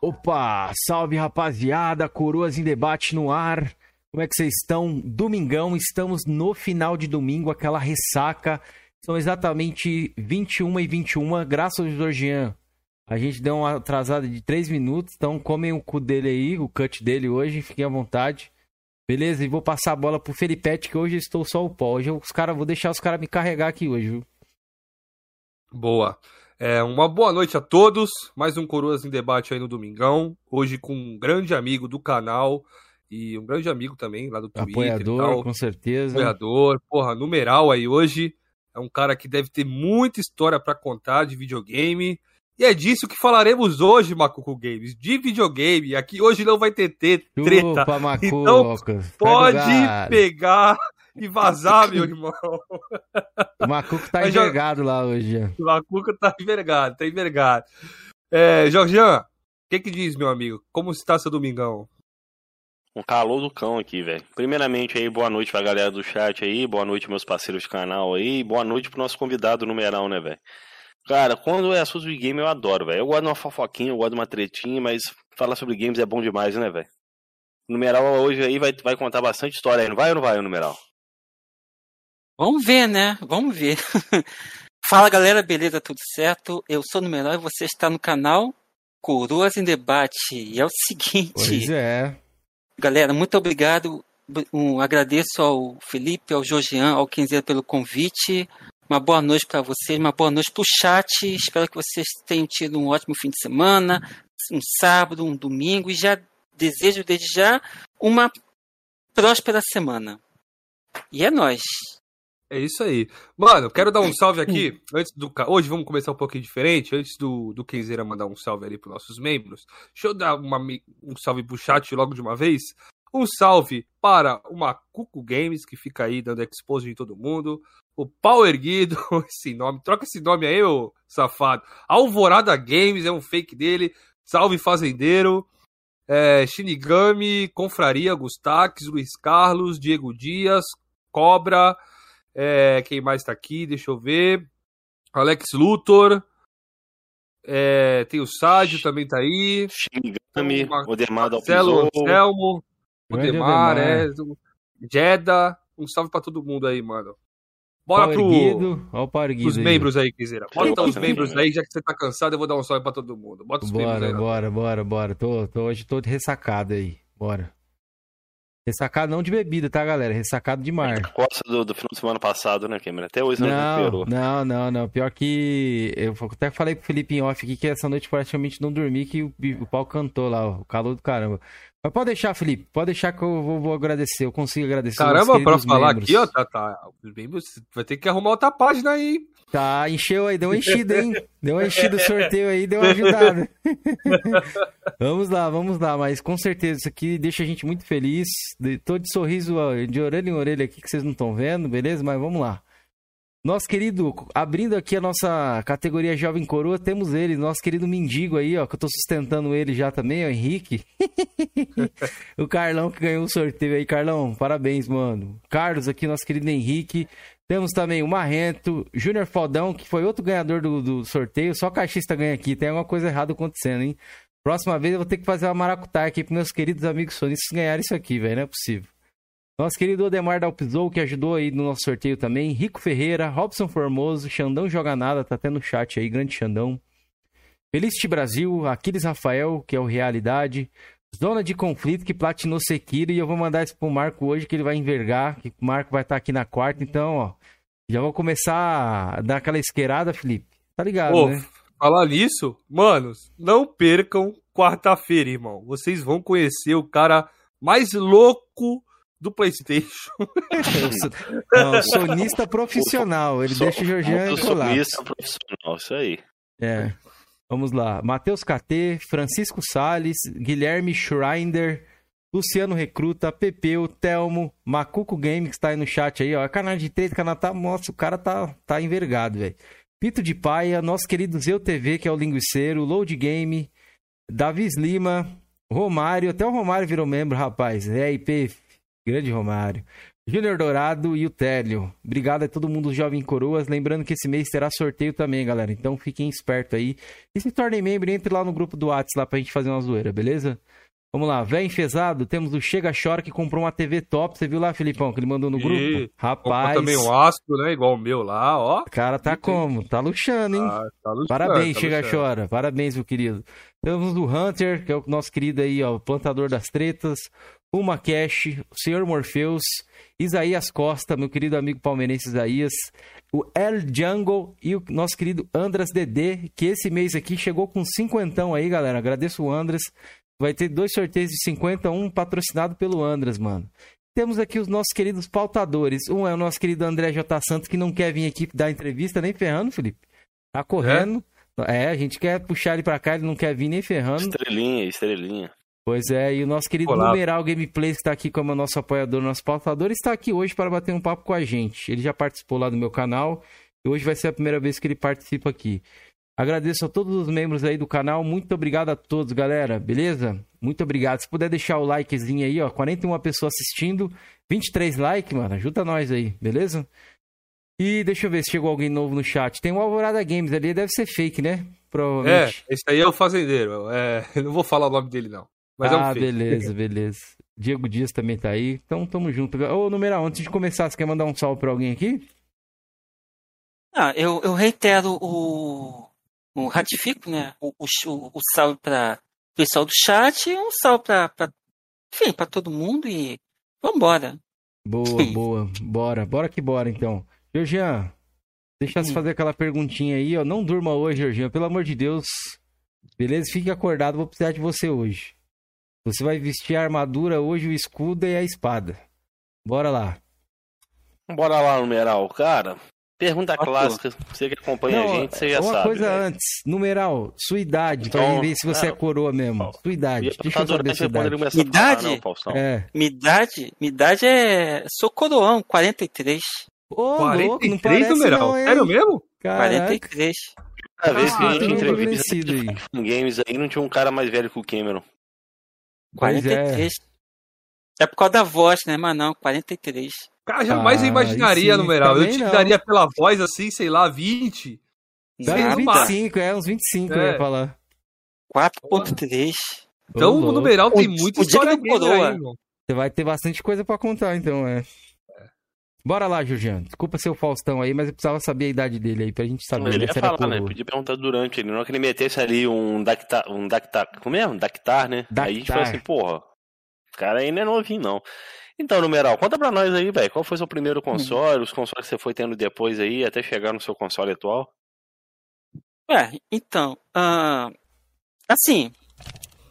Opa, salve rapaziada, Coroas em Debate no ar. Como é que vocês estão? Domingão, estamos no final de domingo, aquela ressaca. São exatamente 21 e 21, graças ao Georgian. A gente deu uma atrasada de 3 minutos, então comem o cu dele aí, o cut dele hoje, fiquem à vontade. Beleza? E vou passar a bola pro Felipete, que hoje eu estou só o pó. Hoje os cara, vou deixar os caras me carregar aqui hoje, viu? Boa. É, uma boa noite a todos. Mais um Coroas em Debate aí no Domingão. Hoje com um grande amigo do canal e um grande amigo também lá do Twitter. Apoiador, com certeza. Apoiador, porra, numeral aí hoje. É um cara que deve ter muita história para contar de videogame. E é disso que falaremos hoje, Macuco Games, de videogame. Aqui hoje não vai ter treta. Chupa, então pode pegar e vazar, meu irmão. O Macuco tá envergado lá hoje. O Macuco tá envergado, tá envergado. É, Jorjan, o que que diz, meu amigo? Como está seu domingão? Um calor do cão aqui, velho. Primeiramente aí, boa noite pra galera do chat aí, boa noite meus parceiros do canal aí, boa noite pro nosso convidado numeral, né, velho? Cara, quando é assunto de game eu adoro, velho. Eu gosto de uma fofoquinha, eu gosto de uma tretinha, mas falar sobre games é bom demais, né, velho? O numeral hoje aí vai, vai contar bastante história aí, não vai ou não vai o numeral? Vamos ver, né? Vamos ver. Fala galera, beleza? Tudo certo? Eu sou o Numeral e você está no canal Coroas em Debate. E é o seguinte. Pois é. Galera, muito obrigado. Um, agradeço ao Felipe, ao Jorgian, ao Kenzeira pelo convite. Uma boa noite para vocês, uma boa noite para o chat. Espero que vocês tenham tido um ótimo fim de semana, um sábado, um domingo. E já desejo desde já uma próspera semana. E é nós. É isso aí. Mano, quero dar um salve aqui. antes do Hoje vamos começar um pouquinho diferente. Antes do, do Kenzeira mandar um salve ali para nossos membros. Deixa eu dar uma, um salve pro chat logo de uma vez. Um salve para o Macuco Games, que fica aí dando expose em todo mundo. O Pau Erguido, esse nome. Troca esse nome aí, ô safado. Alvorada Games, é um fake dele. Salve Fazendeiro. É, Shinigami, Confraria, Gustax, Luiz Carlos, Diego Dias, Cobra. É, quem mais tá aqui? Deixa eu ver. Alex Luthor. É, tem o Sádio também tá aí. Shinigami, Odemar Marcelo Anselmo, Odemar, é. Jeddah. Um salve pra todo mundo aí, mano. Bora pro, os membros aí, Kizera. Bota os membros aí, já que você tá cansado, eu vou dar um salve pra todo mundo. Bota os bora, membros aí. Bora, bora, bora, Tô, tô, hoje tô ressacado aí. Bora. Ressacado não de bebida, tá, galera? Ressacado de mar. Costa do, do final de semana passado, né, Cameron? Até hoje não, não recuperou. Não, não, não. Pior que. Eu até falei pro Felipe em off aqui que essa noite praticamente não dormi, que o, o pau cantou lá, ó, o calor do caramba. Mas pode deixar, Felipe. Pode deixar que eu vou, vou agradecer. Eu consigo agradecer. Caramba, pra falar membros. aqui, ó, tá, tá. Vai ter que arrumar outra página aí. Tá, encheu aí, deu uma enchida, hein? Deu uma enchida o sorteio aí, deu uma ajudada. vamos lá, vamos lá, mas com certeza isso aqui deixa a gente muito feliz. Tô de sorriso de orelha em orelha aqui que vocês não estão vendo, beleza? Mas vamos lá. Nosso querido, abrindo aqui a nossa categoria Jovem Coroa, temos ele, nosso querido mendigo aí, ó, que eu tô sustentando ele já também, o Henrique. o Carlão que ganhou o sorteio aí, Carlão, parabéns, mano. Carlos aqui, nosso querido Henrique. Temos também o Marrento, Júnior Faldão, que foi outro ganhador do, do sorteio, só caixista ganha aqui, tem alguma coisa errada acontecendo, hein? Próxima vez eu vou ter que fazer uma maracutaia aqui pros meus queridos amigos sonistas ganharem isso aqui, velho, não é possível. Nosso querido Odemar Dalpizou, que ajudou aí no nosso sorteio também. Rico Ferreira, Robson Formoso, Xandão Joga Nada, tá até no chat aí, grande Xandão. Felicity Brasil, Aquiles Rafael, que é o Realidade. Zona de Conflito, que platinou Sekiro. E eu vou mandar isso pro Marco hoje, que ele vai envergar. Que o Marco vai estar tá aqui na quarta. Então, ó, já vou começar a dar aquela esquerada, Felipe. Tá ligado, Ô, né? Falar nisso, manos, não percam quarta-feira, irmão. Vocês vão conhecer o cara mais louco do PlayStation. Não, sonista profissional. Ele deixa o Georgian colar. Sonista profissional, isso aí. É. Vamos lá. Matheus KT, Francisco Sales, Guilherme Schreinder, Luciano Recruta, Pepeu, Telmo, Macuco Game, que está aí no chat aí, ó. É canal de trade, canal tá. Nossa, o cara tá, tá envergado, velho. Pito de Paia, nosso querido Zeu TV, que é o linguiceiro, Load Game, Davis Lima, Romário, até o Romário virou membro, rapaz. É IP Grande Romário. Júnior Dourado e o Télio. Obrigado a todo mundo, Jovem Coroas. Lembrando que esse mês terá sorteio também, galera. Então fiquem espertos aí. E se tornem membro, entre lá no grupo do WhatsApp lá pra gente fazer uma zoeira, beleza? Vamos lá, véio enfesado, temos o Chega Chora que comprou uma TV top. Você viu lá, Filipão, que ele mandou no grupo? E Rapaz. Comprou também um astro, né? Igual o meu lá, ó. O cara tá E tem- como? Tá luxando, hein? Ah, tá luxando, Parabéns, tá Chega luxando. Chora. Parabéns, meu querido. Temos o Hunter, que é o nosso querido aí, ó, plantador das tretas. O Makesh, o Senhor Morpheus. Isaías Costa, meu querido amigo palmeirense Isaías. O El Jungle e o nosso querido Andras DD, que esse mês aqui chegou com cinquentão aí, galera. Agradeço o Andras. Vai ter dois sorteios de 50, um patrocinado pelo Andras, mano. Temos aqui os nossos queridos pautadores. Um é o nosso querido André J. Santos, que não quer vir aqui dar entrevista nem ferrando, Felipe. Tá correndo. É, a gente quer puxar ele pra cá, ele não quer vir nem ferrando. Estrelinha, estrelinha. Pois é, e o nosso querido Olá. Numeral Gameplays, que tá aqui como nosso apoiador, nosso pautador, está aqui hoje para bater um papo com a gente. Ele já participou lá do meu canal e hoje vai ser a primeira vez que ele participa aqui. Agradeço a todos os membros aí do canal. Muito obrigado a todos, galera. Beleza? Muito obrigado. Se puder deixar o likezinho aí, ó. 41 pessoas assistindo. 23 likes, mano. Ajuda nós aí, beleza? E deixa eu ver se chegou alguém novo no chat. Tem o Alvorada Games ali. Deve ser fake, né? É, Provavelmente. esse aí é o fazendeiro. É, eu não vou falar o nome dele, não. Mas é um ah, beleza, beleza. Diego Dias também tá aí. Então tamo junto. Ô, numeral, antes de começar, você quer mandar um salve pra alguém aqui? Ah, eu, eu reitero o, o ratifico, né? O, o, o, o salve para o pessoal do chat e um salve para, enfim, para todo mundo e vambora. Boa, boa. Bora, bora que bora então. Georgian, deixa eu Hum. fazer aquela perguntinha aí, ó. Não durma hoje, Georgian, pelo amor de Deus. Beleza? Fique acordado, vou precisar de você hoje. Você vai vestir a armadura hoje, o escudo e a espada. Bora lá. Bora lá, numeral. Cara, pergunta Arthur. clássica. Você que acompanha Não, a gente, você já uma sabe. coisa velho. antes, numeral, sua idade, pra Então, ver se você é não. coroa mesmo. Sua idade. Deixa eu saber sua idade. a Idade? não. É. Minha idade, minha idade é. Sou coroão, 43. Ô, louco, não 43 parece numeral? não? Sério mesmo? Caraca. 43. A vez que a Ah, gente um entrevista em games aí, não tinha um cara mais velho que o Cameron. Pois é. 43. É. por causa da voz, né? Mas não, 43. Cara, jamais Ah, eu imaginaria, sim, numeral. Eu te não. daria pela voz assim, sei lá, 20. Dá Sei uns lá. 25, é, uns 25 eu É. ia falar. 4.3. Então o numeral tem O- muita o dia história que coroa. aí. Você vai ter bastante coisa pra contar, então, é. Bora lá, Juliano. Desculpa ser o Faustão aí, mas eu precisava saber a idade dele aí, pra gente saber ele né, ia falar, né? Podia perguntar durante ele. Não é que ele metesse ali um Dactar. Um Dactar. Como é? Um Dactar, né? Aí a gente falou Dactar. assim, porra, o cara aí não é novinho, não. Então, numeral, conta pra nós aí, velho. Qual foi seu primeiro console? Os consoles que você foi tendo depois aí, até chegar no seu console atual? É, então, ah, assim,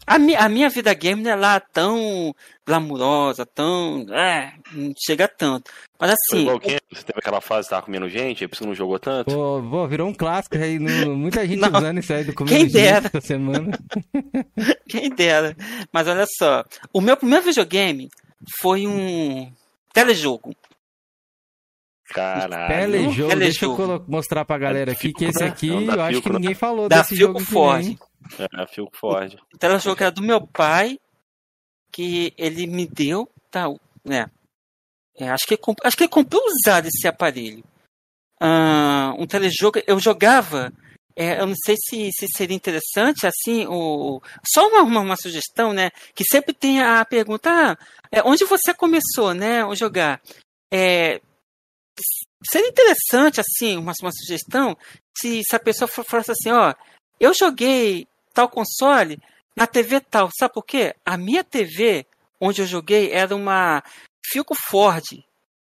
a, mi, a minha vida game não é lá tão glamurosa, tão. É, não chega tanto. Mas Foi assim, igual quem? Você teve aquela fase que tava comendo gente, aí por isso que não jogou tanto? Pô, pô, virou um clássico aí, no- muita gente Não. usando isso aí do começo Quem dera. essa semana. quem dera. Mas olha só, o meu primeiro videogame foi um telejogo. Caralho. Telejogo, deixa eu Telejogo. colo- mostrar pra galera aqui que esse aqui É da eu acho Philco, que né? ninguém falou Da desse jogo Philco aqui, Ford. É, Phil Ford. O telejogo era do meu pai, que ele me deu, tá, né? É, acho, que ele comp- acho que ele comprou usado esse aparelho. Ah, um telejogo, eu jogava, é, eu não sei se, se seria interessante, assim, o, só uma, uma, uma sugestão, né? Que sempre tem a pergunta, ah, é, onde você começou, né, a jogar? É, seria interessante, assim, uma, uma sugestão, se, se a pessoa for- falasse assim, ó, eu joguei tal console na TV tal. Sabe por quê? A minha TV, onde eu joguei, era uma Filco Ford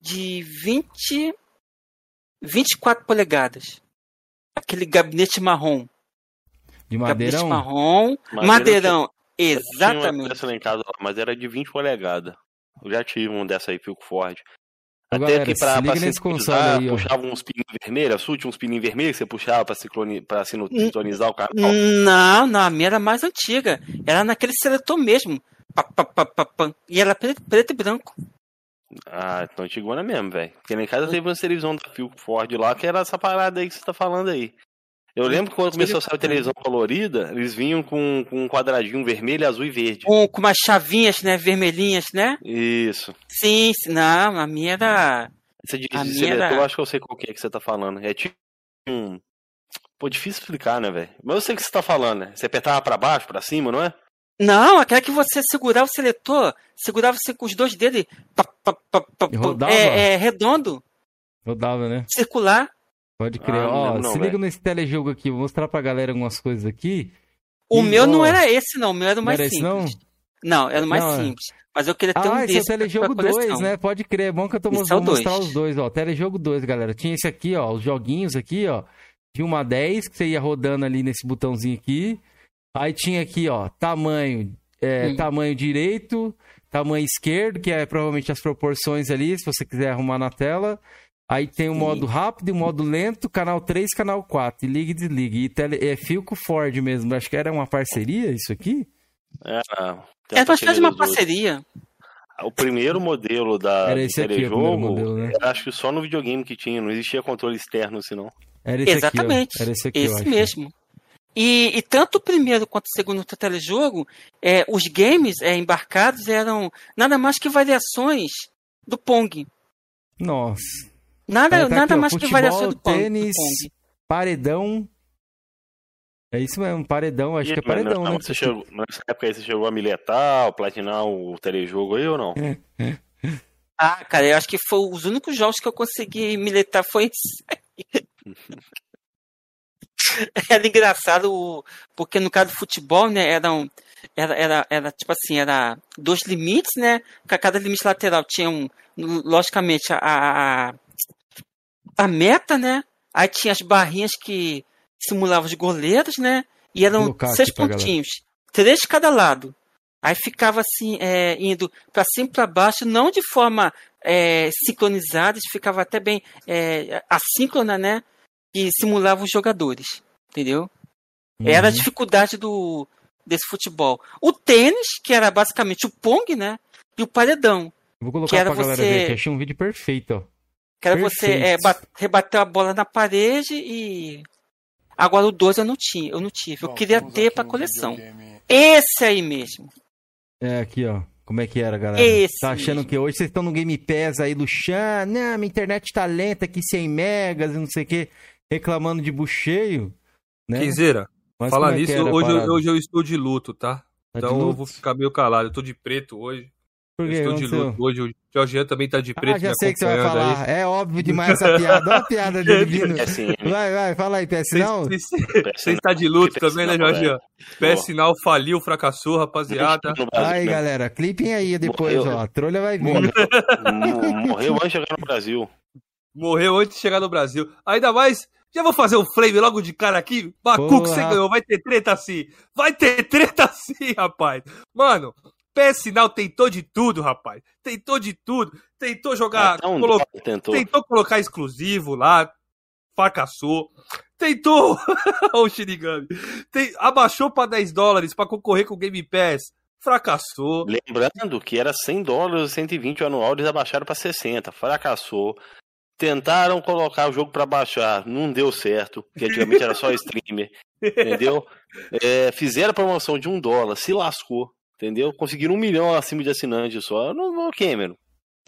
de 20, 24 polegadas. Aquele gabinete marrom. De Gabinete madeirão. marrom, Madeira madeirão. Tinha uma Exatamente. dessa lá em casa, mas era de 20 polegadas. Eu já tive um dessa aí, Phil Ford. Ô, Até galera, que se pra, pra console aí, puxava uns pininhos vermelhos, a SUT, uns pininhos vermelhos que você puxava pra, sincroni... pra Hum. sintonizar o canal. Não, não, a minha era mais antiga. Era naquele seletor mesmo. Pá, pá, pá. E era preto, preto e branco. Ah, então antigona mesmo, velho. Porque lá em casa teve uma televisão da Phil Ford lá, que era essa parada aí que você tá falando aí. Eu lembro que quando começou a sair a televisão colorida, eles vinham com, com um quadradinho vermelho, azul e verde. Com, com umas chavinhas, né? Vermelhinhas, né? Isso. Sim, sim. Não, a minha era. Você diz A seletor, era- eu acho que eu sei qual que é que você tá falando. É tipo um. Pô, difícil explicar, né, velho? Mas eu sei o que você tá falando, né? Você apertava pra baixo, pra cima, não é? Não, aquela que você segurava o seletor, segurava você com os dois dedos e. pá, E rodava? É, é redondo, Rodava, né? circular. Pode crer. Ah, não Ó, não, se liga velho. nesse telejogo aqui, vou mostrar pra galera algumas coisas aqui. O E, meu não ó, era esse, não. O meu era o não mais era esse, não? simples. Não, era o mais Não, é. simples. Mas eu queria ter um Ah, esse é o desse. pra- Telejogo pra coleção. 2, né? Pode crer. É bom que eu tô Esse mos- é o vou mostrar dois. os dois, ó. Telejogo 2, galera. Tinha esse aqui, ó. Os joguinhos aqui, ó. De 1 a 10, que você ia rodando ali nesse botãozinho aqui. Aí tinha aqui, ó, tamanho, é, Hum. tamanho direito, tamanho esquerdo, que é provavelmente as proporções ali, se você quiser arrumar na tela. Aí tem o Sim. modo rápido e o modo lento, canal 3, canal 4, e liga e desliga. E tele, é fio com Ford mesmo. Acho que era uma parceria isso aqui. É, É bastante uma parceria. O primeiro modelo da Era do esse aqui, telejogo, modelo, né? era, acho que só no videogame que tinha, não existia controle externo, senão. Era esse Exatamente. aqui. Era esse aqui, Esse mesmo. E, e tanto o primeiro quanto o segundo telejogo, é, os games é, embarcados eram nada mais que variações do Pong. Nossa. Nada, tá nada aqui, ó, mais que futebol, variação do Pong. tênis. Paredão. É isso mesmo, paredão. Acho E- que é mas paredão, não, né? Você chegou, nessa época aí você chegou a miletar, platinar o telejogo aí ou não? Ah, cara, eu acho que foi os únicos jogos que eu consegui militar foi esse. aí. era engraçado, o- porque no caso do futebol, né, eram, era, era, era tipo assim, era dois limites, né? Ca- Cada limite lateral tinha um, logicamente, a, a, a meta, né? Aí tinha as barrinhas que simulavam os goleiros, né? E eram seis galera. pontinhos, três de cada lado. Aí ficava assim, é, indo para cima e para baixo, não de forma é, sincronizada, ficava até bem é, assíncrona, né? E simulava os jogadores, entendeu? Era a Uhum. dificuldade do desse futebol. O tênis, que era basicamente o Pong, né? E o paredão, Vou colocar que era pra galera você- ver aqui. Achei um vídeo perfeito, ó. Que era você é, bat- rebater a bola na parede e. Agora o 12 eu não tinha, eu não tive. Eu Bom, queria ter pra coleção. videogame- Esse aí mesmo. É, aqui, ó. Como é que era, galera? Esse tá achando mesmo. que hoje vocês estão no Game Pass aí luxando? Não, minha internet tá lenta aqui, 100 megas e não sei o que. Reclamando de bucho cheio. Né? Quinzeira, falar é nisso, hoje, eu- hoje eu estou de luto, tá? Tá então eu vou ficar meio calado. Eu tô de preto hoje. Por estou de luto hoje. O Georgian também tá de preto. Ah, já sei que você vai falar. É óbvio demais essa piada. Olha a piada dele vindo. É assim, Vai, vai, fala aí, PS Vocês você está de luto também, né, Jorginho? Pé sinal faliu, fracassou, rapaziada. Aí, né? galera, clipem aí depois, Morreu. ó. A trolha vai vir. Morreu, mo- morreu antes de chegar no Brasil. Morreu antes de chegar no Brasil. Ainda mais, já vou fazer um flame logo de cara aqui. Bacu, Porra. que você ganhou. Vai ter treta assim. Vai ter treta assim, rapaz. Mano, pé sinal tentou de tudo, rapaz. Tentou de tudo. Tentou jogar. Até um colo- tentou. Tentou colocar exclusivo lá. Fracassou. Tentou. o Shinigami. Tem- Abaixou pra 10 dólares pra concorrer com o Game Pass. Fracassou. Lembrando que era 100 dólares, 120 anual, eles abaixaram para 60. Fracassou. Tentaram colocar o jogo para baixar, não deu certo, porque antigamente era só streamer, entendeu? É, fizeram a promoção de um dólar, se lascou, entendeu? Conseguiram um milhão acima de assinantes só. Eu não vou, Cameron.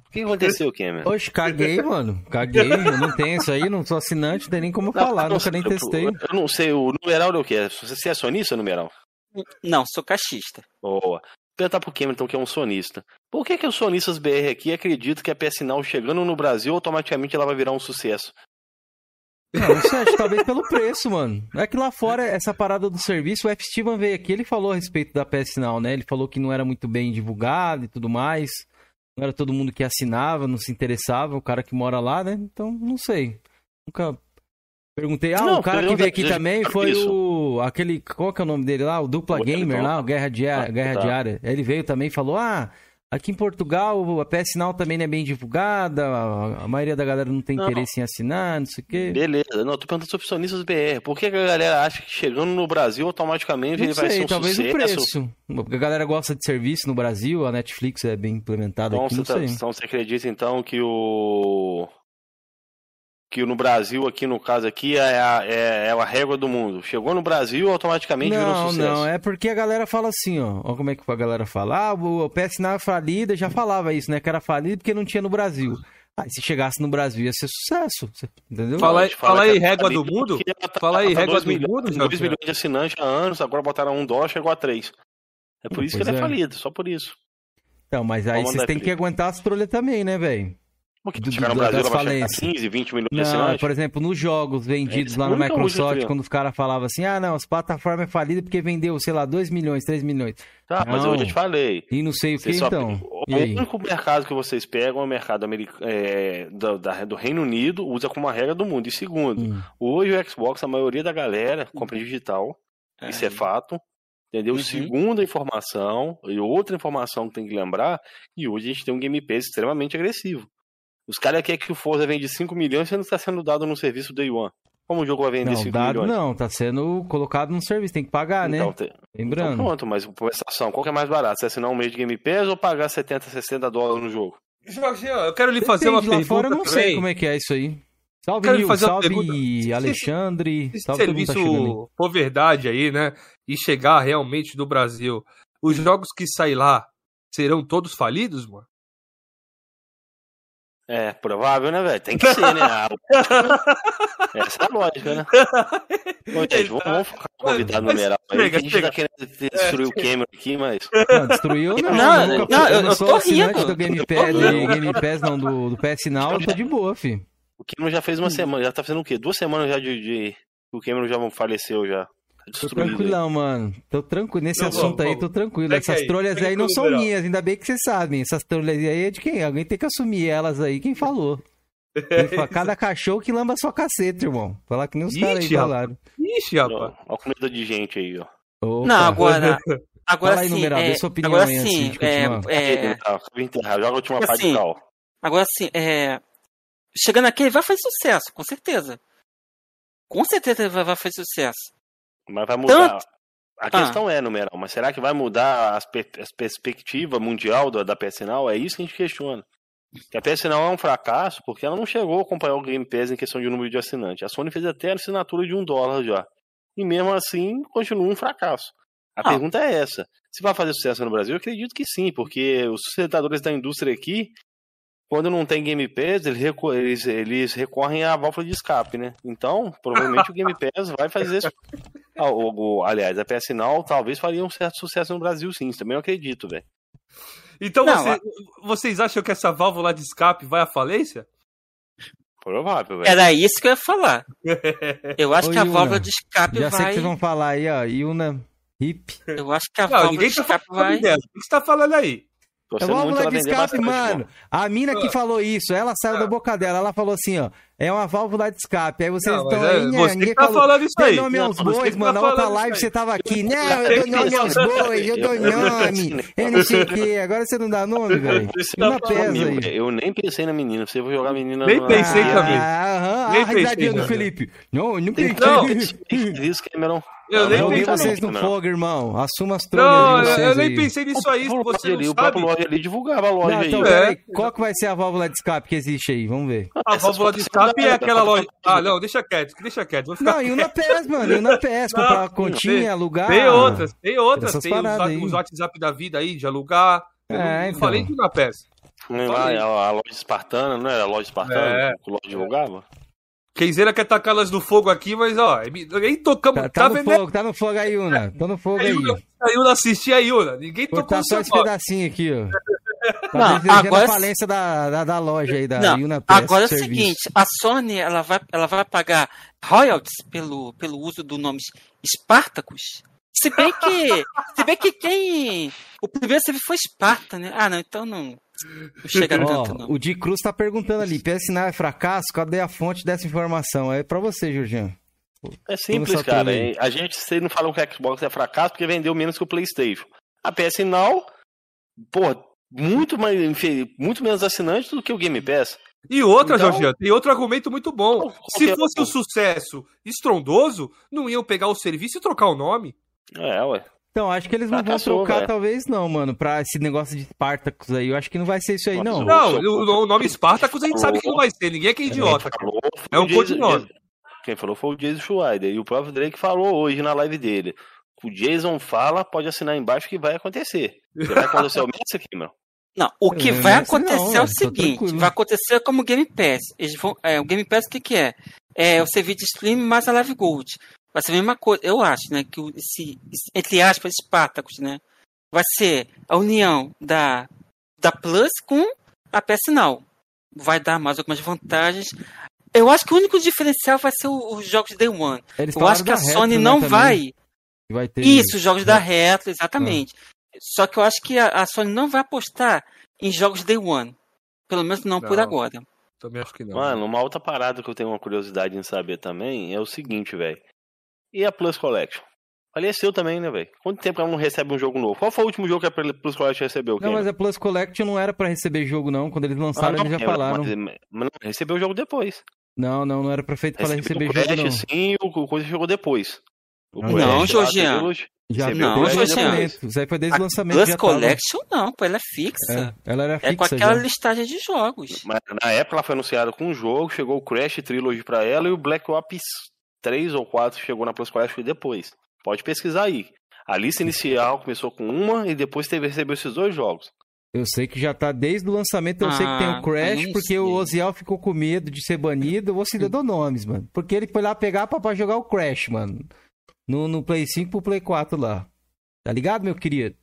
O que aconteceu, Cameron? Oxe, caguei, mano. Caguei. Eu não tenho isso aí, não sou assinante, não tem nem como falar, Não, nunca nem eu- testei. Eu, não sei, o numeral é o que? Você é sonista, numeral? Não, sou caixista. Boa. Perguntar pro Cameron, então, que é um sonista. Por que, que os sonistas BR aqui acreditam que a PS Now chegando no Brasil, automaticamente ela vai virar um sucesso? Não, acho que talvez pelo preço, mano. É que lá fora, essa parada do serviço, o F. Steven veio aqui, ele falou a respeito da PS Now, né? Ele falou que não era muito bem divulgado e tudo mais. Não era todo mundo que assinava, não se interessava, o cara que mora lá, né? Então, não sei. Nunca perguntei. Ah, Não, o cara que veio aqui também foi isso. o. aquele. Qual que é o nome dele lá? O Dupla O Gamer lá, o Guerra, Diária, Ah, Guerra tá. Diária. Ele veio também e falou: ah. Aqui em Portugal, a PS Now também não é bem divulgada, a maioria da galera não tem Não. interesse em assinar, não sei o quê. Beleza, não, tô perguntando sobre sonistas BR. Por que, a galera acha que chegando no Brasil, automaticamente Não ele vai ser sei, um talvez sucesso? o preço. Porque a galera gosta de serviço no Brasil, a Netflix é bem implementada Então aqui, você, tá- sei. então você acredita então que o. que no Brasil, aqui no caso aqui, é a, é, é a régua do mundo. Chegou no Brasil, automaticamente virou Não, sucesso. não, é porque a galera fala assim, ó. Ó como é que a galera fala. Ah, o o PS Now é falida, já falava isso, né? Que era falido porque não tinha no Brasil. Aí se chegasse no Brasil ia ser sucesso, entendeu? Fala aí- fala aí, que régua do mundo? tá- Fala aí, tá régua do milhões- mundo, dois Jorge? milhões de assinantes há anos, agora botaram um dólar, chegou a três. É por Hum, isso que pois ele é é. falido, só por isso. Então, mas aí vocês têm que aguentar as trolhas também, né, velho? Porque Do- chegar no Brasil, ela vai chegar a falências. 15, 20 milhões de assinantes. por exemplo, nos jogos vendidos É, lá no Microsoft, eu- quando os caras falavam assim, ah, não, as plataformas é falida porque vendeu, sei lá, 2 milhões, 3 milhões. Tá, mas Não. eu já te falei. E não sei o que, Vocês só- então. O E aí? único mercado que vocês pegam é o mercado americano, é, do, da- do Reino Unido, usa como uma regra do mundo. E segundo, Hum. hoje o Xbox, a maioria da galera compra digital, isso é fato. Entendeu? Uhum. Segunda informação, e outra informação que tem que lembrar, e hoje a gente tem um Game Pass extremamente agressivo. Os caras querem que o Forza vende 5 milhões, sendo que está sendo dado no serviço Day One. Como o jogo vai vender Não, 5 dado milhões? não, tá sendo colocado no serviço, tem que pagar, Então, né? te- então Lembrando. pronto, mas conversação, qual que é mais barato? Você assinar um mês de Game Pass ou pagar 70, 60 dólares no jogo? Eu quero lhe fazer uma Depende, lá pergunta fora eu não sei como é que é isso aí. Salve, Quero Nil, fazer salve pergunta. Se- Alexandre, Se salve todo mundo tá serviço for verdade aí, né? E chegar realmente do Brasil, os jogos que saem lá serão todos falidos, mano? É, provável, né, velho? Tem que ser, né? Ah, Essa é a lógica, né? Bom, gente, vamos, vamos focar no convidado Mas- numeral aí. chega, a gente chega. tá querendo destruir o Cameron aqui, mas. Não, destruiu não. Não, nunca não, fui- eu- eu sou tô assinante rindo. do Game Pass. Game Pass não, do, do PS Now, eu tô de boa, fi. O Cameron já fez uma semana, já tá fazendo o quê? Duas semanas já de. de... O Cameron já faleceu já. Tô destruído. aí. tranquilão, mano. Tô tranquilo. Nesse Não, assunto vamos, aí, vamos. tô tranquilo. Pega Essas aí, trolhas pega aí não são minhas, ainda bem que vocês sabem. Essas trolhas aí é de quem? Alguém tem que assumir elas aí. Quem falou? Quem fa- Cada cachorro que lamba sua caceta, irmão. Falar que nem os caras aí falaram. Ixi, Ó, rapaz. Ó, a comida de gente aí, ó. Opa. Não, agora. Agora Fala aí, sim. numeral, é, sua opinião agora aí sim. É, é. Joga a última parte de cal. agora sim. É, chegando aqui, ele vai fazer sucesso, com certeza. Com certeza ele vai, vai fazer sucesso. Mas vai mudar. Tanto- A Ah. questão é, numeral, mas será que vai mudar as, per as perspectiva mundial da, da PS Now? É isso que a gente questiona. Que a PS Now é um fracasso porque ela não chegou a acompanhar o Game Pass em questão de número de assinantes. A Sony fez até a assinatura de um dólar já. E mesmo assim, continua um fracasso. A Ah. pergunta é essa. Se vai fazer sucesso no Brasil, eu acredito que sim, porque os sustentadores da indústria aqui, quando não tem Game Pass, eles, reco- eles, eles recorrem à válvula de escape, né? Então, provavelmente o Game Pass vai fazer isso. Ah, o- o- aliás, a PS Now talvez faria um certo sucesso no Brasil, sim. Isso também eu acredito, velho. Então Não, você- vocês acham que essa válvula de escape vai à falência? Provável, velho. Era isso que eu ia falar. Eu acho Ô, que a Yuna, válvula de escape Já sei vai. que vocês vão falar aí, ó. Yuna, hip. Eu acho que a Não, válvula de tá escape vai. O que você tá falando aí? Tô É muito válvula de escape, mano. A mina que Ah. falou isso, ela saiu da boca dela. Ela falou assim, ó. É uma válvula de escape. Aí vocês Não, estão mas é aí, né, você que tá falou. falando isso Deu aí. nome aos Não, bois, que mano. tá Na outra falando live isso você aí. tava aqui. Não, eu dou nome aos bois, eu dou nome. Eu não sei o quê. Agora você não dá nome, velho. Eu, Uma pesa aí. eu nem pensei na menina. Você vai jogar a menina Nem pensei na- também. Ah, aham. Nem Ah, a risadinha pensei, do não. Felipe. Não, eu não pensei. que fazer isso, Cameron. Eu nem Joguei pensei vocês não, no não. fogo, irmão. Assuma as Não, trolhas eu, eu nem pensei nisso aí, se O você próprio ali, o próprio loja ali divulgava a loja Não, aí. então. É. peraí, qual que vai ser a válvula de escape que existe aí? Vamos ver. A Essas válvula de escape é aquela loja. Ah, não, deixa quieto, deixa quieto. Vou ficar Não, e o na PES, mano. E o na PES, comprar não, continha, tem- alugar. Tem outras, tem outras. Tem os, WhatsApp da vida aí, de alugar. Eu É, não então. falei de na a, a loja espartana, não era a loja espartana É. que o loja divulgava? Kenzeira quer tacá-las no fogo aqui, mas ó, nem tocamos. Tá, Tá, tá no fogo, tá no fogo aí, Una. Tá no fogo A aí. Yuna, a Yuna assistia a Yuna. Ninguém tocou Cortar no só esse pedacinho aqui, ó. Tá Não, agora- a falência da, da, da loja aí, da Não, Yuna agora é o Serviço. seguinte, a Sony ela vai, ela vai pagar royalties pelo, pelo uso do nome Spartacus. Se bem que, se bem que quem o primeiro serviço foi Esparta, né? Ah, não, então não, chega tanto Ó, não. o Di Cruz tá perguntando ali, PS Now é fracasso? Cadê a fonte dessa informação? É pra você, Jorginho. É simples, cara. A gente vocês não falam que o Xbox é fracasso porque vendeu menos que o PlayStation. A PS Now, pô, muito, mais, muito menos assinantes do que o Game Pass. E outra, Então- Jorginho, tem outro argumento muito bom. Se fosse um sucesso estrondoso, não iam pegar o serviço e trocar o nome. É, ué. Então, acho que eles não vão trocar, velho. talvez não, mano, pra esse negócio de Spartacus aí. Eu acho que não vai ser isso aí, não. Não, o, o nome Spartacus a gente sabe que não vai ser. Ninguém aqui é idiota. Falou É um codinome. Quem falou foi o Jason Schweider. E o próprio Drake falou hoje na live dele. O Jason fala, pode assinar embaixo que vai acontecer. Você vai acontecer o Messi aqui, meu. Não, o que É, vai nessa não, acontecer é o seguinte: tranquilo. vai acontecer como o Game Pass. Eles vão, é, o Game Pass o que, que é? É o serviço de stream mais a Live Gold. Vai ser a mesma coisa, eu acho, né? Que esse, entre aspas, Spartacus, né? Vai ser a união da, da Plus com a PS Now. Vai dar mais algumas vantagens. Eu acho que o único diferencial vai ser os jogos Day One. Eles Eu acho que a Sony Retro, não né, vai. Vai ter... Isso, os jogos da Retro, exatamente. Só que eu acho que a, a Sony não vai apostar em jogos Day One. Pelo menos não, por Não. agora. Também acho que não. Mano, uma outra parada que eu tenho uma curiosidade em saber também é o seguinte, velho. E a Plus Collection? Faleceu também, né, velho? Quanto tempo ela não recebe um jogo novo? Qual foi o último jogo que a Plus Collection recebeu? Não, mas a Plus Collection não era pra receber jogo, não. Quando eles lançaram, Ah, não, eles já é, falaram. Mas, mas não, recebeu o jogo depois. Não, não, não era pra feito pra Recebeu receber o jogo, Crash, não. sim, o o coisa chegou depois. O Não, Georgiano. Trilogy, Já recebeu Não, o desde lançamento. Isso aí foi desde o lançamento. Plus já tava. Collection não, pô, ela é fixa. É, ela era É, com fixa aquela já. listagem de jogos. Mas na época ela foi anunciada com um jogo, chegou o Crash Trilogy pra ela e o Black Ops 3 ou 4 chegou na Plus Collection depois. Pode pesquisar aí. A lista inicial começou com uma e depois teve recebeu esses dois jogos. Eu sei que já tá desde o lançamento, eu sei que tem Ah, o Crash, porque o. Oziel ficou com medo de ser banido. Eu vou citar dou nomes, mano. Porque ele foi lá pegar pra, pra jogar o Crash, mano. No, no Play 5 pro Play 4 lá. Tá ligado, meu querido?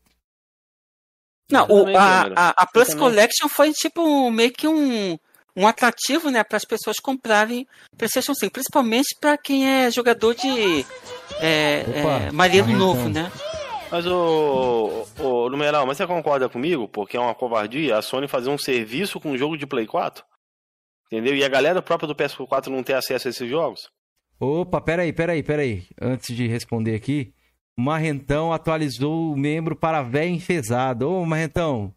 Não, o- a, a, a Plus. Collection foi tipo meio que um, um atrativo, né, para as pessoas comprarem PlayStation 5, principalmente para quem é jogador de é, Opa, é, Marrentão. Novo, né? Mas o, o numeral, mas você concorda comigo? Porque é uma covardia a Sony fazer um serviço com um jogo de Play 4? Entendeu? E a galera própria do PS4 não ter acesso a esses jogos? Opa, peraí, peraí, peraí. Antes de responder aqui, o Marrentão atualizou o membro para véia enfesado. Ô, Marrentão,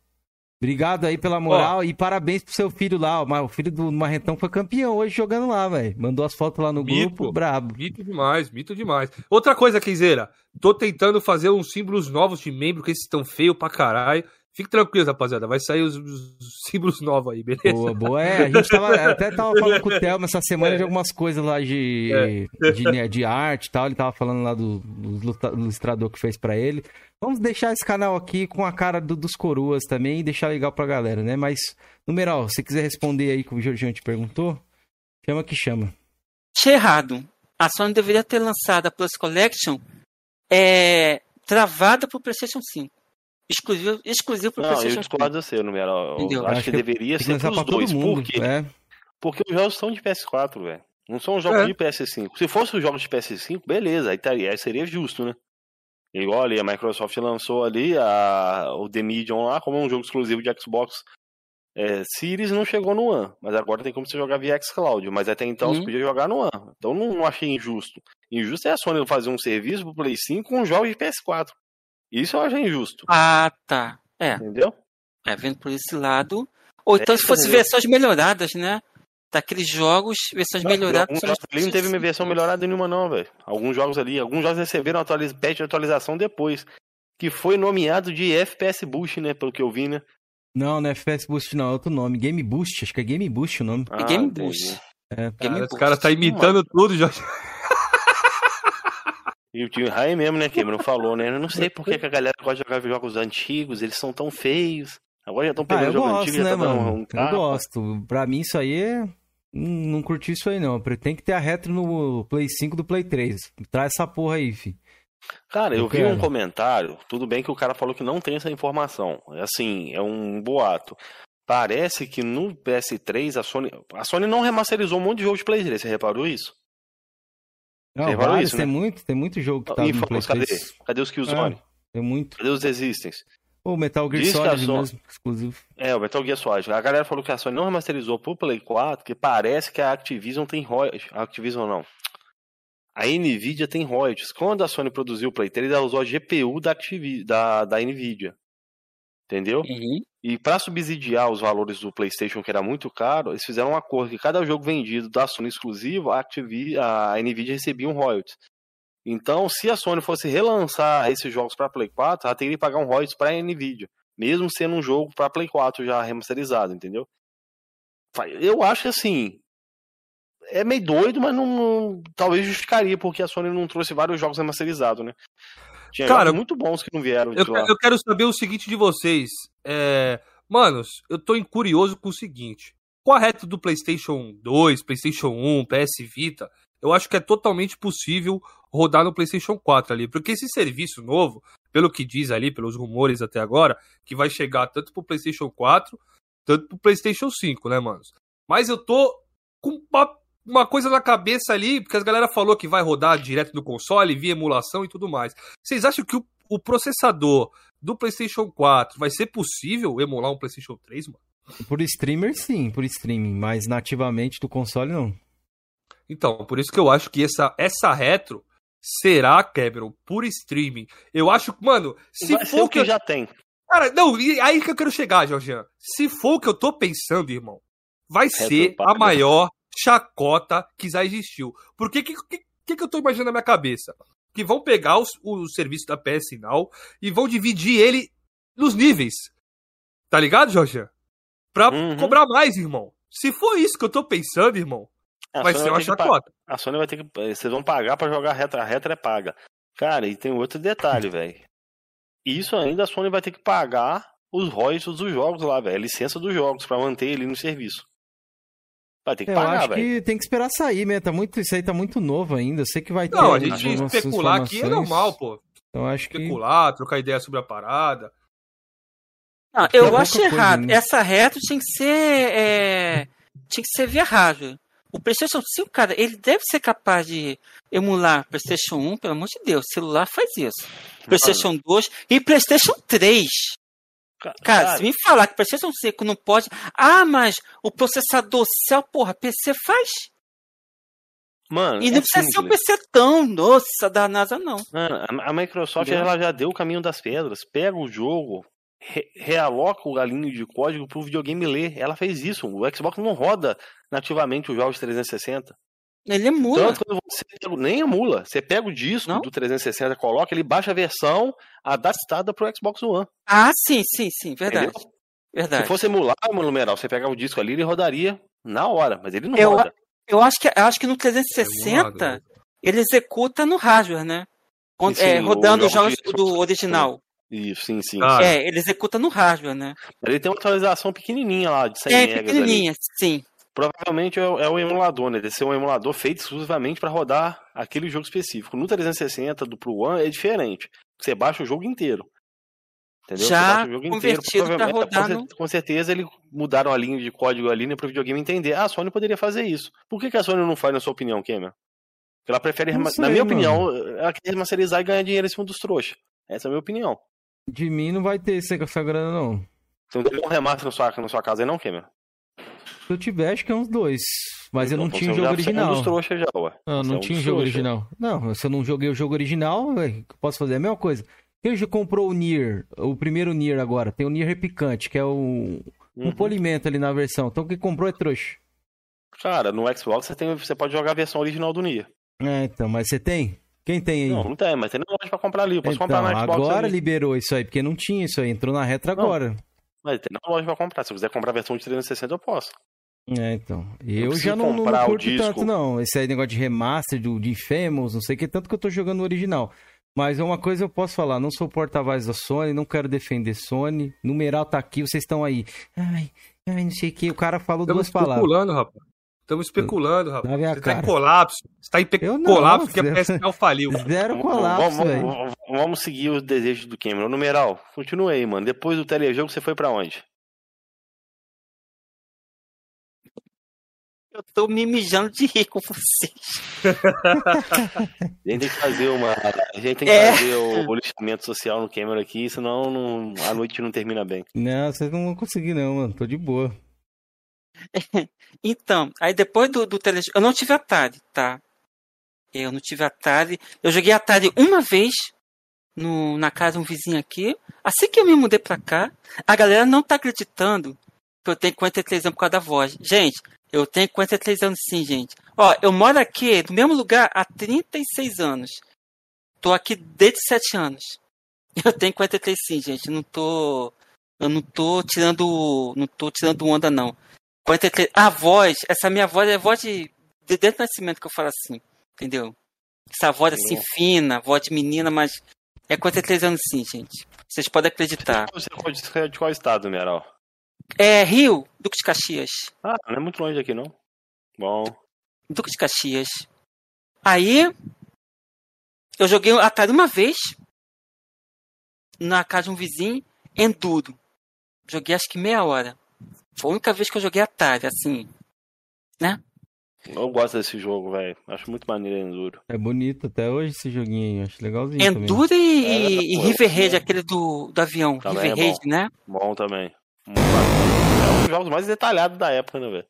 obrigado aí pela moral e parabéns pro seu filho lá. O filho do Marrentão foi campeão hoje jogando lá, velho. Mandou as fotos lá no Mito. grupo, brabo. Mito demais, mito demais. Outra coisa, Kenzeira. Tô tentando fazer uns símbolos novos de membro, que esses estão feios pra caralho. Fique tranquilo, rapaziada. Vai sair os, os símbolos novos aí, beleza? Boa, boa. É, a gente tava, até tava falando com o Thelma essa semana de algumas coisas lá de, de, né, de arte e tal. Ele tava falando lá do, do ilustra- ilustrador que fez pra ele. Vamos deixar esse canal aqui com a cara do- dos coroas também e deixar legal pra galera, né? Mas, numeral, se quiser responder aí que o Jorginho te perguntou, chama que chama. Achei errado. A Sony deveria ter lançado a Plus Collection é, travada pro PlayStation 5. Exclusivo, exclusivo pro Não, eu PlayStation 5. discordo você, numeral. Eu Entendeu? acho, Acho que, que deveria ser pros dois. mundo. Por quê? É. Porque os jogos são de PS4, velho. Não são jogos É. de PS5. Se fosse os jogos de PS5, beleza, aí, aí seria justo, né? Igual ali, a Microsoft lançou ali a, o The Medium lá como um jogo exclusivo de Xbox é, Series não chegou no One, mas agora tem como você jogar via xCloud, mas até então você Uhum. podia jogar no One. Então não, não achei injusto. Injusto é a Sony fazer um serviço pro Play 5 com jogos de PS4. Isso eu achei injusto, Ah, tá. É, entendeu? é, vendo por esse lado. Ou então É, se fosse entendeu? versões melhoradas, né? Daqueles jogos, versões melhoradas. Alguns jogos ali não teve uma versão melhorada nenhuma, não, velho. Alguns jogos ali, alguns jogos receberam atualiz... patch de atualização depois. Que foi nomeado de FPS Boost, né? Pelo que eu vi, né? Não, não é FPS Boost, não. É outro nome. Game Boost. Acho que é Game Boost o nome. E Game entendi. Boost. É. Game Cara, os Boost. caras tá imitando tudo, já. E o Tim Rai mesmo, né, Cameron? Falou, né? Eu não sei por que, que a galera gosta de jogar jogos antigos, eles são tão feios. Agora já estão Ah, pegando eu jogo gosto, antigo e né, já tá mano? um Eu gosto. Pra mim, isso aí é. Não curti isso aí, não. Tem que ter a retro no Play 5 do Play 3. Traz essa porra aí, fi. Cara, eu Eu vi quero. um comentário, tudo bem que o cara falou que não tem essa informação. É assim, é um boato. Parece que no PS3 a Sony. A Sony não remasterizou um monte de jogo de Play 3, você reparou isso? Não, Você reparou vários, isso, tem né? muito, tem muito jogo que tá E no Play falou, cadê? 3. Cadê os Killzone? Tem muito. Cadê os Resistance? O Metal Gear Diz Solid Sony- mesmo, exclusivo. É, o Metal Gear Solid. A galera falou que a Sony não remasterizou pro Play 4, que parece que a Activision tem royalties. A Activision não. A Nvidia tem royalties. Quando a Sony produziu o Play 3, ela usou a GPU da, Activi da, da Nvidia. Entendeu? Uhum. E para subsidiar os valores do PlayStation, que era muito caro, eles fizeram um acordo que cada jogo vendido da Sony exclusivo, a, Activi a Nvidia recebia um royalties. Então, se a Sony fosse relançar esses jogos para Play 4, ela teria que pagar um royalties para a Nvidia, mesmo sendo um jogo para Play 4 já remasterizado, entendeu? Eu acho que assim, é meio doido, mas não, não, talvez justificaria porque a Sony não trouxe vários jogos remasterizados, né? Tinha Cara, muito bons que não vieram. Eu, eu, quero saber o seguinte de vocês. É... Manos, eu tô curioso com o seguinte. Com a reta do PlayStation 2, PlayStation 1, PS Vita, eu acho que é totalmente possível rodar no PlayStation 4 ali. Porque esse serviço novo, pelo que diz ali, pelos rumores até agora, que vai chegar tanto pro PlayStation 4, tanto pro PlayStation 5, né, manos? Mas eu tô com uma, uma coisa na cabeça ali, porque as galera falou que vai rodar direto no console, via emulação e tudo mais. Vocês acham que o, o processador do PlayStation 4 vai ser possível emular um PlayStation 3, mano? Por streamer, sim, por streaming, mas nativamente do console, não. Então, por isso que eu acho que essa, essa retro será, Cameron, por streaming. Eu acho, mano, se Vai for o que, eu... já tem. Cara, não, aí que eu quero chegar, Jorgian. Se for o que eu tô pensando, irmão, vai retro ser a maior chacota que já existiu. Porque que, que, que, que eu tô imaginando na minha cabeça? Que vão pegar os, o serviço da PS Now e vão dividir ele nos níveis. Tá ligado, Jorge? Pra uhum. cobrar mais, irmão. Se for isso que eu tô pensando, irmão, a vai Sony ser uma chacota. A Sony vai ter que. Vocês vão pagar para jogar a reta. A reta é paga. Cara, e tem outro detalhe, velho. Isso ainda a Sony vai ter que pagar os royalties dos jogos lá, velho. A licença dos jogos para manter ele no serviço. Vai ter que pagar, Eu acho véio. que tem que esperar sair, né? Tá muito, isso aí tá muito novo ainda. Eu sei que vai ter. Não, a gente especular aqui é normal, pô. Então acho especular, que. Especular, trocar ideia sobre a parada. Não, eu é acho errado. né? Essa reta tinha que ser. É... Tinha que ser via rádio. O PlayStation 5, cara, ele deve ser capaz de emular PlayStation 1, pelo amor de Deus. O celular faz isso. PlayStation 2 e PlayStation 3. Cara, cara, se me falar que PlayStation 5 não pode. Ah, mas o processador céu, porra, PC faz. Mano, e não é precisa simples. ser um PC tão nossa da NASA, não. Mano, a Microsoft ela já deu o caminho das pedras. Pega o jogo, re realoca o galinho de código pro videogame ler. Ela fez isso. O Xbox não roda nativamente os jogos 360. Ele emula. Tanto quando você pega, nem emula. Você pega o disco não? do 360, coloca, ele baixa a versão adaptada pro Xbox One. Ah, sim, sim, sim, verdade. verdade. Se fosse emular, mano, numeral, você pegava o disco ali, ele rodaria na hora, mas ele não eu, roda. Eu acho que, eu acho que no 360 é ele executa no hardware, né? Sim, é, rodando os jogos do original. Isso, sim, sim. Ah, é, ele executa no hardware, né? Ele tem uma atualização pequenininha lá, de 100 é, pequenininha, ali. sim. Provavelmente é, é, o emulador, né? Deve ser um emulador feito exclusivamente para rodar aquele jogo específico. No 360 do Pro One é diferente. Você baixa o jogo inteiro. Entendeu? Já convertido para rodar com, no... com certeza eles mudaram a linha de código ali né, para o videogame entender. Ah, a Sony poderia fazer isso. Por que, que a Sony não faz, na sua opinião? Porque ela prefere, sei, na minha mano. opinião, ela quer remasterizar e ganhar dinheiro em cima dos trouxas. Essa é a minha opinião. De mim não vai ter essa grana, não. Você não tem um remaster na sua, na sua casa aí, não, Cameron? Se eu tiver, acho que é uns dois. Mas então, eu não tinha o jogo original. Um trouxa já, ué. Não, não é um tinha o jogo original. Não, se eu não joguei o jogo original, véio, posso fazer a mesma coisa. Quem já comprou o Nier, o primeiro Nier agora, tem o Nier Repicante, que é o, um uhum. polimento ali na versão. Então quem comprou é trouxa. Cara, no Xbox você, tem, você pode jogar a versão original do Nier. É, então, mas você tem? Quem tem aí? Não, não tem, mas tem na loja pra comprar ali. Eu posso então, comprar na Xbox. Agora ali. liberou isso aí, porque não tinha isso aí. Entrou na retro agora. Mas tem na loja pra comprar. Se eu quiser comprar a versão de 360, eu posso. É, então. Eu já não, não, não curto tanto, não. Esse aí negócio de remaster, do, de Infamous, não sei o que, tanto que eu tô jogando o original. Mas uma coisa eu posso falar, não sou porta-voz da Sony, não quero defender Sony. Numeral tá aqui, vocês estão aí. Ai, ai, não sei o que. O cara falou Estamos duas palavras. Especulando, rapaz. Estamos especulando, rapaz. Você cara. tá em colapso. Você tá em pe... colapso porque a PSL faliu. Zero colapso, vamos, vamos, vamos, seguir os desejos do Cameron. Numeral, continue aí, mano. Depois do telejogo, você foi para onde? Eu tô me mijando de rir com vocês. a gente tem que fazer uma. A gente tem que é. fazer o, o lixamento social no Cameron aqui, senão não, a noite não termina bem. Não, vocês não vão conseguir, não, mano. Tô de boa. então, aí depois do, do. Eu não tive Atari, tá? Eu não tive Atari. Eu joguei Atari uma vez no, na casa de um vizinho aqui. Assim que eu me mudei pra cá, a galera não tá acreditando que eu tenho 43 anos por causa da voz. Gente, eu tenho 43 anos sim, gente. Ó, eu moro aqui no mesmo lugar há 36 anos. tô aqui desde 7 anos. Eu tenho 43 sim, gente. Não tô. Eu não tô tirando. Não tô tirando onda, não. 43. A voz, essa minha voz é voz de. de dentro do nascimento que eu falo assim. Entendeu? Essa voz assim Sim. fina, voz de menina, mas. É 43 anos sim, gente. Vocês podem acreditar. Você é de qual estado, Mineral? É Rio, Duque de Caxias. Ah, não é muito longe daqui, não. Bom. Duque de Caxias. Aí, eu joguei Atari uma vez, na casa de um vizinho, Enduro. Joguei acho que meia hora. Foi a única vez que eu joguei Atari, assim. Eu gosto desse jogo, velho. Acho muito maneiro Enduro. É bonito até hoje esse joguinho aí. Acho legalzinho também. Enduro e, É, e pô, River Raid, aquele do, do avião. Também River é Raid, né? Bom também. Muito. É um dos jogos mais detalhados da época, né, velho?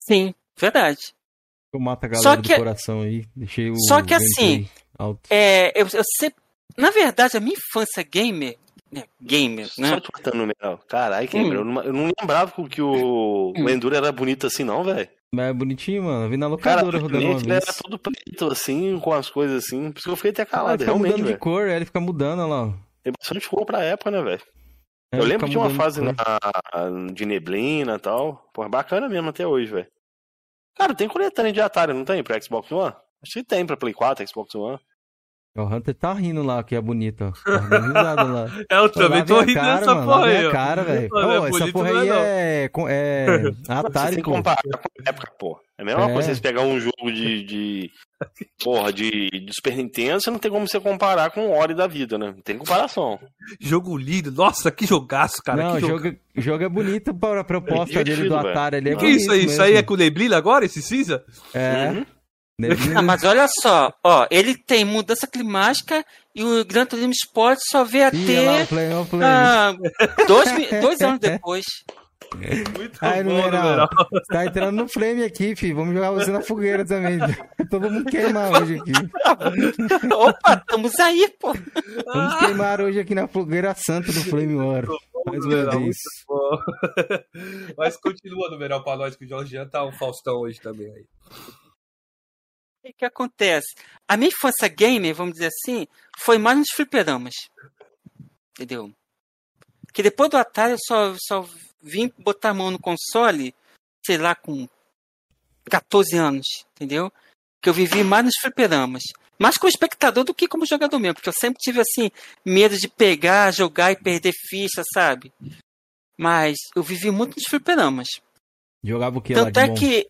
Sim, verdade. Eu mato a galera Só do que- coração aí. Deixei o. Só que assim, Alto. É, eu, eu sempre. Na verdade, a minha infância gamer. Né, gamer, Só né? te cortando no Mineral. Caralho, Hum. Cameron, eu, não, eu não lembrava que o, o Enduro era bonito assim, não, velho. Mas é bonitinho, mano. Eu vi na Cara, locadora rodando uma vez. era todo preto, assim, com as coisas assim. Por isso que eu fiquei até Ah, calado, fica realmente, mudando de velho. cor, ele fica mudando, olha lá. ó. Tem bastante cor pra época, né, velho? É, Eu lembro que tinha uma de fase cor. na, de neblina e tal. Pô, bacana mesmo até hoje, velho. Cara, tem coletânea de Atari, não tem? Pra Xbox One? Acho que tem pra Play 4, Xbox One. O Hunter tá rindo lá, que é bonito, ó. Tá dando lá. Eu também tô rindo cara, dessa mano, porra lá vem aí, cara, velho. É essa porra é aí não. é, é Atari, que pô. comparar com a época, pô. É a mesma É. coisa vocês pegar um jogo de. de porra, de, de Super Nintendo, você não tem como você comparar com o Ori da vida, né? Não tem comparação. Jogo lindo. Nossa, que jogaço, cara. Não, que o jogo... jogo, jogo é bonito para a proposta É dele do Atari. Ele é Que isso aí? bonito Isso aí é mesmo. com neblina agora, esse cinza? É. Uhum. Neblina- Ah, mas olha só, ó, ele tem mudança climática e o Gran Turismo Sport só veio a Ih, olha lá, ter o play, olha o play. ah, dois, dois anos depois. Muito Ai, bom, numeral. numeral. Você tá entrando no frame aqui, filho. Vamos jogar você na fogueira também. Todo mundo queimar hoje aqui. Opa, estamos aí, pô. Vamos queimar hoje aqui na fogueira santa do Flame War. Mais uma vez. Mas continua, numeral, pra nós, que o Jorgian tá um Faustão hoje também aí. O que, acontece? A minha infância gamer, vamos dizer assim, foi mais nos fliperamas. Entendeu? Que depois do Atari eu só, só vim botar a mão no console, sei lá, com 14 anos, entendeu? Que eu vivi mais nos fliperamas. Mais como espectador do que como jogador mesmo, porque eu sempre tive, assim, medo de pegar, jogar e perder ficha, sabe? Mas eu vivi muito nos fliperamas. Jogava o que lá Tanto de é bom? que.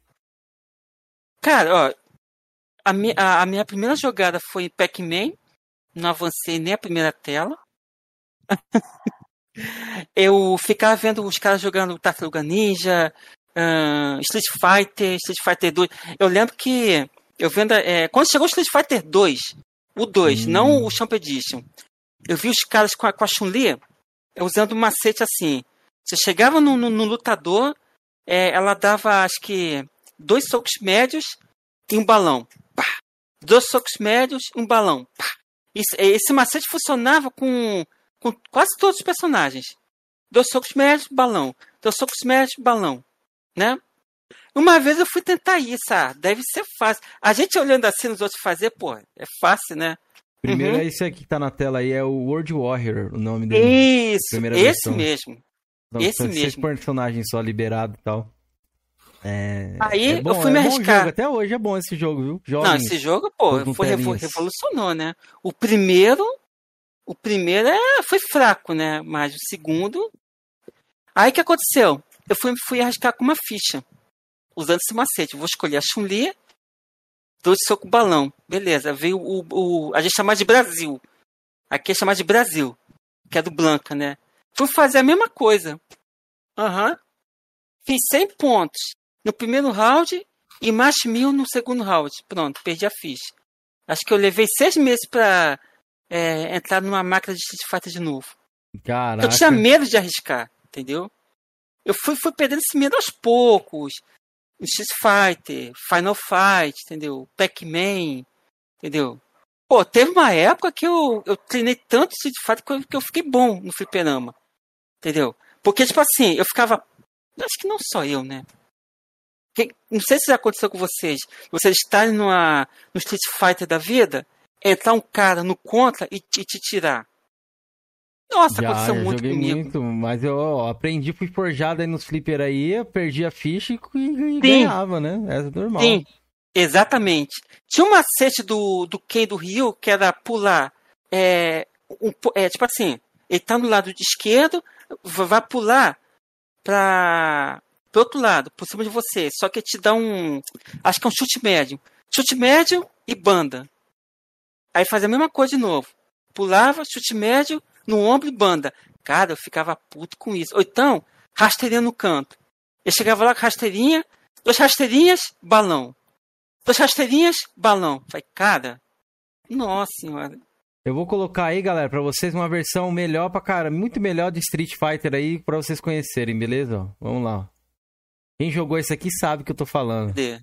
Cara, ó. A, mi a, a minha primeira jogada foi Pac-Man. Não avancei nem a primeira tela. eu ficava vendo os caras jogando Tartaruga Ninja, ahn, Street Fighter, Street Fighter 2. Eu lembro que. Eu vendo. é, quando chegou o Street Fighter 2, o 2, Hum. não o Champ Edition, eu vi os caras com a, com a Chun-Li usando um macete assim. Você chegava no, no- no lutador, é, ela dava, acho que, dois socos médios e um balão. Pá! Dois socos médios e um balão. Pá! Isso- esse macete funcionava com, com quase todos os personagens. Dois socos médios, balão. Dois socos médios, balão. Né? Uma vez eu fui tentar isso, ah, deve ser fácil. A gente olhando assim nos outros fazer, pô, é fácil, né? Primeiro Uhum. é esse aqui que tá na tela aí, é o World Warrior, o nome dele. Isso, esse versão. mesmo. São- esse são seis mesmo. personagens só liberados e tal. É, Aí é bom, eu fui me é arriscar. jogo. Até hoje é bom esse jogo, viu? Não, esse jogo, pô, foi revolucionou, né? O primeiro, o primeiro é, foi fraco, né? Mas o segundo. Aí o que aconteceu? Eu fui, fui arriscar com uma ficha, usando esse macete. Vou escolher a Chun-Li, dois soco balão. Beleza, veio o, o. A gente chama de Brasil. Aqui é chamado de Brasil, que é do Blanca, né? Fui fazer a mesma coisa. Aham. Fiz 100 pontos no primeiro round e mais mil no segundo round. Pronto, perdi a ficha. Acho que eu levei seis meses pra é, entrar numa máquina de Street Fighter de novo. Caraca. Eu tinha medo de arriscar, entendeu? Eu fui, fui perdendo esse medo aos poucos. No Street Fighter, Final Fight, entendeu? Pac-Man, entendeu? Pô, teve uma época que eu, eu treinei tanto Street Fighter que eu, que eu fiquei bom no fliperama. Entendeu? Porque, tipo assim, eu ficava. Acho que não só eu, né? Que- não sei se já aconteceu com vocês. Vocês estarem numa, no Street Fighter da vida entrar um cara no contra e te, te tirar. Nossa, Já, aconteceu muito joguei comigo. muito, mas eu ó, aprendi, fui forjado aí nos flipper aí, perdi a ficha e, e ganhava, né? É normal. Sim, exatamente. Tinha um macete do, do Ken do Rio que era pular. É, um é, tipo assim, ele tá no lado de esquerdo, va- vai pular para pro outro lado, por cima de você. Só que te dá um. Acho que é um chute médio. Chute médio e banda. Aí faz a mesma coisa de novo. Pulava, chute médio, no ombro e banda. Cara, eu ficava puto com isso. Ou então, rasteirinha no canto. Eu chegava lá com rasteirinha, duas rasteirinhas, balão. Duas rasteirinhas, balão. Falei, cara, nossa senhora. Eu vou colocar aí, galera, pra vocês uma versão melhor pra cara, muito melhor de Street Fighter aí, pra vocês conhecerem, beleza? Vamos lá. Quem jogou esse aqui sabe o que eu tô falando. Cadê?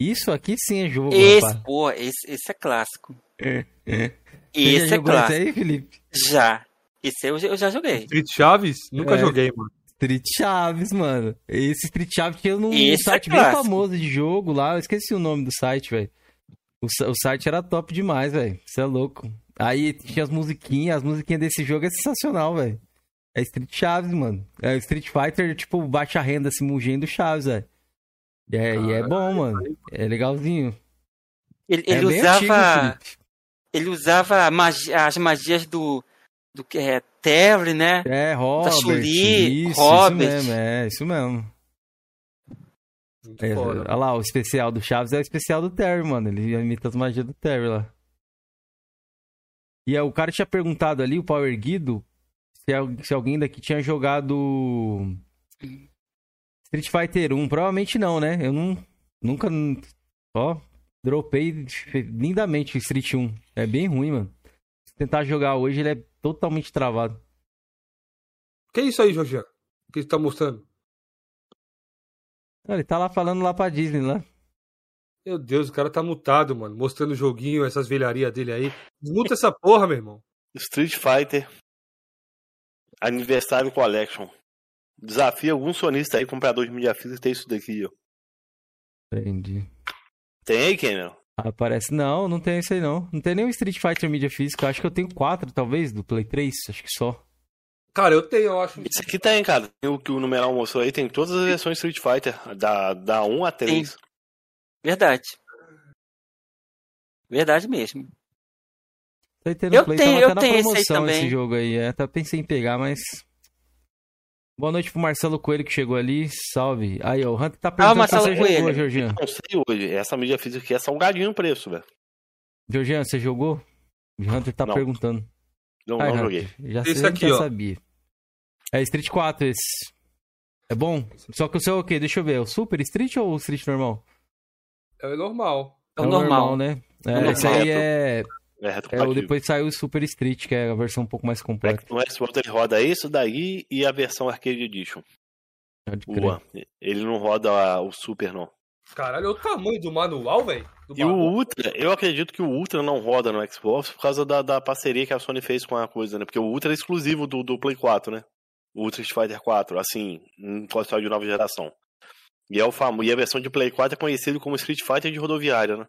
Isso aqui sim é jogo, Esse, rapaz. pô, esse, esse é clássico. Você já Esse é jogou clássico. esse aí, Felipe? Já. Esse aí eu, já- eu já joguei. Street Chaves? Nunca É. joguei, mano. Street Chaves, mano. Esse Street Chaves tinha num Esse é site bem clássico. famoso de jogo lá. Eu esqueci o nome do site, velho. O, o site era top demais, velho. Você é louco. Aí tinha as musiquinhas. As musiquinhas desse jogo é sensacional, velho. É Street Chaves, mano. É Street Fighter, tipo, baixa renda, se mungendo do Chaves, velho. E é, e é bom, mano. É legalzinho. Ele, É ele bem usava. antigo, ele usava magi- as magias do. do que é Terry, né? É, Robert. Chun-Li, isso, Robert. isso mesmo. É, isso mesmo. É, olha lá, o especial do Chaves é o especial do Terry, mano. Ele imita as magias do Terry lá. E é, o cara tinha perguntado ali, o Power Guido, se, se alguém daqui tinha jogado Street Fighter 1. Provavelmente não, né? Eu não, nunca. Ó, dropei lindamente o Street 1. É bem ruim, mano. Se tentar jogar hoje, ele é totalmente travado. Que isso aí, Jorge? Que você tá mostrando? Ele tá lá falando lá pra Disney lá. Meu Deus, o cara tá mutado, mano. Mostrando o joguinho, essas velharias dele aí. Desmuta essa porra, meu irmão. Street Fighter Aniversário Collection. Desafia algum sonista aí, comprador de mídia física, ter isso daqui, ó. Entendi. Tem aí, Cameron? Ah, parece. Não, não tem isso aí não. Não tem nem o Street Fighter mídia física. Acho que eu tenho quatro, talvez, do Play 3. Acho que só. Cara, eu tenho, eu acho. Esse aqui tem, cara. Tem o que o numeral mostrou aí, tem todas as versões Street Fighter, da, da 1 a 3. Verdade. Verdade mesmo. No Eu Play, tenho- tava eu até na tenho esse também. esse jogo aí. É, até pensei em pegar, mas. Boa noite pro Marcelo Coelho que chegou ali. Salve. Aí, ó, o Hunter tá perguntando Marcelo se você jogou, Coelho. Georgian. Não sei hoje, essa mídia física aqui é salgadinho o preço, velho. Georgian, você jogou? O Hunter tá Não. perguntando. Não, Ai, não Hunter, joguei. Já, Esse sei, aqui, já ó. sabia. É Street 4 esse. É bom? Só que o seu é o quê? Deixa eu ver. É o Super Street ou o Street normal? É normal. É o normal. né? É, normal. esse aí é, É é o retrocompatible. depois saiu o Super Street, que é a versão um pouco mais completa. No Xbox ele roda isso daí e a versão Arcade Edition. Pode crer. Boa. Ele não roda o Super, não. Caralho, olha o tamanho do manual, velho. E o. Ultra, eu acredito que o Ultra não roda no Xbox por causa da, da parceria que a Sony fez com a coisa, né? Porque o Ultra é exclusivo do, do Play 4, né? O Ultra Street Fighter 4, assim, um console de nova geração. E, é o famo... e a versão de Play 4 é conhecido como Street Fighter de rodoviária, né?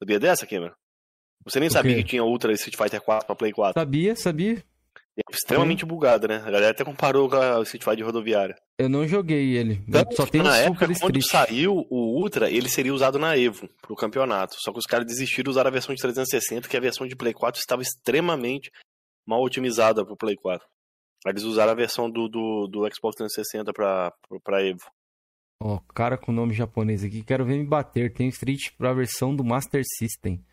Sabia dessa, Cameron? Você nem sabia que tinha Ultra Street Fighter 4 pra Play 4. Sabia, sabia. É extremamente bugado, né? A galera até comparou com a Street Fighter rodoviária. Eu não joguei ele. Tanto só o na época, quando Street. saiu o Ultra, ele seria usado na Evo, pro campeonato. Só que os caras desistiram de usar a versão de 360, que a versão de Play 4 estava extremamente mal otimizada pro Play 4. Aí Eles usaram a versão do, do, do Xbox 360 pra, pra Evo. Ó, cara com nome japonês aqui. Quero ver me bater. Tem Street pra versão do Master System.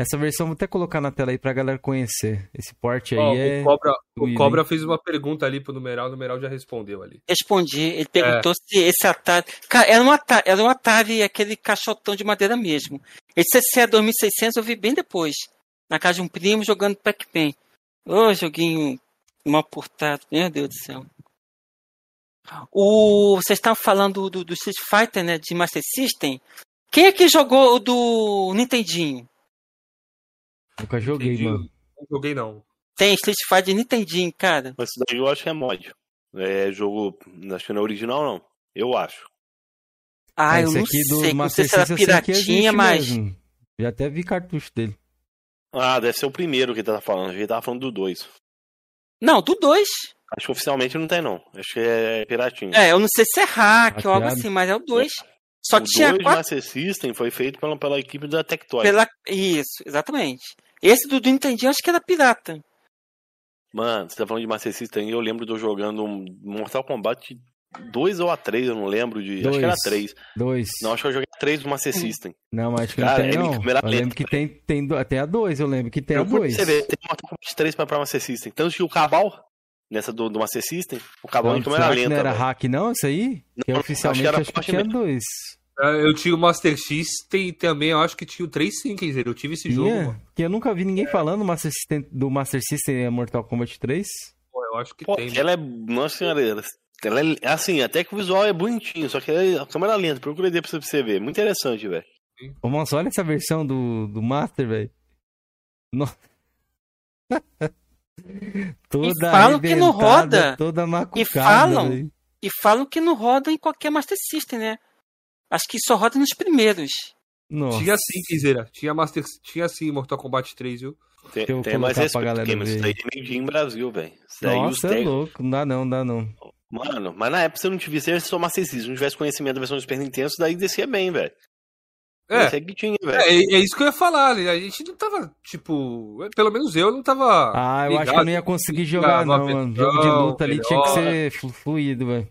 Essa versão vou até colocar na tela aí pra galera conhecer. Esse porte aí Ó, é. o Cobra, o Cobra fez uma pergunta ali pro numeral, o numeral já respondeu ali. Respondi. Ele perguntou se esse Atari. Cara, era um Atari, era um Atari, aquele caixotão de madeira mesmo. Esse CC 2600 eu vi bem depois. Na casa de um primo jogando Pac-Man. Ô, joguinho mal portado. Meu Deus do céu. O, vocês estavam falando do, do Street Fighter, né? De Master System. Quem é que jogou o do Nintendinho? Nunca joguei, Entendi. mano. Não joguei, não. Tem Street Fighter de Nintendinho, cara. Mas isso daí eu acho que é mod. É jogo. Acho que não é original, não. Eu acho. Ah, eu esse não aqui do sei. Não Master sei se era eu que piratinha, mas. mesmo. Já até vi cartucho dele. Ah, deve ser o primeiro que ele tá falando. Ele tava falando do 2. Não, do 2. Acho que oficialmente não tem, não. Acho que é piratinho. É, eu não sei se é hack ou algo assim, mas é o 2. Só o tinha 2 quatro Master System foi feito pela, pela equipe da Tectoy. pela. Isso, exatamente. Esse do, do Nintendinho acho que era pirata. Mano, você tá falando de Master System, eu lembro de eu jogando um Mortal Kombat 2 ou a 3, eu não lembro de. Acho que era Dois. 3. Dois. Não, acho que eu joguei a 3 do Master System. Não, mas acho que Cara, não tem, é não. em câmera Eu lembro que tem, tem, tem a dois, eu lembro que tem a Eu por dois. você ver, tem Mortal Kombat 3 pra, pra Master System. Tanto que o Cabal, nessa do, do Master System, o Cabal Não, será que lenta. não era hack, não, isso aí? Que Não, oficialmente acho que era acho que dois. Ah, Eu tinha o Master X, tem também, eu acho que tinha o 3 sim, quer dizer, eu tive esse jogo, Tinha? mano. Porque eu nunca vi ninguém falando do Master System, do Master System e Mortal Kombat 3. Pô, eu acho que Pô, tem. ela é. Nossa senhora, ela é assim, até que o visual é bonitinho, só que é a câmera lenta. Procura aí pra você ver. Muito interessante, velho. Ô, moço, olha essa versão do, do Master, velho. No- toda falam que não roda. Toda macucada, falam. velho. E falam que não roda em qualquer Master System, né? Acho que só roda nos primeiros. Nossa. Tinha sim, Kenzeira. Tinha Master Tinha sim Mortal Kombat 3, viu? Tem, tem mais respeito, galera porque, ver. isso daí é made in Brasil, velho. Isso daí os Nossa, é louco. Não dá não, não dá não. Mano, mas na época você não tivesse, se você tomasse isso, se não tivesse conhecimento da versão do Super Nintendo, isso daí descia bem, velho. É, é tinha, velho. é, é isso que eu ia falar. A gente não tava, tipo. Pelo menos eu não tava. Ah, eu acho que eu ligado. não ia conseguir jogar, não, mano. Jogo de luta ali tinha que melhor. ser flu- fluido, velho.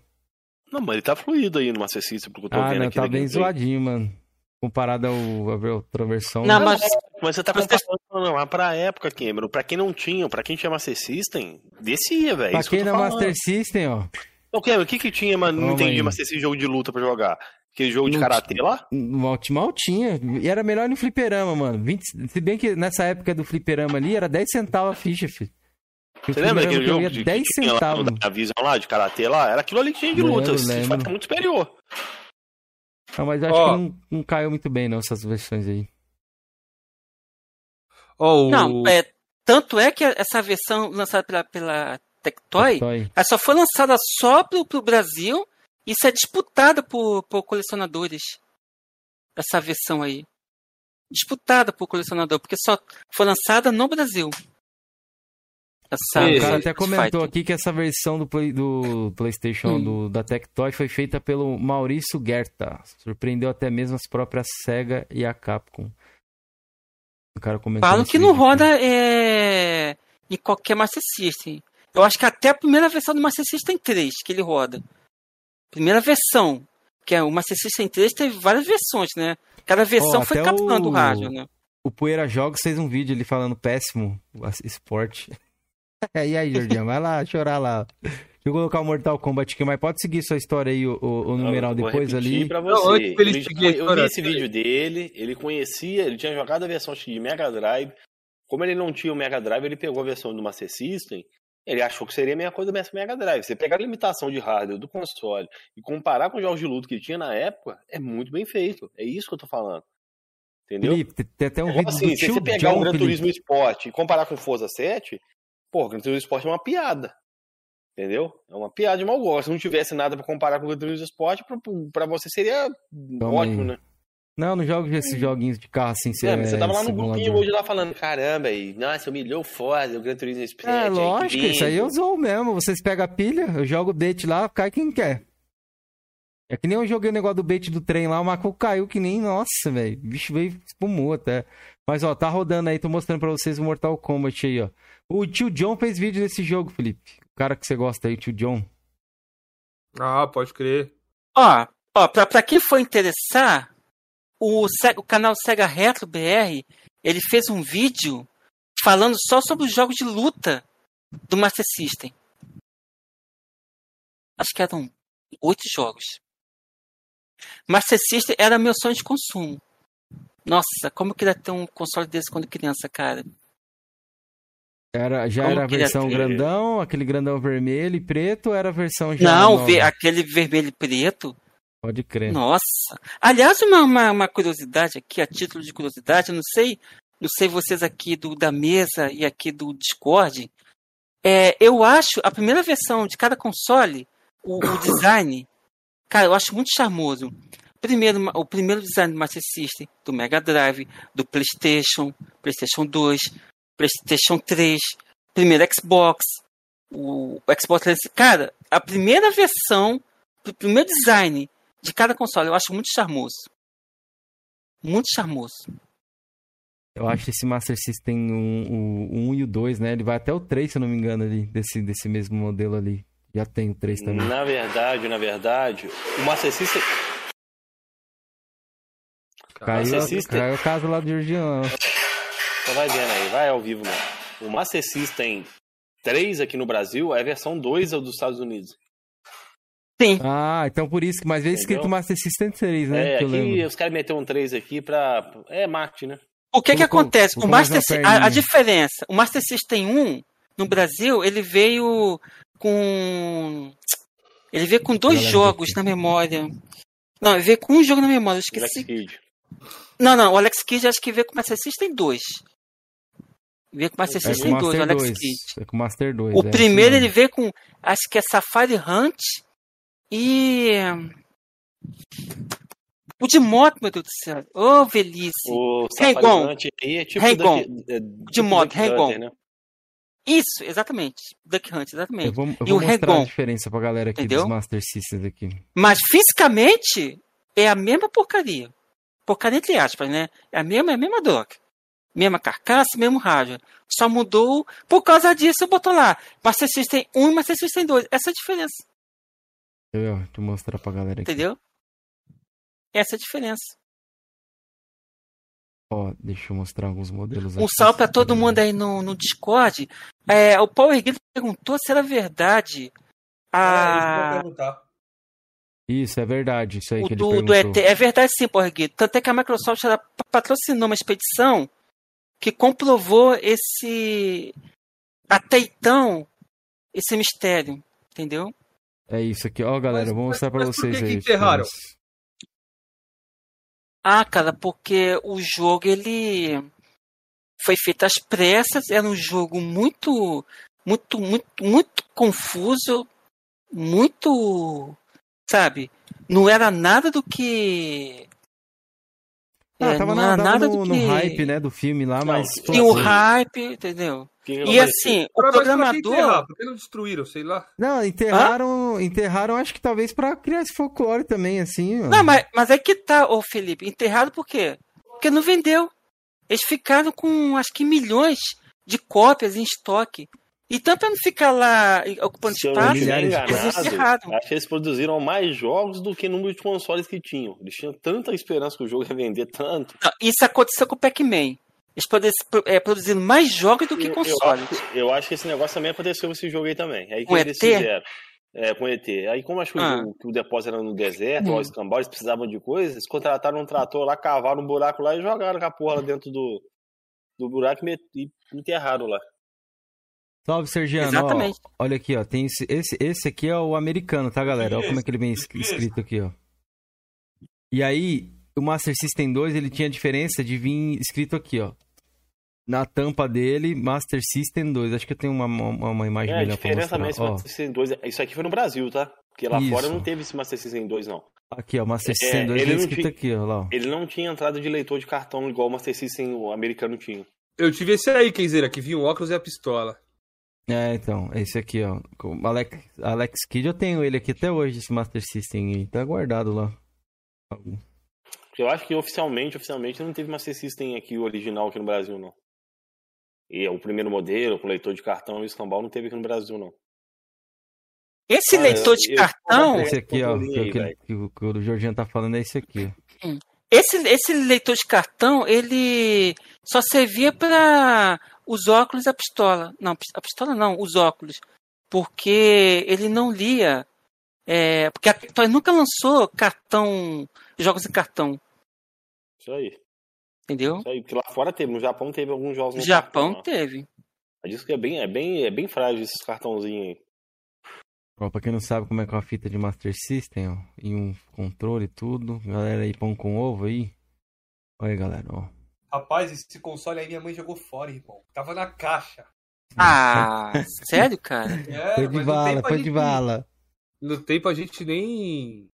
Não, mas ele tá fluido aí no Master System, porque eu tô Ah, vendo não, aqui. tá bem zoadinho, mano. Comparado ao, à outra versão. Não, mas Mas você tá Mas comparando, não, mas pra época, Cameron, pra quem não tinha, pra quem tinha Master System, descia, velho. pra que quem tô na falando. Master System, ó. Ô, Cameron, o que que tinha, mano? Não entendi. Master System jogo de luta pra jogar. Aquele jogo de Não karatê lá? Mal, mal tinha. E era melhor no fliperama, mano. 20 se bem que nessa época do fliperama ali era 10 centavos a ficha, filho. Você lembra daquele eu jogo de, 10 que tinha lá centavos. da Vision lá, de karatê lá? Era aquilo ali que tinha de luta. Lembro, Esse Street lembro. Fighter é muito superior. Não, mas eu acho Ó. que não, não caiu muito bem, não, essas versões aí. Ó, o... Não, é, tanto é que essa versão lançada pela, pela Tectoy, Toy. ela só foi lançada só pro, pro Brasil e isso é disputada por, por colecionadores. Essa versão aí. Disputada por colecionador, porque só foi lançada no Brasil. Essa O cara até comentou aqui que essa versão do, Play- do PlayStation Hum. do, da Tectoy foi feita pelo Maurício Guerta. Surpreendeu até mesmo as próprias Sega e a Capcom. O cara comentou. Falam que não aqui. roda é, em qualquer Master System. Eu acho que até a primeira versão do Master System 3 que ele roda. Primeira versão. Que é o Master System 3 teve várias versões, né? Cada versão Ó, foi até captando o o- rádio, né? O Poeira Jogos fez um vídeo ele falando péssimo esporte. e aí, Jorginho, vai lá chorar lá. Deixa eu colocar o Mortal Kombat aqui, mas pode seguir sua história aí, o, o- o numeral Eu depois ali. Pra Não, você. antes Ele seguir a eu vi esse vídeo dele, ele conhecia, ele tinha jogado a versão de Mega Drive. Como ele não tinha o Mega Drive, ele pegou a versão do Master System. Ele achou que seria a mesma coisa do Mega Drive. Você pegar a limitação de hardware do console e comparar com os jogos de luta que ele tinha na época, é muito bem feito. É isso que eu tô falando. Entendeu? Felipe, tem- até um Então, vídeo assim, do se tio você pegar John, o Gran. Turismo Sport e comparar com o Forza 7, pô, o Gran Turismo Sport é uma piada. Entendeu? É uma piada de mau gosto. Se não tivesse nada pra comparar com o Gran Turismo Sport, pra, pra você seria ótimo, aí. né? Não, não jogo esses joguinhos de carro assim. É, mas você tava lá no simulador. grupinho hoje lá falando, caramba, e, nossa, humilhou o Forza, o Gran Turismo Sport. É, lógico, isso aí eu zoo mesmo. Vocês pegam a pilha, eu jogo o bait lá, cai quem quer. É que nem eu joguei o negócio do bait do trem lá, o macaco caiu que nem, nossa, velho. O bicho veio, espumou até. Mas ó, tá rodando aí, tô mostrando pra vocês o Mortal Kombat aí, ó. O tio John fez vídeo desse jogo, Felipe. O cara que você gosta aí, o tio John. Ah, pode crer. Ó, ó pra, pra quem for interessar, o, o canal Sega Retro BR, ele fez um vídeo falando só sobre os jogos de luta do Master System. Acho que eram oito jogos. Master System era meu sonho de consumo. Nossa, como eu queria ter um console desse quando criança, cara. Era, já Como era a é versão ter? grandão, aquele grandão vermelho e preto, ou era a versão já Não, ver aquele vermelho e preto. Pode crer. Nossa. Aliás, uma, uma, uma curiosidade aqui, a título de curiosidade, não sei, não sei vocês aqui do da mesa e aqui do Discord. É, eu acho a primeira versão de cada console, o, o design, cara, eu acho muito charmoso. primeiro, o primeiro design do Master System, do Mega Drive, do PlayStation, PlayStation 2, PlayStation 3, primeiro Xbox, o Xbox 360. Cara, a primeira versão, o primeiro design de cada console, eu acho muito charmoso. Muito charmoso. Eu acho que esse Master System 1, o 1 e o 2, né? Ele vai até o 3, se eu não me engano, ali, desse, desse mesmo modelo ali. Já tem o 3 também. Na verdade, na verdade, o Master System. Caiu, Master System- caiu o caso lá do Georgiano. Só vai vendo aí, vai ao vivo mesmo. O Master System 3 aqui no Brasil é a versão 2 dos Estados Unidos. Sim. Ah, então por isso que mais vezes Entendeu? escrito Master System 3, né? é, que eu aqui lembro. os caras meteram um 3 aqui pra. É Marte, né? O que que Colocou- acontece? O mais Master a, a diferença, o Master System 1 no Brasil, ele veio com ele veio com dois jogos na memória. Não, ele veio com um jogo na memória, eu Alex esqueci. Kidd. Não, não, o Alex Kidd acho que veio com o Master System 2. Veio com o Master É com System 2, o Master Alex 2. Kidd. É com Master 2. O é primeiro ele veio com, acho que é Safari Hunt e o de moto, meu Deus do céu. Ô, velhice. O. Safari Hunt aí é tipo Hang-On. Duck- é, De tipo moto, Duck Hang-On. Hunter, né? Isso, exatamente. Duck Hunt, exatamente. Eu vou, eu E vou o mostrar a Regon. diferença pra galera aqui Entendeu? dos Master Systems aqui. Mas fisicamente é a mesma porcaria. Porcaria entre aspas, né? É a mesma, é a mesma droga. Mesma carcaça, mesmo hardware. Só mudou por causa disso, botou lá. Master System 1 e Master System 2. Essa é a diferença, Deixa eu, deixa eu mostrar pra galera aqui. entendeu? Essa é a diferença. Ó, deixa eu mostrar alguns modelos Um aqui. salve pra todo mundo aí no, no Discord. É, o Power Grid perguntou se era verdade. A, perguntar. Isso, é verdade. Isso aí o que ele do, do perguntou. ET. É verdade sim, Power Grid. Tanto é que a Microsoft ela patrocinou uma expedição que comprovou esse. Até então, esse mistério. Entendeu? É isso aqui. Ó, galera, Mas- eu vou mostrar pra mas por vocês que que aí. enterraram? filmes. Ah, cara, porque o jogo ele foi feito às pressas, era um jogo muito, muito, muito, muito confuso, muito, sabe? Não era nada do que. Ah, é, tava, não na, tava nada no, do no que. hype, né, do filme lá, Não, mas... tinha Tinha o Sim. hype, entendeu? E assim, o pra programador. Por que não destruíram, sei lá? Não, enterraram, enterraram, acho que talvez pra criar esse folclore também, assim, ó. Não, mas, mas é que tá, ô Felipe, enterrado por quê? Porque não vendeu. Eles ficaram com acho que milhões de cópias em estoque. Então, pra não ficar lá ocupando Se eu espaço, de eles enganado, encerraram. acho que eles produziram mais jogos do que o número de consoles que tinham. Eles tinham tanta esperança que o jogo ia vender tanto. Não, isso aconteceu com o Pac-Man. Eles produ- é, produziram mais jogos do que Eu- consoles. Eu, acho, eu acho que esse negócio também aconteceu com esse jogo aí também. Aí que Com eles ET? fizeram. É, com ET. Aí, como acho que, o Ah. jogo- que o depósito era no deserto, Hum. ó, escambau, eles precisavam de coisas, eles contrataram um trator lá, cavaram um buraco lá e jogaram com a porra lá dentro do, do buraco e e enterraram lá. Salve, Sergiano. ó. Exatamente. olha aqui, ó. Tem esse, esse, esse aqui é o americano, tá, galera? Olha como é que ele vem es- escrito aqui, ó. E aí, o Master System 2, ele tinha a diferença de vir escrito aqui, ó. Na tampa dele, Master System 2. Acho que eu tenho uma, uma, uma imagem É, a melhor pra diferença mostrar. também, esse Ó, Master System 2, isso aqui foi no Brasil, tá? Porque lá Isso. fora não teve esse Master System 2, não. aqui, ó. Master É, System 2 ele escrito tinha- aqui, ó. Lá, ó. Ele não tinha entrada de leitor de cartão igual o Master System o americano tinha. Eu tive esse aí, Kenzeira, que vinha o óculos e a pistola. É, então, esse aqui, ó. O Alex, Alex Kidd, eu tenho ele aqui até hoje, esse Master System aí. Tá guardado lá. Eu acho que oficialmente, oficialmente não teve Master System aqui, o original aqui no Brasil, não. E o primeiro modelo, com leitor de cartão e escambau, não teve aqui no Brasil, não. Esse Ah, leitor de eu- cartão, eu- Esse aqui, ó, aí, que, que o- que o Jorginho tá falando é esse aqui. esse, esse leitor de cartão, ele só servia para os óculos e a pistola. Não, a pistola não, os óculos. Porque ele não lia. é, porque a Tectoy nunca lançou cartão, jogos em cartão, Isso aí. entendeu? Isso aí. Porque lá fora teve, no Japão teve alguns jogos No Japão cartão, teve. lá. Mas Diz que é bem, é bem, é bem frágil esses cartãozinhos aí. Ó, pra quem não sabe como é que é uma fita de Master System, ó. E um controle e tudo. Galera aí, pão com ovo aí. Olha aí, galera, ó. Rapaz, esse console aí minha mãe jogou fora, irmão. Tava na caixa. Ah, sério, cara? É, Foi de vala, foi de gente- vala. Não tem pra gente nem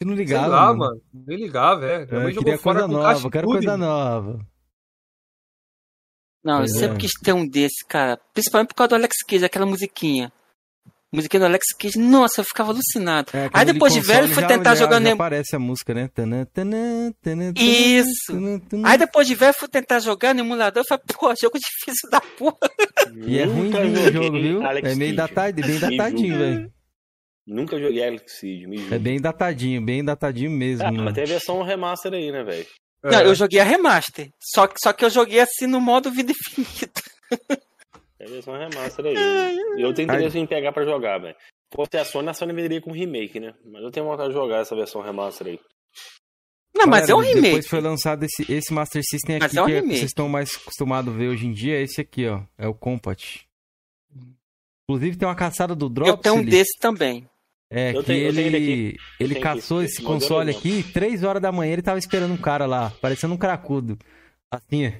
Você não Sei ligava, lá, mano. mano. Nem ligava, é. Minha Eu mãe jogou fora coisa com nova, caixa eu quero tudo, coisa nova. Não, eu Pois sempre é. quis ter um desse, cara. Principalmente por causa do Alex Kidd, aquela musiquinha. Musiquinha do Alex Kidd, nossa, eu ficava alucinado. É, Aí depois de velho, fui tentar já- jogar já no- aparece a música, né? Tanã, tanã, tanã, tanã, Isso. tanã, tanã. Aí depois de velho, fui tentar jogar no emulador, eu falei, pô, jogo difícil da porra. E é ruimzinho o jogo, viu? Alex É meio datadinho, bem datadinho, velho. Nunca joguei Alex Kidd, me julga. É bem datadinho, bem datadinho mesmo. Ah, mano. mas tem a versão remaster aí, né, velho? É. Não, eu joguei a remaster. Só que, só que eu joguei assim no modo vida infinita. Tem a versão remaster aí. E eu tenho interesse em pegar pra jogar, velho. Se fosse a Sony, a Sony venderia com remake, né? Mas eu tenho vontade de jogar essa versão remaster aí. Não, mas é um remake. Depois foi lançado esse, esse Master System Mas aqui, é um que remake. vocês estão mais acostumados a ver hoje em dia, é esse aqui, ó. É o Compat. Inclusive tem uma caçada do Drops. Eu tenho um desse também. É, Eu que tenho- ele, ele ele caçou que- esse console é bom. aqui, 3 horas da manhã ele tava esperando um cara lá, parecendo um cracudo. Assim, ó.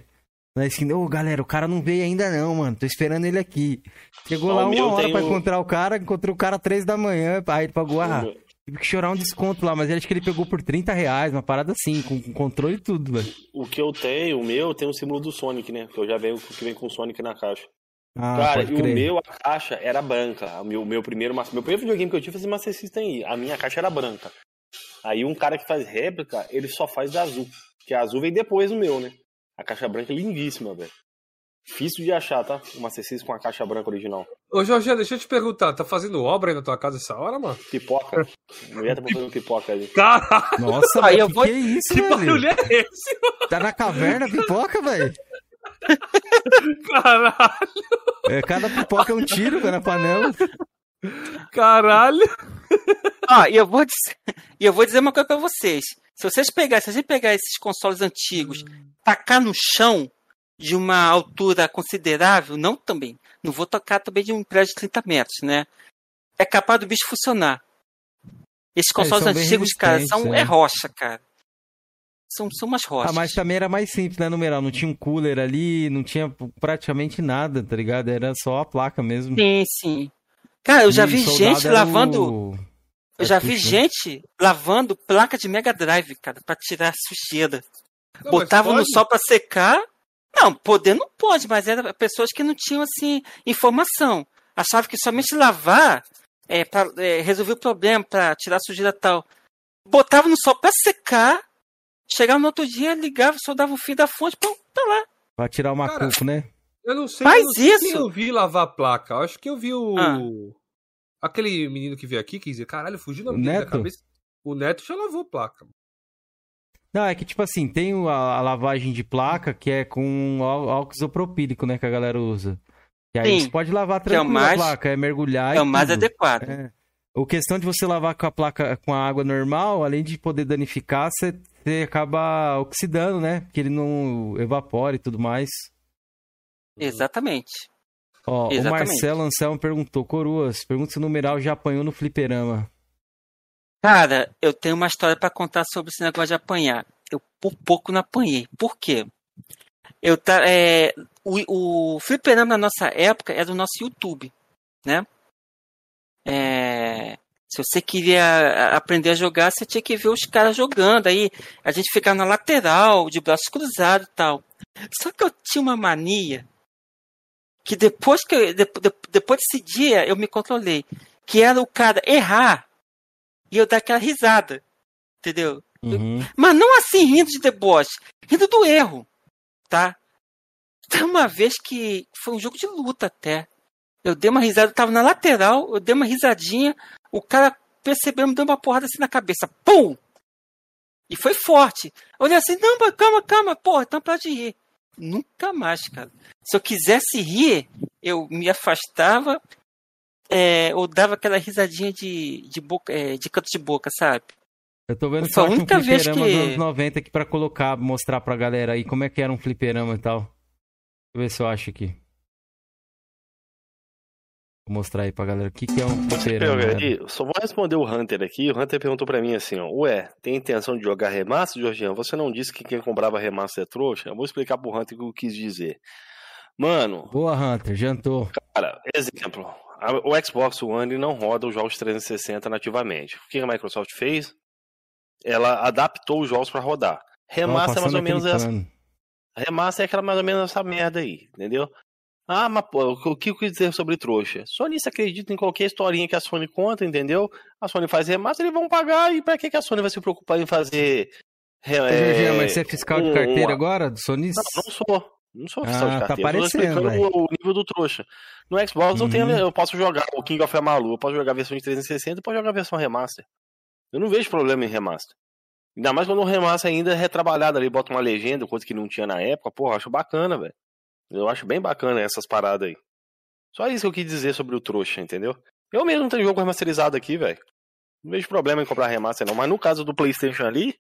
Na esquina, ô galera, o cara não veio ainda não, mano. Tô esperando ele aqui. Chegou Ó, lá uma hora tem pra encontrar o cara, encontrou o cara 3 da manhã, aí ele pagou, ah, O meu- tive que chorar um desconto lá, mas ele acho que ele pegou por 30 reais, uma parada assim, com, com controle e tudo, velho. O que eu tenho, o meu, tem o símbolo do Sonic, né? Que eu já venho que vem com o Sonic na caixa. Ah, Cara, e o meu, a caixa era branca. O meu, meu primeiro meu primeiro videogame que eu tive foi esse Master System aí. A minha caixa era branca. Aí um cara que faz réplica, ele só faz da azul. Que a azul vem depois do meu, né? A caixa branca é lindíssima, velho. Difícil de achar, tá? Master System com a caixa branca original. Ô, Jorge, deixa eu te perguntar, tá fazendo obra aí na tua casa essa hora, mano? Pipoca. A mulher tá fazendo pipoca ali. Caralho, Nossa, Aí eu que, vou- que é isso, que barulho é esse? Tá na caverna a pipoca, velho? Caralho, É, cada pipoca é um tiro, velho, na panela. caralho. Ó, e eu vou dizer, e eu vou dizer uma coisa pra vocês. Se vocês pegarem, se a gente pegar esses consoles antigos, tacar no chão de uma altura considerável, não também. Não vou tocar também de um prédio de 30 metros, né? É capaz do bicho funcionar. Esses consoles são bem antigos, cara, são resistentes, é né? rocha, cara. São, são umas rochas. Ah, mas também era mais simples, né, numeral? Não tinha um cooler ali, não tinha praticamente nada, tá ligado? Era só a placa mesmo. Sim, sim. Cara, eu já E vi gente lavando. o- Eu já vi né? gente lavando placa de Mega Drive, cara, pra tirar sujeira. Não, Botava no sol pra secar. Não, poder não pode, mas eram pessoas que não tinham assim informação. Achavam que somente lavar é, pra, é, resolver o problema, pra tirar a sujeira e tal. Botava no sol pra secar. Chegava no outro dia, ligava, só dava o fim da fonte, pô, tá lá. Pra tirar o macuco, né? Eu não sei, Faz eu não sei quem isso. eu vi lavar a placa. Eu acho que eu vi o. Ah. Aquele menino que veio aqui, quer dizer, caralho, fugiu da Neto? cabeça. O Neto já lavou a placa. Não, é que tipo assim, tem o- a, a lavagem de placa que é com ál- álcool isopropílico, né, que a galera usa. E aí Sim, você pode lavar que é o tranquilo mais- a placa, é mergulhar É o mais tudo. adequado. É. O questão de você lavar com a placa com a água normal, além de poder danificar, você, você acaba oxidando, né? Porque ele não evapora e tudo mais. Exatamente. Ó, o. Marcelo Anselmo perguntou, Coroas, pergunta se o numeral já apanhou no fliperama. Cara, eu tenho uma história pra contar sobre esse negócio de apanhar. Eu por pouco não apanhei. Por quê? Eu tá, é, o, o fliperama na nossa época era o nosso YouTube, né? É, se você queria aprender a jogar, você tinha que ver os caras jogando. Aí a gente ficava na lateral, de braços cruzados e tal. Só que eu tinha uma mania que depois que eu- de- de- depois desse dia eu me controlei, que era o cara errar e eu dar aquela risada, entendeu? Uhum. Mas não assim rindo de deboche, rindo do erro, tá? Tem uma vez que foi um jogo de luta até. Eu dei uma risada, eu tava na lateral, eu dei uma risadinha, o cara percebeu, me deu uma porrada assim na cabeça. Pum! E foi forte. Eu olhei assim, não, calma, calma, porra, então para de rir. Nunca mais, cara. Se eu quisesse rir, eu me afastava é, ou dava aquela risadinha de, de, boca, é, de canto de boca, sabe? Eu tô vendo a só aqui um vez fliperama que- dos anos 90 aqui pra colocar, mostrar pra galera aí como é que era um fliperama e tal. Deixa eu ver se eu acho aqui. Mostrar aí pra galera o que, que é um fliperama. Pega né? só vou responder o Hunter aqui. O Hunter perguntou pra mim assim, ó. Ué, tem intenção de jogar remaster, Jorginho? Você não disse que quem comprava remaster é trouxa? Eu vou explicar pro Hunter o que eu quis dizer. Mano, Boa, Hunter, jantou. cara, exemplo. O Xbox One não roda os jogos 360 nativamente. O que a Microsoft fez? ela adaptou os jogos pra rodar. Remaster é mais ou menos essa. Remaster é aquela mais ou menos essa merda aí, entendeu? Ah, mas pô, o que eu quis dizer sobre trouxa? Sony se acredita em qualquer historinha que a Sony conta, entendeu? A Sony faz remaster, eles vão pagar, e pra que, que a Sony vai se preocupar em fazer. É, mas você é fiscal de carteira um, agora, do Sony? Não, não sou. Não sou fiscal ah, de tá carteira. Tá eu explicando o, o, nível do trouxa. No Xbox uhum. eu, tenho, eu posso jogar o King of Amalu, eu posso jogar a versão de 360 e posso jogar a versão remaster. Eu não vejo problema em remaster. Ainda mais quando o remaster ainda é retrabalhado ali, bota uma legenda, coisa que não tinha na época. Porra, acho bacana, velho. Eu acho bem bacana essas paradas aí. Só isso que eu quis dizer sobre o trouxa, entendeu? Eu mesmo tenho jogo remasterizado aqui, velho. Não vejo problema em comprar remaster, não. Mas no caso do PlayStation ali,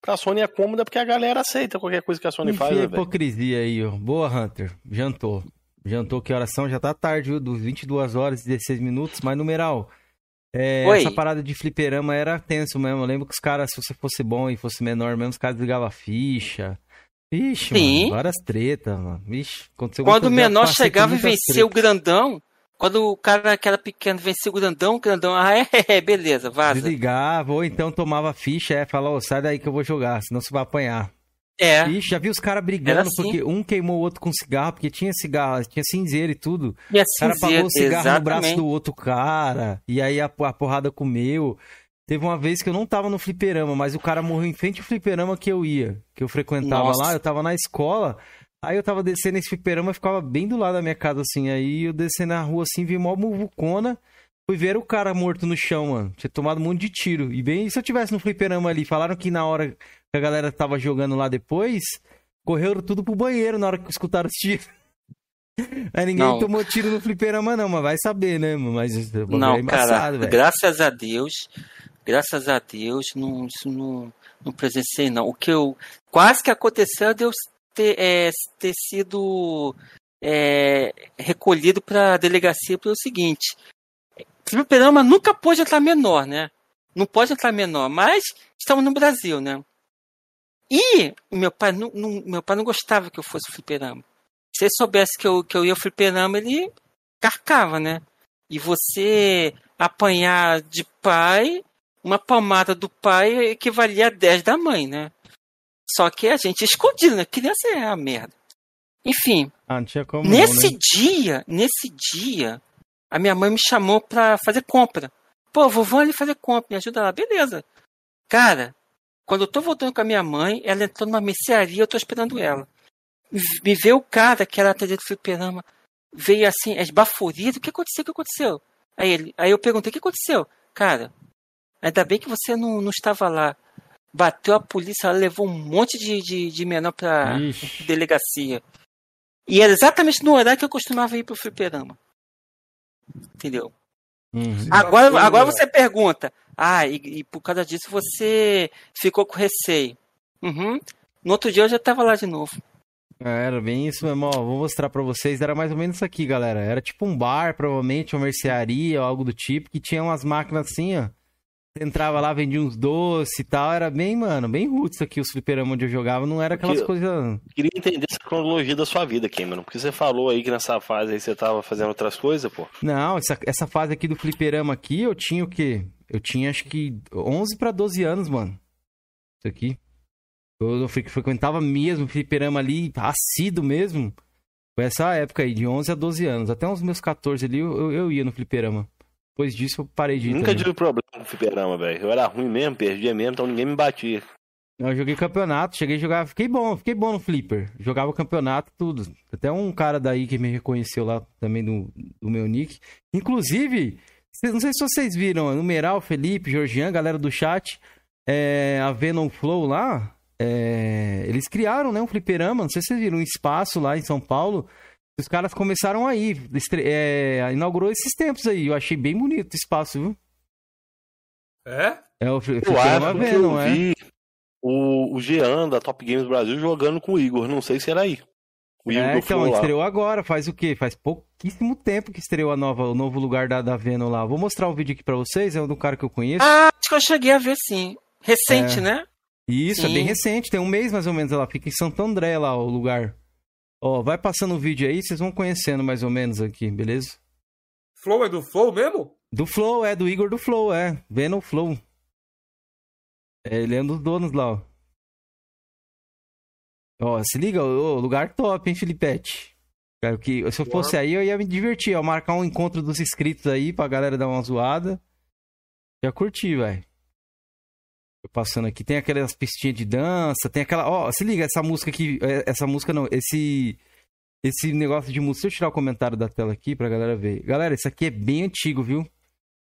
pra Sony é cômoda porque a galera aceita qualquer coisa que a Sony Enfim, faz, né, hipocrisia aí, ó. Boa, Hunter. Jantou. Jantou que oração já tá tarde, viu? Dos 22 horas e 16 minutos. Mas, numeral, é, essa parada de fliperama era tenso mesmo. Eu lembro que os caras, se você fosse bom e fosse menor mesmo, os caras ligavam ficha. Vixe, Sim. Mano, várias tretas, mano. Vixe, Quando o menor chegava e vencia o grandão, quando o cara que era pequeno vencia o grandão, o grandão, ah, é, é beleza, vaza. Desligava, ou então tomava ficha, é, falava, oh, sai daí que eu vou jogar, senão você vai apanhar. É. Ixi, já vi os caras brigando assim. porque um queimou o outro com cigarro, porque tinha cigarro, tinha cinzeiro e tudo. E o cara pagou o cigarro exatamente. no braço do outro cara, e aí a, a porrada comeu. Teve uma vez que eu não tava no fliperama, mas o cara morreu em frente ao fliperama que eu ia, que eu frequentava Nossa. lá, eu tava na escola. Aí eu tava descendo esse fliperama, ficava bem do lado da minha casa, assim. Aí eu desci na rua, assim, vi mó muvucona. Fui ver o cara morto no chão, mano. Tinha tomado um monte de tiro. E bem, se eu tivesse no fliperama ali, falaram que na hora que a galera tava jogando lá depois, correram tudo pro banheiro na hora que escutaram os tiros. Aí ninguém não. tomou tiro no fliperama, não, mas vai saber, né? Mas não, é cara, véio. graças a Deus, graças a Deus, não, isso não, não presenciei, não. O que eu. Quase que aconteceu é Deus ter, é, ter sido é, recolhido para a delegacia pelo seguinte: fliperama nunca pode entrar menor, né? Não pode entrar menor, mas estamos no Brasil, né? E meu pai não, não, meu pai não gostava que eu fosse fliperama. Se ele soubesse que eu, que eu ia fliperama, ele carcava, né? E você apanhar de pai, uma palmada do pai equivalia a 10 da mãe, né? Só que a gente escondido, né? Criança é a merda. Enfim. Ah, não tinha como nesse não, né? dia, nesse dia, a minha mãe me chamou pra fazer compra. Pô, vovó ali fazer compra, me ajuda lá. Beleza. Cara, quando eu tô voltando com a minha mãe, ela entrou numa mercearia, eu tô esperando ela. Me vê o cara que era atendente do fliperama, veio assim, esbaforido. O que aconteceu? O que aconteceu? Aí, ele, aí eu perguntei, o que aconteceu? Cara, ainda bem que você não, não estava lá. Bateu a polícia, ela levou um monte de, de, de menor pra Ixi. delegacia. E era exatamente no horário que eu costumava ir pro fliperama. Entendeu? Uhum. Agora, agora você pergunta, ah, e, e, por causa disso você ficou com receio. Uhum. No outro dia eu já tava lá de novo. É, era bem isso mesmo, ó, vou mostrar pra vocês, era mais ou menos isso aqui, galera. Era tipo um bar, provavelmente, uma mercearia ou algo do tipo, que tinha umas máquinas assim, ó. Entrava lá, vendia uns doces e tal. Era bem, mano, bem roots aqui, os fliperama onde eu jogava. Não era aquelas coisas. Queria entender essa cronologia da sua vida, Cameron. Porque você falou aí que nessa fase aí você tava fazendo outras coisas, pô. Não, essa, essa fase aqui do fliperama aqui, eu tinha o quê? Eu tinha acho que 11 para 12 anos, mano. Isso aqui. Eu, eu frequentava mesmo fliperama ali, assíduo mesmo. Foi essa época aí, de 11 a 12 anos. Até uns meus 14 ali, eu, eu ia no fliperama. Depois disso eu parei de ir. Nunca também. tive problema com fliperama, velho. Eu era ruim mesmo, perdia mesmo, então ninguém me batia. Eu joguei campeonato, cheguei a jogar, fiquei bom, fiquei bom no flipper. Jogava campeonato, tudo. Até um cara daí que me reconheceu lá também do, do meu nick. Inclusive, não sei se vocês viram, numeral, Felipe, Georgian, galera do chat, é, a Venom Flow lá, é, eles criaram né, um fliperama, não sei se vocês viram, um espaço lá em São Paulo, os caras começaram aí, é, inaugurou esses tempos aí. Eu achei bem bonito o espaço, viu? É? É o Fliperama Venom, é. Vi o, o Jean da Top Games Brasil jogando com o Igor, não sei se era aí. O Igor é, então, estreou lá. agora, faz o quê? Faz pouquíssimo tempo que estreou a nova, o novo lugar da, da Venom lá. Vou mostrar o vídeo aqui pra vocês, é um do cara que eu conheço. Ah, acho que eu cheguei a ver sim. Recente, é. né? Isso, sim. é bem recente, tem um mês mais ou menos ela fica em Santo André lá, o lugar. Ó, vai passando o vídeo aí, vocês vão conhecendo mais ou menos aqui, beleza? Flow é do Flow mesmo? Do Flow, é, do Igor do Flow, é. Vendo o Flow. É, ele é um dos donos lá, ó. Ó, se liga, lugar top, hein, Filipete? Cara, que, se eu fosse aí, eu ia me divertir, ó. Marcar um encontro dos inscritos aí pra galera dar uma zoada. Já curti, velho. Passando aqui, tem aquelas pistinhas de dança, tem aquela. Ó, se liga, essa música aqui. é, Essa música não, esse. Esse negócio de música. Deixa eu tirar o comentário da tela aqui pra galera ver. Galera, isso aqui é bem antigo, viu?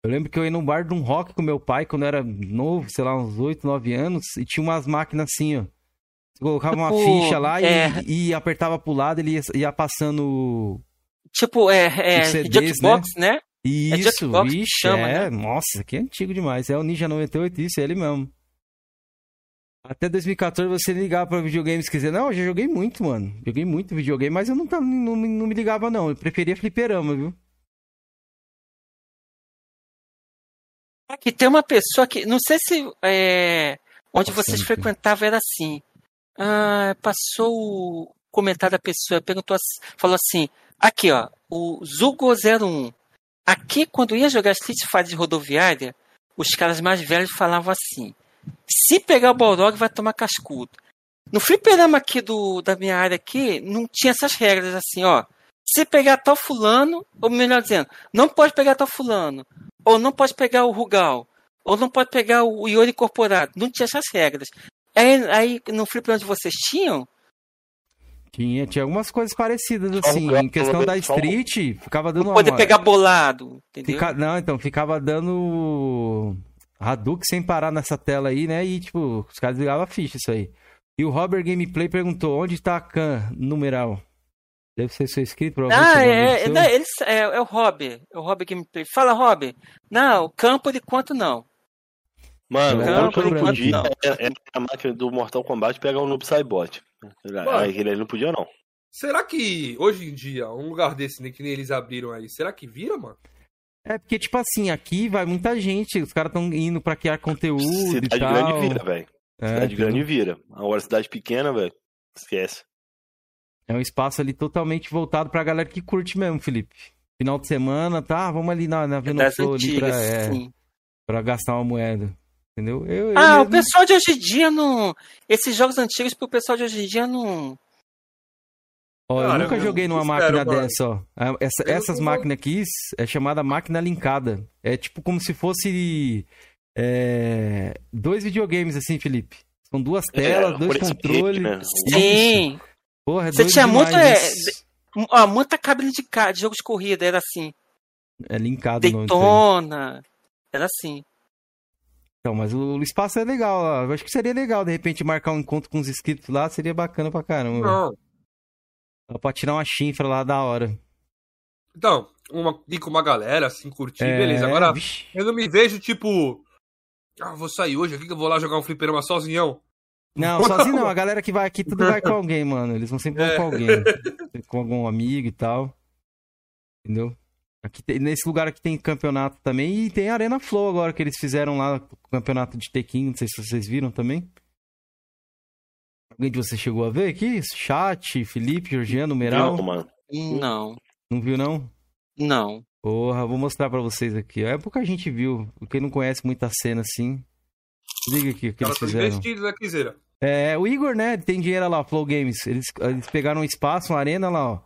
Eu lembro que eu ia num bar de um rock com meu pai quando eu era novo, sei lá, uns 8, 9 anos, e tinha umas máquinas assim, ó. Você colocava uma Tipo, ficha lá e, é. e apertava pro lado, ele ia, ia passando. Tipo, é, é CDs, Jukebox, né? Isso, Jukebox que vixe, chama, é. né? Nossa, isso aqui é antigo demais. É o Ninja 98, isso, é ele mesmo. Até 2014 você ligava pra videogames se quiser. Não, eu já joguei muito, mano. Joguei muito videogame, mas eu não, tava- não, me- não me ligava, não. Eu preferia fliperama, viu? Aqui tem uma pessoa que. Não sei se é, onde vocês aqui. frequentavam era assim. Ah, passou o comentário da pessoa, perguntou, falou assim: aqui, ó, o Zugo01. Aqui, quando ia jogar Street Fighter de rodoviária, os caras mais velhos falavam assim: se pegar o Balrog, vai tomar cascudo. No fliperama aqui do, da minha área aqui, não tinha essas regras assim, ó. Se pegar tal fulano, ou melhor dizendo, não pode pegar tal fulano, ou não pode pegar o Rugal, ou não pode pegar o Yori incorporado. Não tinha essas regras. Aí, aí no fliperama de vocês tinham? Tinha, tinha algumas coisas parecidas, assim. gato, Em questão da. Street, ficava dando Não poder uma- pegar bolado, entendeu? Fica- Não, então, ficava dando Hadouken sem parar nessa tela aí, né? E, tipo, os caras ligavam a ficha isso aí. E o Robert Gameplay perguntou, onde tá a Khan numeral? Deve ser seu inscrito, provavelmente. Ah, é, seu. não, eles, é, é o Rob, é o Rob Gameplay. Fala, Rob. Não, campo de quanto não. Mano, Não, o que eu não podia não. é, é a máquina do Mortal Kombat pegar o Noob Saibot. Aí ele não podia, não. Será que hoje em dia, um lugar desse, né, que nem eles abriram aí, será que vira, mano? É porque, tipo assim, aqui vai muita gente, os caras estão indo pra criar conteúdo e Cidade tal. grande vira, velho. É, Cidade grande vira. Agora, cidade pequena, velho, esquece. É um espaço ali totalmente voltado pra galera que curte mesmo, Felipe. Final de semana, tá? Vamos ali na, na É Flow ali pra, é, pra gastar uma moeda. Entendeu? Eu, eu Ah, o mesmo- pessoal de hoje em dia não. Esses jogos antigos pro pessoal de hoje em dia não. Ó, eu Cara, nunca eu joguei numa máquina dessa, ó. Ah, essa- Eu essas não- máquinas aqui é chamada máquina linkada. É tipo como se fosse é, dois videogames assim, Felipe. São duas telas, É, dois controles. né? Sim. Porra, é Você tinha muito, é. Ó, muita cabine de, de jogos de corrida, era assim. É linkado. Daytona. Era assim. Então, mas o, o espaço é legal, ó. Eu acho que seria legal, de repente, marcar um encontro com os inscritos lá, seria bacana pra caramba. Não. Dá pra tirar uma chifra lá da hora. Então, uma, ir com uma galera, assim, curtir, É, beleza. Agora, vixe. eu não me vejo, tipo... Ah, vou sair hoje aqui que eu vou lá jogar um fliperama sozinhão. Não, sozinho não. A galera que vai aqui, tudo vai com alguém, mano. Eles vão sempre É. com alguém. Com algum amigo e tal. Entendeu? Aqui nesse lugar aqui tem campeonato também. E tem Arena Flow agora que eles fizeram lá. Campeonato de Tekken. Não sei se vocês viram também. Alguém de vocês chegou a ver aqui? Chat, Felipe, Georgiano, Meral. Não, mano. Não, Não viu, não? não. Porra, vou mostrar pra vocês aqui. É pouca gente viu. Quem não conhece muita cena assim. Liga aqui o que eles fizeram. investidos na quiseira. É, o Igor, né? Tem dinheiro lá, Flow Games. Eles, eles pegaram um espaço, uma arena lá, ó.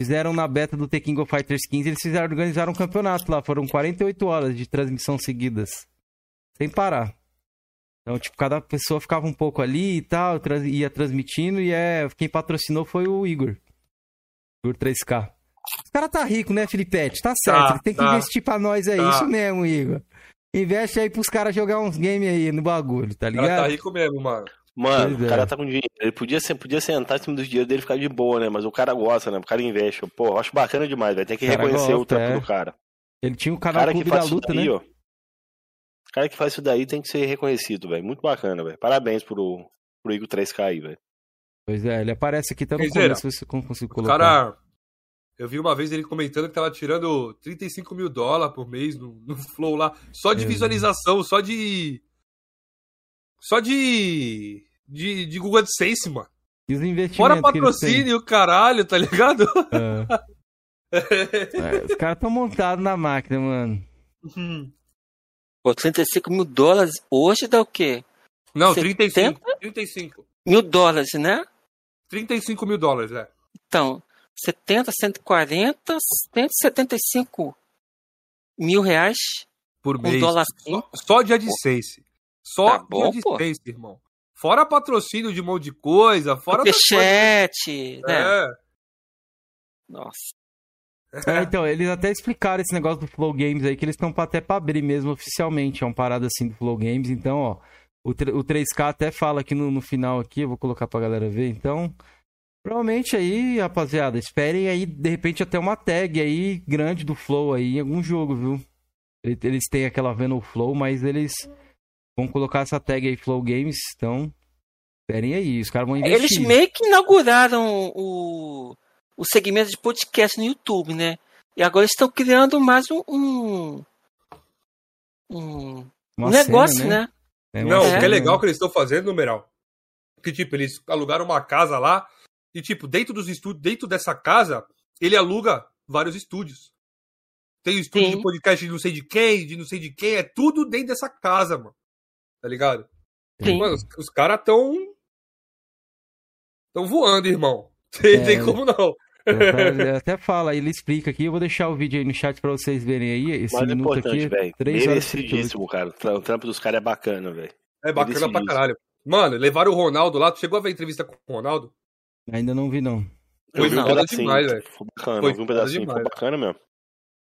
Fizeram na beta do The King of Fighters 15, eles fizeram, organizaram um campeonato lá. Foram 48 horas de transmissão seguidas. Sem parar. Então, tipo, cada pessoa ficava um pouco ali e tal, ia transmitindo, e é, quem patrocinou foi o Igor. Igor 3K. Os cara tá rico, né, Filipete? Tá certo, Tá, ele tem que tá. investir pra nós aí. Tá. Isso mesmo, Igor. Investe aí pros caras jogar uns games aí no bagulho, tá O ligado? cara tá rico mesmo, mano. Mano, Pois é. o cara tá com dinheiro. Ele podia, podia sentar em cima dos dinheiros dele e ficar de boa, né? Mas o cara gosta, né? O cara investe. Pô, acho bacana demais, vai ter que O cara reconhecer o gosta, trampo é. do cara. Ele tinha o O canal cara que Clube da Luta, daí, né? ó. O cara que faz isso daí tem que ser reconhecido, velho. Muito bacana, velho. Parabéns pro, pro Igor 3K aí, velho. Pois é, ele aparece aqui, tá no começo, se eu consigo O colocar. cara. Eu vi uma vez ele comentando que tava tirando 35 mil dólares por mês no, no Flow lá. Só de Exato. visualização, só de. Só de. De, de Google AdSense, mano. E os investimentos Fora patrocínio, caralho, tá ligado? É. É, os caras tão montados na máquina, mano. Pô, 35 mil dólares hoje dá o quê? Não, 70? 35. 35. Mil dólares, né? 35 mil dólares, é. Então, 70, 140, 175 mil reais. Por Um mês. dólar Só, só de AdSense. Só Tá bom, de pô. AdSense, irmão. Fora patrocínio de um monte de coisa, fora Superchat, né? coisas. Nossa. É, então, eles até explicaram esse negócio do Flow Games aí, que eles estão até pra abrir mesmo oficialmente. É uma parada assim do Flow Games. Então, ó, o, o 3K até fala aqui no, no final aqui, eu vou colocar pra galera ver. Então, provavelmente aí, rapaziada, esperem aí, de repente, até uma tag aí grande do Flow aí em algum jogo, viu? Ele- Eles têm aquela vendo o Flow, mas eles vão colocar essa tag aí Flow Games, então. Esperem aí, os caras vão investir. Eles meio que inauguraram o, o segmento de podcast no YouTube, né? E agora estão criando mais um. um, um negócio, cena, né? É uma Não, o que é legal né? que eles estão fazendo, numeral. Que, tipo, eles alugaram uma casa lá e, tipo, dentro dos estúdios, dentro dessa casa, ele aluga vários estúdios. Tem o estúdio Sim. de podcast de não sei de quem, de não sei de quem, é tudo dentro dessa casa, mano. Tá ligado? Sim. Mano, os, os caras tão. tão voando, irmão. Tem, É, tem como não. Ele até fala, ele explica aqui. Eu vou deixar o vídeo aí no chat pra vocês verem aí. Esse Mas é minuto importante, aqui. velho. 3 horas 38. Merecidíssimo, cara. O tra- O trampo dos caras é bacana, velho. É bacana pra caralho. Mano, levaram o Ronaldo lá. Tu chegou a ver a entrevista com o Ronaldo? Ainda não vi, não. Foi vi um pedacinho, demais, velho. Foi bacana, Foi vi um pedacinho, demais, foi bacana mesmo.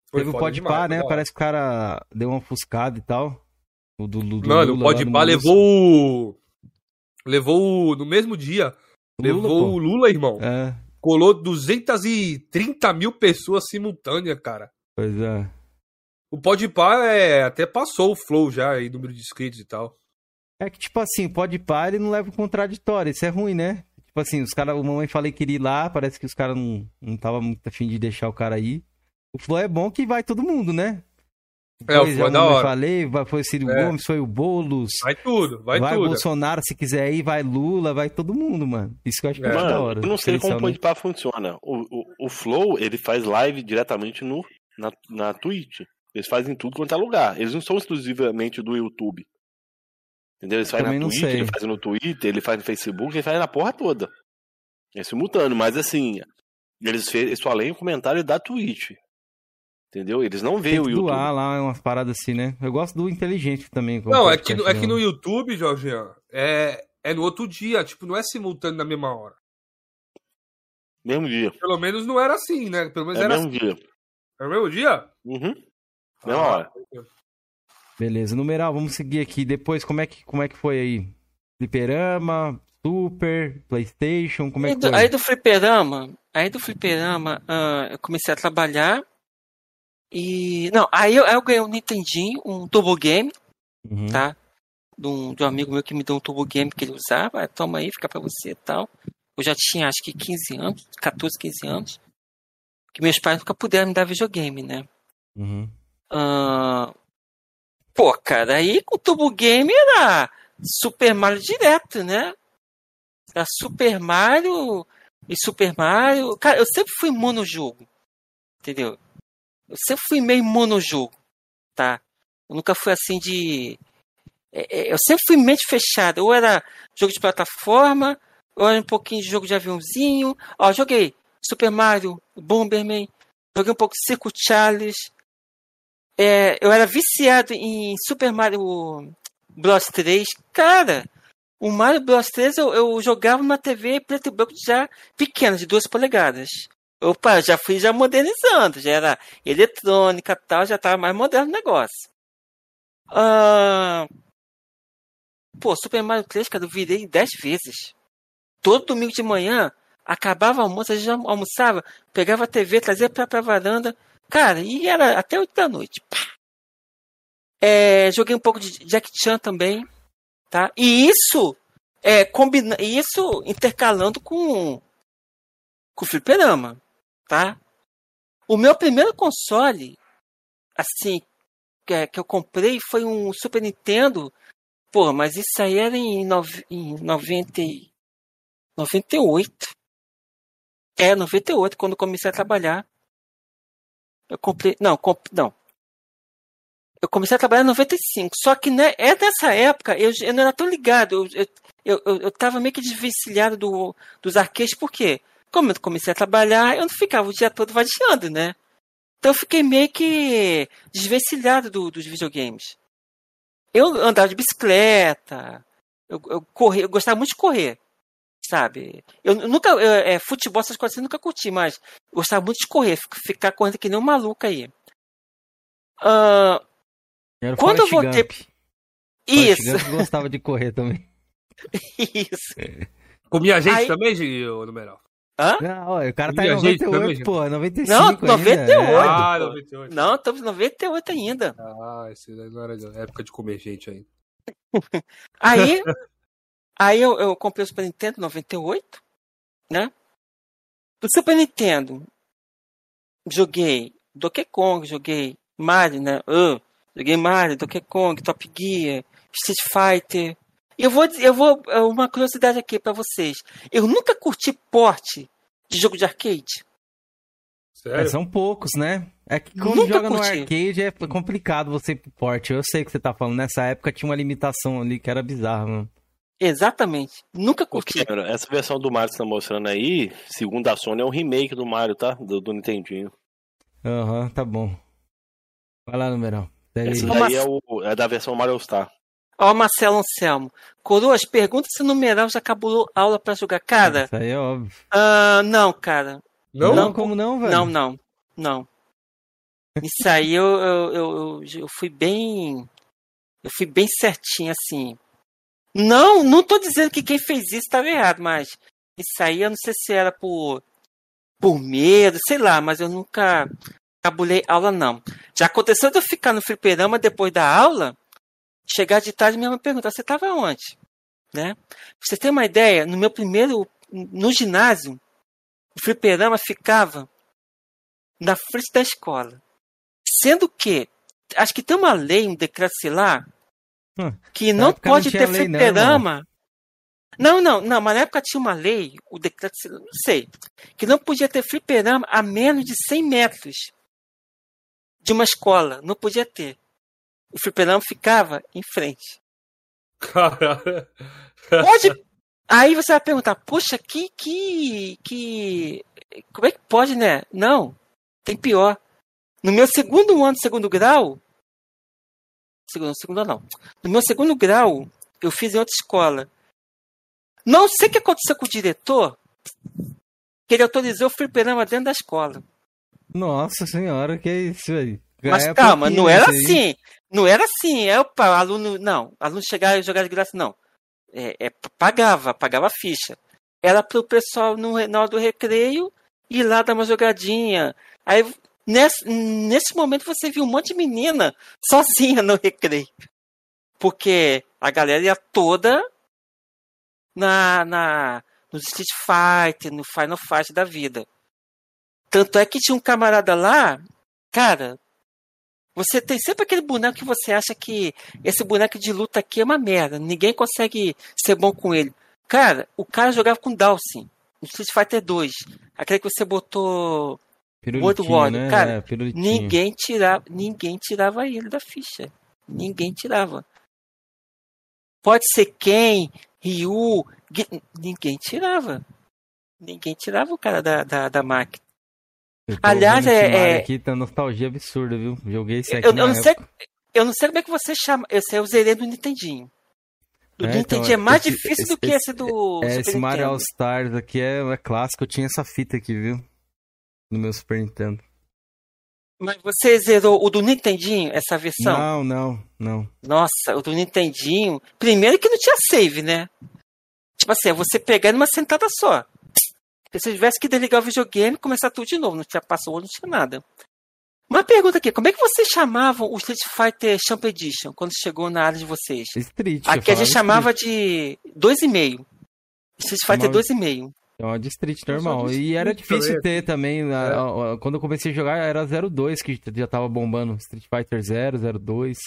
Foi Teve o Pode foi né? da hora. Parece que o cara deu uma ofuscada e tal. O do, do, do Mano, Lula o Pode Molusco. levou o. Levou o. No mesmo dia. Lula, levou pô. o Lula, irmão. É, Colou 230 mil pessoas simultâneas, cara. pois é. O Pode Pá é, até passou o flow já aí, número de inscritos e tal. É que, tipo assim, Pode Pá, ele não leva o contraditório. Isso é ruim, né? Tipo assim, os caras, o mamãe falei que iria ir lá, parece que os caras não, não tava muito afim de deixar o cara aí. O Flow é bom que vai todo mundo, né? É, o Pois é da hora. falei, vai, foi o Ciro É. Gomes, foi o Boulos. Vai tudo, vai, Vai, tudo. Bolsonaro, se quiser ir, vai Lula, vai todo mundo, mano. Isso que eu acho É. muito da Mano, hora. eu não sei como o? Podpah funciona. O, o, o Flow, ele faz live diretamente no, na, na Twitch. Eles fazem tudo quanto é lugar. Eles não são exclusivamente do YouTube. Entendeu? Eles fazem na Twitch, sei. ele faz no Twitter, ele faz no Facebook, ele faz na porra toda. É simultâneo, mas assim, eles, fe- eles só leem o comentário da Twitch. Entendeu? Eles não veem o YouTube. doar lá, umas paradas assim, né? Eu gosto do inteligente também. como Não, é que, é que né? no YouTube, Jorgean, é, é no outro dia, tipo, não é simultâneo na mesma hora. Mesmo dia. Pelo menos não era assim, né? Pelo menos É era mesmo assim. dia. Era o mesmo dia? Uhum. Mesma Ah, hora. Beleza, numeral, vamos seguir aqui. Depois, como é que, como é que foi aí? Fliperama, Super, Playstation, como é Aí que do, foi? aí do fliperama, aí do fliperama, ah, eu comecei a trabalhar. E. Não, aí eu, aí eu ganhei um Nintendinho, um Turbo Game, Uhum. tá? De um, de um amigo meu que me deu um Turbo Game que ele usava. Ah, Toma aí, fica pra você e tal. Eu já tinha acho que 15 anos, 14, 15 anos. Que meus pais nunca puderam me dar videogame, né? Uhum. Ah, pô, cara, aí com o Turbo Game era Super Mario direto, né? Era Super Mario e Super Mario. Cara, eu sempre fui monojogo. Entendeu? Eu sempre fui meio monojogo, tá? Eu nunca fui assim de. é, é, Eu sempre fui mente fechada. Ou era jogo de plataforma, ou era um pouquinho de jogo de aviãozinho. Ó, joguei Super Mario, Bomberman, joguei um pouco de Circo Charles. É, eu era viciado em Super Mario Bros 3. Cara, o Mario Bros 3 eu, eu jogava numa TV preto e branco já pequena, de 2 polegadas. Opa, já fui já modernizando, já era eletrônica tal, já tava mais moderno o negócio. Ah, pô, Super Mario 3, cara, eu virei 10 vezes. Todo domingo de manhã, acabava o almoço, a gente almoçava, pegava a TV, trazia pra, pra varanda. Cara, e era até 8 da noite. É, joguei um pouco de Jack Chan também, tá? E isso, é, combina, isso intercalando com, com o fliperama, tá? O meu primeiro console, assim, que, é- que eu comprei foi um Super Nintendo. Pô, mas isso aí era em, nove, em 90, e- 98. É, 98, quando comecei a trabalhar. Eu comprei. Não, comp, não. Eu comecei a trabalhar em 95. Só que né, é nessa época eu, eu não era tão ligado. Eu, eu, eu, eu tava meio que desvencilhado do, dos arcades, por quê? Como eu comecei a trabalhar, eu não ficava o dia todo vadiando, né? Então eu fiquei meio que desvencilhado do, dos videogames. Eu andava de bicicleta, eu, eu, corri, eu gostava muito de correr, sabe? Eu nunca, eu, é, futebol, essas coisas eu nunca curti, mas gostava muito de correr, ficar correndo que nem um maluco aí. Uh, quando eu voltei. Gump. Isso. Gostava de correr também. Isso. Comia gente aí... também, Numeral? Hã? Não, o cara tá em 98, pô, 95 Não, 98. Ainda. Ah, 98. Não, estamos em 98 ainda. Ah, esse não era época de comer gente ainda. aí, aí eu, eu comprei o Super Nintendo 98, né? Do Super Nintendo, joguei Donkey Kong, joguei Mario, né? Uh, joguei Mario, Donkey Kong, Top Gear, Street Fighter, eu vou, eu vou. É uma curiosidade aqui para vocês. Eu nunca curti porte de jogo de arcade. Sério? É, são poucos, né? É que quando nunca joga curti. no arcade é complicado você ir pro porte. Eu sei que você tá falando. Nessa época tinha uma limitação ali que era bizarra, mano. Exatamente. Nunca curti. Cara, essa versão do Mario que você tá mostrando aí, segundo a Sony, é um remake do Mario, tá? Do, do Nintendinho. Aham, uhum, tá bom. Vai lá, numerão. Esse daí é, o, é da versão Mario Star. Ó, Marcelo Anselmo. Coroas, pergunta se o numeral já acabou aula para jogar. Cara. Isso aí é óbvio. Uh, não, cara. Não? Não, como não, velho? Não, não. Não. Isso aí eu, eu, eu, eu, fui bem. Eu fui bem certinho, assim. Não, não tô dizendo que quem fez isso estava errado, mas isso aí eu não sei se era por, por medo, sei lá, mas eu nunca cabulei aula, não. Já aconteceu de eu ficar no fliperama depois da aula chegar de tarde e minha mãe perguntar, você estava onde? Né? Pra você tem uma ideia, no meu primeiro, no ginásio, o fliperama ficava na frente da escola. Sendo que, acho que tem uma lei, um decreto, sei lá, hum, que não pode não ter fliperama. Não, não, não, mas na época tinha uma lei, o decreto, não sei, que não podia ter fliperama a menos de 100 metros de uma escola. Não podia ter o fliperama ficava em frente. Caralho. Pode. Aí você vai perguntar, poxa, que, que, que. Como é que pode, né? Não, tem pior. No meu segundo ano, segundo grau. Segundo, segundo não. No meu segundo grau, eu fiz em outra escola. Não sei o que aconteceu com o diretor, que ele autorizou o fliperama dentro da escola. Nossa senhora, que é isso aí? Mas é calma, não era assim. Não era assim, é o aluno. Não, aluno chegar e jogar de graça, não. É, é pagava, pagava ficha. Era para o pessoal no, na hora do recreio ir lá dar uma jogadinha. Aí, nesse, nesse momento, você viu um monte de menina sozinha no recreio. Porque a galera ia toda na, na, no Street Fighter, no Final Fight da vida. Tanto é que tinha um camarada lá, cara, você tem sempre aquele boneco que você acha que esse boneco de luta aqui é uma merda. Ninguém consegue ser bom com ele. Cara, o cara jogava com Dawson. No Street Fighter 2. Aquele que você botou. World War. Né? Cara, é, ninguém, tirava, ninguém tirava ele da ficha. Ninguém tirava. Pode ser quem, Ryu, ninguém tirava. Ninguém tirava o cara da, da, da máquina. Aliás, é, é. Aqui tá nostalgia absurda, viu? Joguei esse aqui. Eu, eu não sei, eu não sei como é que você chama. Eu sei, eu zerei do Nintendinho. Do é, Nintendinho então, é mais esse, difícil esse, do que esse, do. É, Super esse Mario All Stars aqui é, é clássico. Eu tinha essa fita aqui, viu? No meu Super Nintendo. Mas você zerou o do Nintendinho, essa versão? Não, não, não. Nossa, o do Nintendinho. Primeiro que não tinha save, né? Tipo assim, é você pegar numa sentada só. Porque se tivesse que desligar o videogame, começar tudo de novo, não tinha password, não tinha nada. Uma pergunta aqui, como é que vocês chamavam o Street Fighter Champ Edition quando chegou na área de vocês? Street. Aqui a gente chamava de 2,5. Street Fighter 2,5. É uma de Street normal. E era difícil ter também. É. Quando eu comecei a jogar, era 02 que já tava bombando. Street Fighter 0, 02.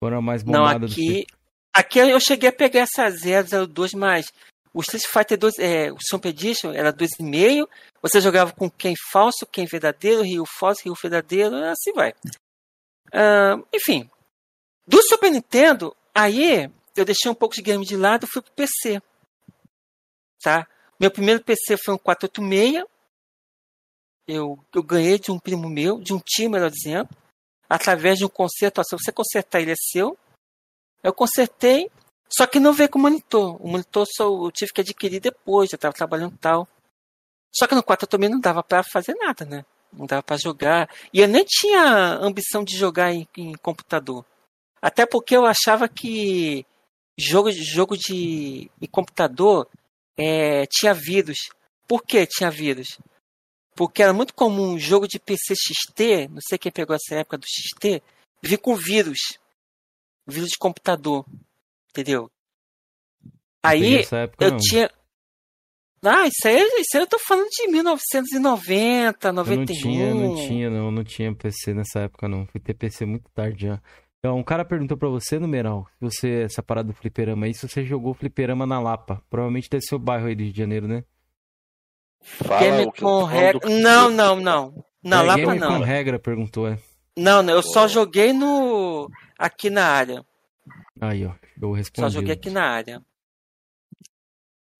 Foram mais bombadas. Não, aqui, aqui eu cheguei a pegar essa 0, 02, mas o Street Fighter 2, é, o Super Edition era 2,5. Você jogava com quem falso, quem verdadeiro, Rio falso, Rio verdadeiro, assim vai. Uh, enfim, do Super Nintendo, aí eu deixei um pouco de game de lado e fui pro PC. Tá? Meu primeiro PC foi um 486. Eu, eu ganhei de um primo meu, de um time, melhor dizendo, através de um conserto. se você consertar, ele é seu. Eu consertei, só que não veio com monitor. O monitor só eu tive que adquirir depois, já estava trabalhando tal. Só que no 4 também não dava para fazer nada, né? Não dava para jogar. E eu nem tinha ambição de jogar em, em computador. Até porque eu achava que jogo, jogo de computador é, tinha vírus. Por que tinha vírus? Porque era muito comum jogo de PC XT, não sei quem pegou essa época do XT, vir com vírus. Vírus de computador. Entendeu? Aí eu não. tinha. Ah, isso aí, isso aí eu tô falando de 1990, 91. Eu não tinha, não tinha, não, não tinha PC nessa época, não. Fui ter PC muito tarde já. Então, um cara perguntou pra você, numeral, se você, essa parada do fliperama aí, se você jogou fliperama na Lapa. Provavelmente deve ser o bairro aí de Janeiro, né? Fala com regra. Não, não, não. Na é, Lapa não. com regra, perguntou, é. Não, não, eu só joguei no. aqui na área. Aí, ó, eu respondi. Só joguei aqui na área.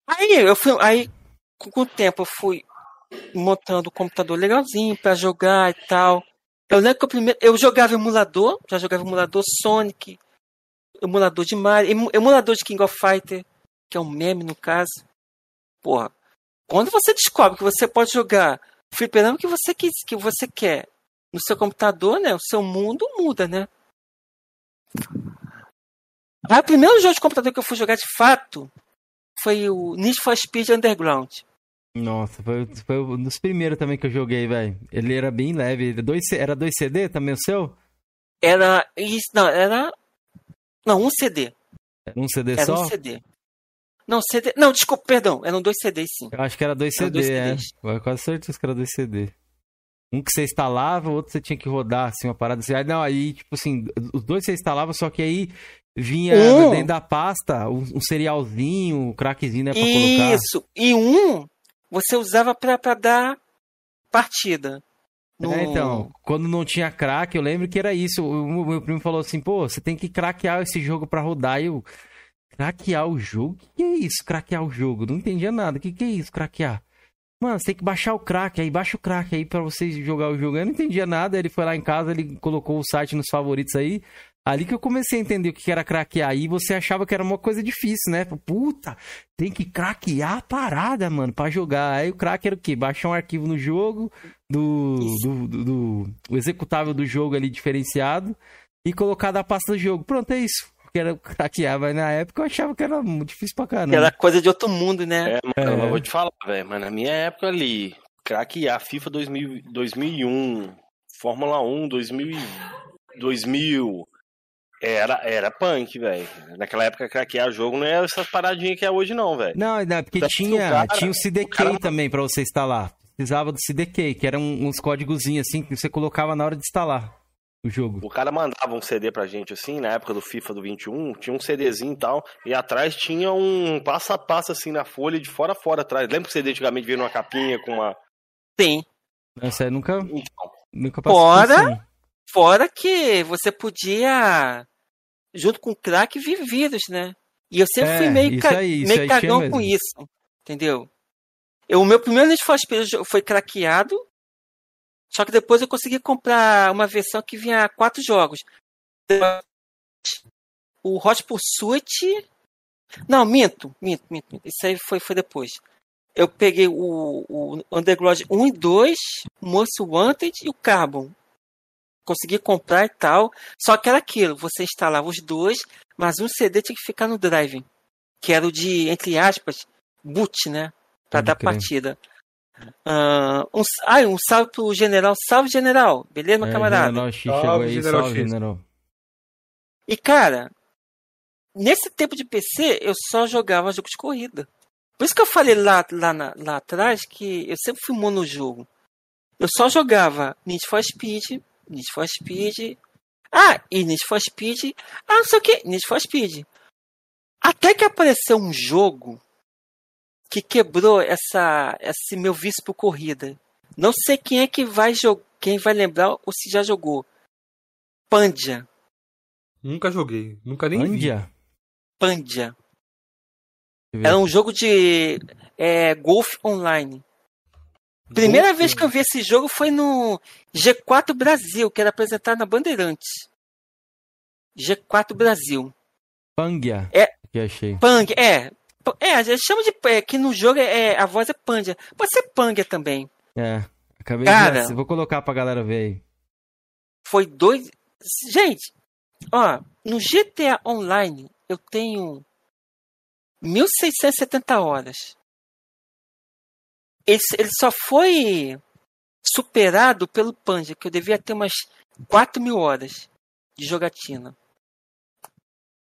Aí eu fui. Aí, com o tempo, eu fui montando o computador legalzinho pra jogar e tal. Eu lembro que eu primeiro. Eu jogava emulador, já jogava emulador Sonic, emulador de Mario, emulador de King of Fighter, que é um meme no caso. Porra. Quando você descobre que você pode jogar o fliperama que você, que, que você quer no seu computador, né? O seu mundo muda, né? Aí, o primeiro jogo de computador que eu fui jogar de fato foi o Need for Speed Underground. Nossa, foi, foi um dos primeiros também que eu joguei, velho. Ele era bem leve. Dois, era dois CD também o seu? Era. Não, era. Não, um CD. Era um CD era só? Um CD. Não, CD. Não, desculpa, perdão. Eram dois CDs, sim. Eu acho que era dois CD, é. Eu quase certeza que era dois CD. Um que você instalava, o outro você tinha que rodar, assim, uma parada assim. Aí, não, aí, tipo assim, os dois você instalava, só que aí vinha um... dentro da pasta um, um cerealzinho, um crackzinho, né, pra Isso. colocar. Isso, e um você usava pra, pra dar partida. No... É, então, quando não tinha crack, eu lembro que era isso. O meu primo falou assim, pô, você tem que craquear esse jogo pra rodar. E eu, craquear o jogo? O que é isso, craquear o jogo? Não entendia nada. O que, que é isso, craquear? Mano, você tem que baixar o crack aí, baixa o crack aí pra você jogar o jogo. Eu não entendia nada, ele foi lá em casa, ele colocou o site nos favoritos aí. Ali que eu comecei a entender o que era craquear. E você achava que era uma coisa difícil, né? Puta, tem que craquear a parada, mano, pra jogar. Aí o crack era o quê? Baixar um arquivo no jogo, do, do, do, do, executável do jogo ali diferenciado e colocar da pasta do jogo. Pronto, é isso. Que era craquear, mas na época eu achava que era muito difícil pra caramba. Era coisa de outro mundo, né? É, mano, é. eu vou te falar, velho, mas na minha época ali, craquear FIFA 2000, 2001, Fórmula 1 2000, 2000 era, era punk, velho. Naquela época, craquear jogo não era essas paradinhas que é hoje, não, velho. Não, não, porque tinha, cara, tinha o CDK o cara... também pra você instalar. Precisava do CDK, que eram uns códigozinhos assim que você colocava na hora de instalar o jogo. O cara mandava um CD pra gente assim, na época do FIFA do 21, tinha um CDzinho e tal, e atrás tinha um passo a passo assim na folha, de fora a fora atrás. Lembra que o CD antigamente veio numa capinha com uma. Sim. Essa nunca. Então, nunca passou. Fora, assim. fora que você podia junto com o crack, vi vírus, né? E eu sempre é, fui meio, ca... aí, meio cagão com isso, entendeu? Eu, o meu primeiro Need for Speed foi craqueado, só que depois eu consegui comprar uma versão que vinha quatro jogos. O Hot Pursuit... Não, minto, minto, minto, minto. Isso aí foi, foi depois. Eu peguei o, o Underground 1 e 2, o Most Wanted e o Carbon consegui comprar e tal. Só que era aquilo, você instalava os dois, mas um CD tinha que ficar no drive, que era o de, entre aspas, boot, né? Pra Pode dar crer. partida. Uh, um, ai, um salve pro general. Salve, general. Beleza, meu é, camarada? General X salve, aí, general salve, general. E, cara, nesse tempo de PC, eu só jogava jogos de corrida. Por isso que eu falei lá, lá, na, lá atrás que eu sempre fui monojogo. Eu só jogava Need for Speed, Need for Speed. Ah, e Need for Speed. Ah, não sei o que. Need for Speed. Até que apareceu um jogo que quebrou essa, esse meu vício por corrida. Não sei quem é que vai jogar, quem vai lembrar ou se já jogou. Pandia. Nunca joguei, nunca nem vi. Pandia. Eu ver Era um jogo de é, golfe online. Primeira vez que eu vi esse jogo foi no G4 Brasil, que era apresentado na Bandeirantes. G4 Brasil. Pangia. É. Que achei. Pang, é. É, a gente chama de. É, que no jogo é, é- a voz é Pandia. Pode ser Pangia também. É. Acabei Cara. de. Vou colocar pra galera ver aí. Foi dois. Gente, ó, no GTA Online eu tenho 1670 horas. Ele, ele só foi superado pelo Panja, que eu devia ter umas 4 mil horas de jogatina.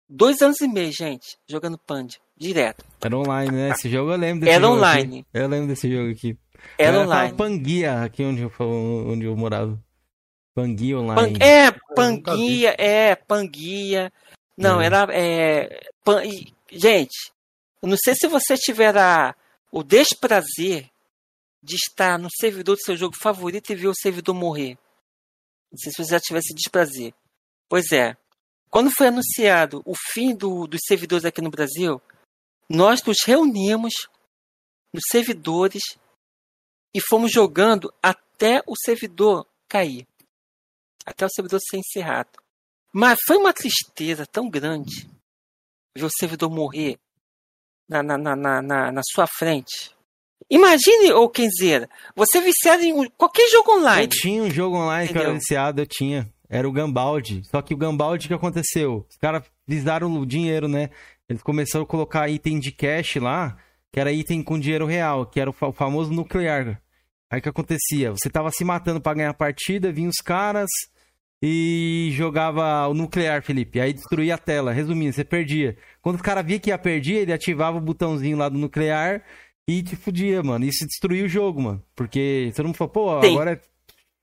Dois anos e meio, gente, jogando Panja, direto. Era online, né? Esse jogo eu lembro desse Era jogo online. aqui. Eu lembro desse jogo aqui. Era Era online. Panguia, aqui onde eu, onde eu morava. Panguia Pan- online. é, nunca panguia, é, panguia. Não, É. era. É, pan- gente, eu não sei se você tiverá o desprazer de estar no servidor do seu jogo favorito e ver o servidor morrer. Não sei se você já tivesse desprazer. Pois é. Quando foi anunciado o fim do- dos servidores aqui no Brasil, nós nos reunimos nos servidores e fomos jogando até o servidor cair até o servidor ser encerrado. Mas foi uma tristeza tão grande ver o servidor morrer na, na, na, na, na- na sua frente. Imagine, ô Kenzeira, você viciado em qualquer jogo Eu online. tinha um jogo online que eu era Entendeu? viciado, eu tinha. Era o Gambaldi. Só que o Gambaldi, o que aconteceu? Os caras visaram o dinheiro, né? Eles começaram a colocar item de cash lá, que era item com dinheiro real, que era o fa- o famoso nuclear. Aí o que acontecia? Você tava se matando pra ganhar a partida, vinha os caras e jogava o nuclear, Felipe. Aí destruía a tela. Resumindo, você perdia. Quando o cara via que ia perder, ele ativava o botãozinho lá do nuclear e te fudia, mano. Isso destruía o jogo, mano. Porque todo mundo falou, pô, agora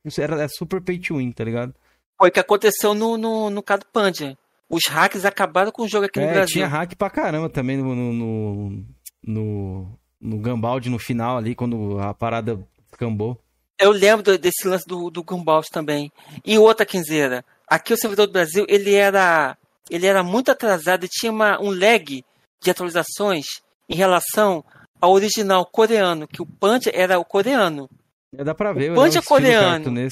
é, era, é super pay to win, tá ligado? Foi o que aconteceu no, no, no caso do Panja. Os hackers acabaram com o jogo aqui no É, Brasil. tinha hack pra caramba também no, no, no, no, no Gambaldi no final ali, quando a parada descambou. Eu lembro desse lance do, do Gumball também. E outra quinzeira. Aqui o servidor do Brasil, ele era, ele era muito atrasado e tinha uma, um lag de atualizações em relação ao original coreano, que o Panja era o coreano. É, dá pra ver, O Punch é coreano.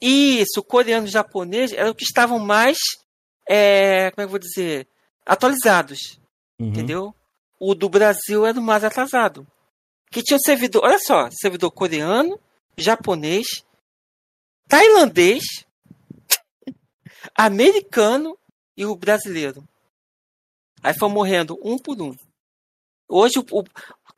Isso, o coreano e o japonês eram os que estavam mais, é, como é que eu vou dizer, atualizados. Uhum. Entendeu? O do Brasil era o mais atrasado. Que tinha um servidor, olha só, servidor coreano, japonês, tailandês, americano e o brasileiro. Aí foi morrendo um por um. Hoje o, o-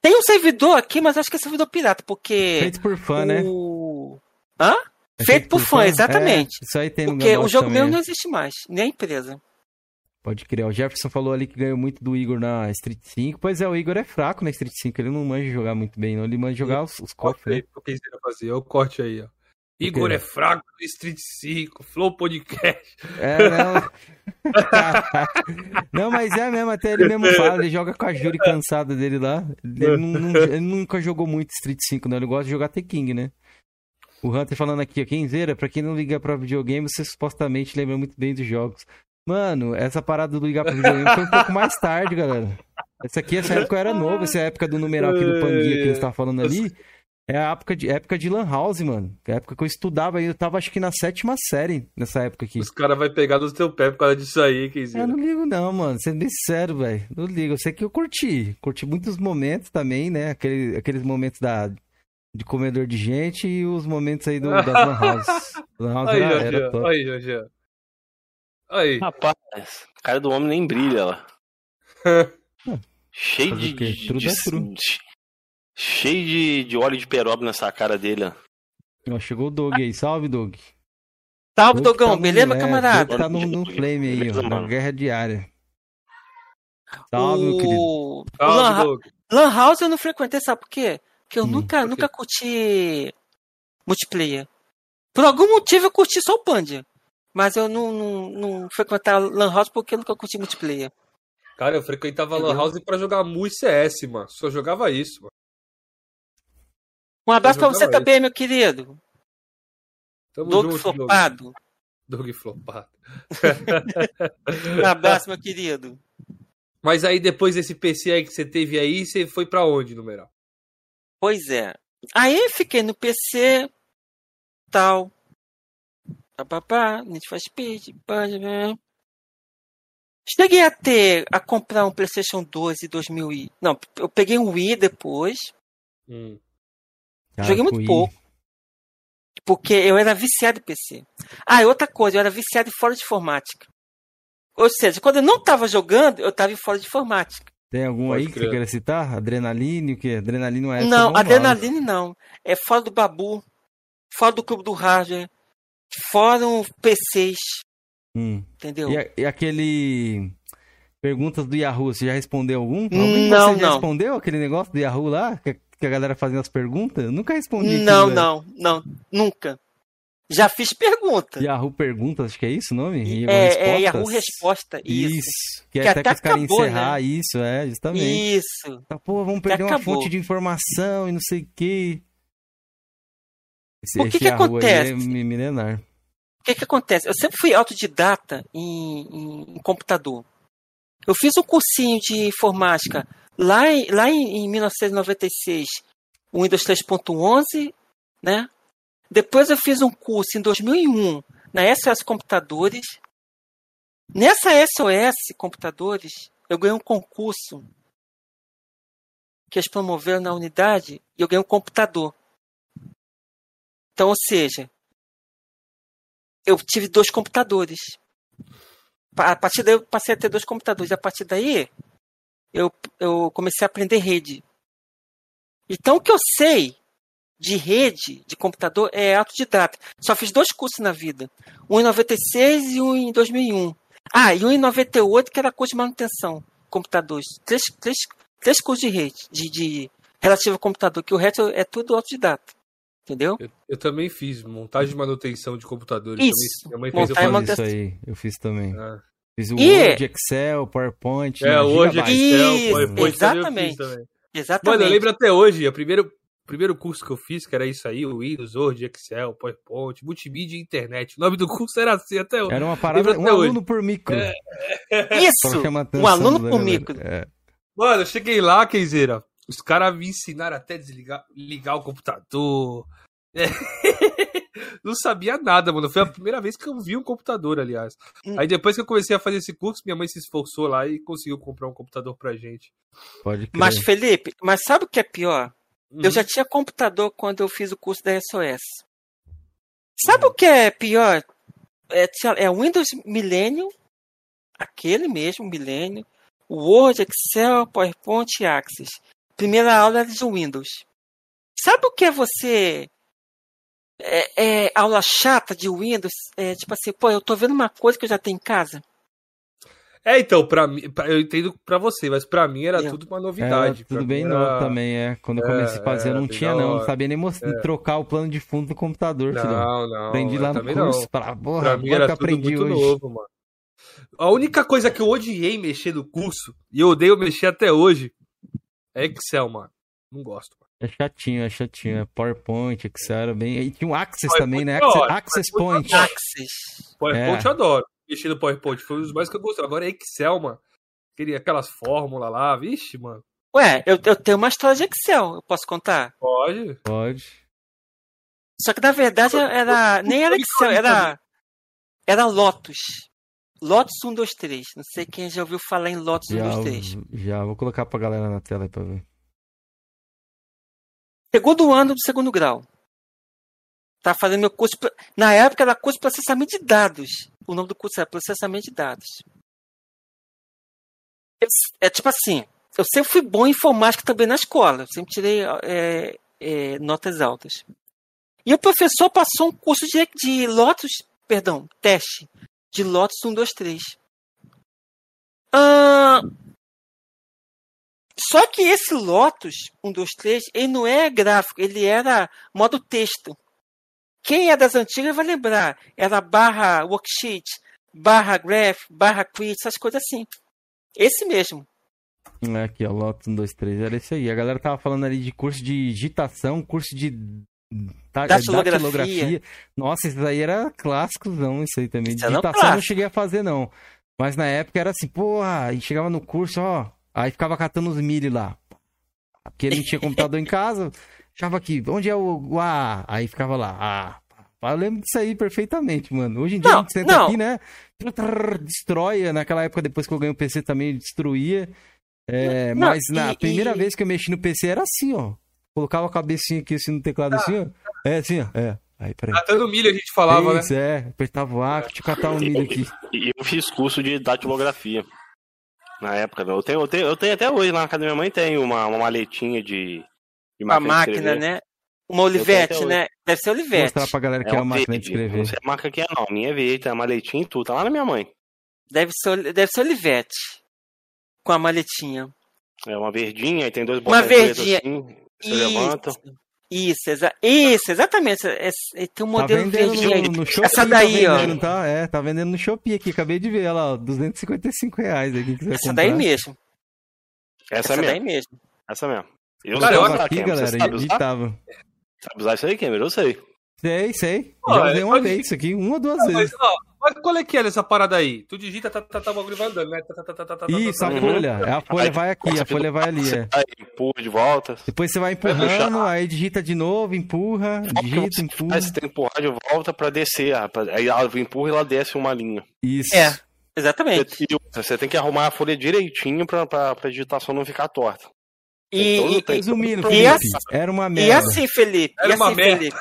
tem um servidor aqui, mas acho que é servidor pirata, porque Feito por fã, né? o... Hã? É feito por fã, exatamente. É, isso aí tem no Porque o jogo também, mesmo é. não existe mais, nem a empresa. Pode criar. O Jefferson falou ali que ganhou muito do Igor na Street 5. Pois é, o Igor é fraco na Street 5. Ele não manja jogar muito bem, não. Ele manja jogar os, os cofres, aí né? fazer. Olha o corte aí, ó. Igor é fraco do Street 5, Flow Podcast. É, não. não, mas é mesmo, até ele mesmo fala. Ele joga com a Júri cansada dele lá. Ele, não- ele nunca jogou muito Street 5, não. Ele gosta de jogar T-King, né? O Hunter falando aqui, ó. Kenzeira, pra quem não liga pra videogame, você supostamente lembra muito bem dos jogos. Mano, essa parada do ligar pra videogame foi um pouco mais tarde, galera. Essa aqui, essa época eu era novo, essa é época do numeral aqui do Panguia que eles estavam falando ali. É a época de, época de Lan House, mano. É a época que eu estudava aí, eu tava acho que na sétima série nessa época aqui. Os caras vão pegar no teu pé por causa disso aí, Eu Kenzeira. não ligo não, mano. Sendo bem sincero, velho. Não ligo. Eu sei que eu curti. Curti muitos momentos também, né? Aquele, aqueles momentos da, de comedor de gente e os momentos aí do, das Lan House. Lan House Aí, era, era Jorge. top. Aí, Jorge. Aí. Rapaz, a cara do homem nem brilha lá. Cheio Fazer de, o quê? de, de- é. Cheio de, de óleo de peroba nessa cara dele. ó. Ó, chegou o Doug aí. Salve, Doug. Salve, Doug Dogão, tá no- beleza, é, camarada? Doug tá no, no flame aí, ó. Beleza, Na mano. guerra diária. Salve, meu querido. O, o Salve, Lan, Doug. Lan House eu não frequentei, sabe por quê? Porque eu Hum, nunca, por quê? nunca curti multiplayer. Por algum motivo eu curti só o Pandia. Mas eu não, não, não frequentava Lan House porque eu nunca curti multiplayer. Cara, eu frequentava Lan? House pra jogar Mu e CS, mano. Só jogava isso, mano. Um abraço pra jogava você isso. também, meu querido. Tamo Doug junto, Doug. Flopado. Doug flopado. Um abraço, meu querido. Mas aí depois desse PC aí que você teve aí, você foi pra onde, numeral? Pois é. Aí fiquei no PC, tal. Papapá, Need for Speed. Cheguei a ter, a comprar um PlayStation 2 em 2000 e... Não, eu peguei um Wii depois. Hum. Cara, Joguei muito pouco. Porque eu era viciado em PC. Ah, e outra coisa, eu era viciado em fora de informática. Ou seja, quando eu não tava jogando, eu tava em fora de informática. Tem algum Pode aí que você crer. queira citar? Adrenaline, o quê? Adrenaline não é não, Adrenaline não. É fora do Babu, fora do Clube do Hardware, fora um PCs, Hum. entendeu? E, a- e aquele. Perguntas do Yahoo, você já respondeu algum? Alguém Não, vocês já não. respondeu aquele negócio do Yahoo lá? Que, que a galera fazia as perguntas? Nunca respondi. Não, velho. não, não, nunca. Já fiz pergunta. Yahoo Perguntas, acho que é isso o nome? Yahoo é, é Respostas? Yahoo Resposta, isso. Isso. Que, é Que até, até que os caras né? encerrar isso, é, justamente. Isso. Tá, pô, vamos perder uma fonte de informação e não sei o quê. Esse, O que que é acontece? mi- milenar. O que que acontece? Eu sempre fui autodidata em, em- em computador. Eu fiz um cursinho de informática lá em, lá em, em 1996, o Windows 3.11, né? Depois eu fiz um curso em 2001 na SOS Computadores. Nessa SOS Computadores, eu ganhei um concurso que eles promoveram na unidade e eu ganhei um computador. Então, ou seja, eu tive dois computadores. A partir daí eu passei a ter dois computadores. A partir daí eu, eu comecei a aprender rede. Então o que eu sei de rede, de computador, é autodidata. Só fiz dois cursos na vida. Um em 96 e um em 2001. Ah, e um em 98 que era curso de manutenção. Computadores. Três, três, três cursos de rede, de, de relativo ao computador, que o resto é tudo autodidata. Entendeu? Eu, eu também fiz montagem e manutenção de computadores. Isso. Também, minha mãe fez eu e fazer isso aí, eu fiz também. Ah. Fiz o E- Word, Excel, PowerPoint. É, Gigabyte. Excel, Isso, PowerPoint exatamente. também. Exatamente. Mano, eu lembro até hoje, o primeiro, primeiro curso que eu fiz, que era isso aí, o Windows, Word, Excel, PowerPoint, multimídia e internet. O nome do curso era assim até hoje. Era uma parada, um até hoje. aluno por micro. pra Isso! Um aluno da por galera. micro. É. Mano, eu cheguei lá, Kenzeira, os caras me ensinaram até desligar ligar o computador. É. Não sabia nada, mano. Foi a primeira vez que eu vi um computador, aliás. Hum. Aí depois que eu comecei a fazer esse curso, minha mãe se esforçou lá e conseguiu comprar um computador pra gente. Pode crer. Mas, Felipe, mas sabe o que é pior? Eu Uhum. já tinha computador quando eu fiz o curso da SOS. Sabe o que é pior? É, é Windows Millennium, aquele mesmo, Millennium, Word, Excel, PowerPoint e Access. Primeira aula era de Windows. Sabe o que é você. É, é aula chata de Windows? É tipo assim, pô, eu tô vendo uma coisa que eu já tenho em casa. É, então, pra mim, pra- eu entendo pra você, mas pra mim era Eu. tudo uma É, novidade. tudo Pra bem mim novo era- também, é. Quando eu É, comecei a fazer, eu é, não bem tinha, não. Não sabia nem trocar o plano de fundo do computador. Não, não. Aprendi eu lá no curso. não. Pra, porra, Pra mim agora era que eu tudo aprendi muito hoje. novo, mano. A única coisa que eu odiei mexer no curso, e eu odeio mexer até hoje, é Excel, mano. Não gosto. mano. É chatinho, é chatinho. É PowerPoint, Excel, era bem. E tinha um Access PowerPoint também, né? é Access, Access PowerPoint Point. é Access. PowerPoint É. eu adoro. Mexer no PowerPoint foi um dos mais que eu gostei. Agora é Excel, mano. Queria aquelas fórmulas lá, vixe, mano. Ué, eu, eu tenho uma história de Excel, eu posso contar? Pode. Pode. Só que na verdade era. Nem era Excel, era. Era Lotus. Lotus 1, 2, 3. Não sei quem já ouviu falar em Lotus 1, Já, 2, 3. já vou colocar pra galera na tela aí pra ver. Segundo ano do segundo grau. Tá fazendo meu curso. Na época era curso de processamento de dados. O nome do curso era processamento de dados. Eu- É tipo assim. Eu sempre fui bom em informática também na escola. Eu sempre tirei é, é, notas altas. E o professor passou um curso de, de Lotus, perdão, teste de Lotus 1, 2, 3. Ah, só que esse Lotus 1, 2, 3, ele não é gráfico, ele era modo texto. Quem é das antigas vai lembrar. Era barra worksheet, barra graph, barra quiz, essas coisas assim. Esse mesmo. É Aqui, ó, Lotus 1, 2, 3, era isso aí. A galera tava falando ali de curso de digitação, curso de tá- Datilografia. datilografia. Nossa, isso aí era clássicozão, isso aí também. Isso Digitação eu não clássico. cheguei a fazer, não. Mas na época era assim, porra, e chegava no curso, ó, aí ficava catando os milho lá. Porque ele não tinha computador em casa, achava aqui, onde é o, o A? Aí ficava lá, A. Eu lembro disso aí perfeitamente, mano. Hoje em dia Não, a gente senta não. aqui, né? Destrói. Naquela época, depois que eu ganhei o PC também, destruía. É, Não, mas na e- primeira e- vez que eu mexi no PC era assim, ó. Colocava a cabecinha aqui assim no teclado, assim, ó. É assim, ó. É. Aí, peraí. Catando milho a gente falava, né? Isso, é. Apertava o A, deixa eu catar um milho aqui. E eu fiz curso de datilografia. Na época, velho. Eu tenho, eu, tenho, eu tenho até hoje lá na casa da minha mãe, tem uma, uma maletinha de, de Uma máquina né? Uma Olivete, né? Deve ser Olivete. Mostrar pra galera que é, É uma uma máquina de verde. escrever. Não sei a marca que é, não. A minha é verde, tem a maletinha e tudo. Tá lá na minha mãe. Deve ser, deve ser Olivete. Com a maletinha. É uma verdinha, aí tem dois Uma botões pretos verdinha. assim. Você levanta. Isso, exa isso, exatamente. É- é- tem um Tá modelo vendendo verde aí. no, no Shopee. Essa daí, tá ó. vendendo, Tá? É, tá vendendo no Shopee aqui. Acabei de ver ela, ó. 255 reais aí. Quem quiser Essa comprar. daí mesmo. Essa, Essa daí mesmo. mesmo. Essa mesmo. Eu Cara, eu aqui, Cameron. galera, sabe usar? editava. Sabe usar isso aí, Cameron? Eu sei. Sei, sei. Ó, Já é, usei uma pode- vez isso aqui, uma ou duas Mas, vezes. ó, mas qual é que é essa parada aí? Tu digita, tá, tá, tá, o bagulho vai andando, né? Tá, tá, tá, tá, tá, tá, Isso, tá, a tá. Uhum. folha. É A folha Aí, vai aqui, a folha vai ali. Você É. Aí, empurra de volta. Depois você vai empurrando, aí digita de novo, empurra, digita, empurra. Aí você tem que empurrar de volta pra descer. ah, Aí ela empurra e ela desce uma linha. Isso. É, exatamente. E você tem que arrumar a folha direitinho pra, pra, pra digitação não ficar torta. E, Então, e- Resumindo, E Felipe, assim- era uma e merda. assim, Felipe. Era e assim. Felipe.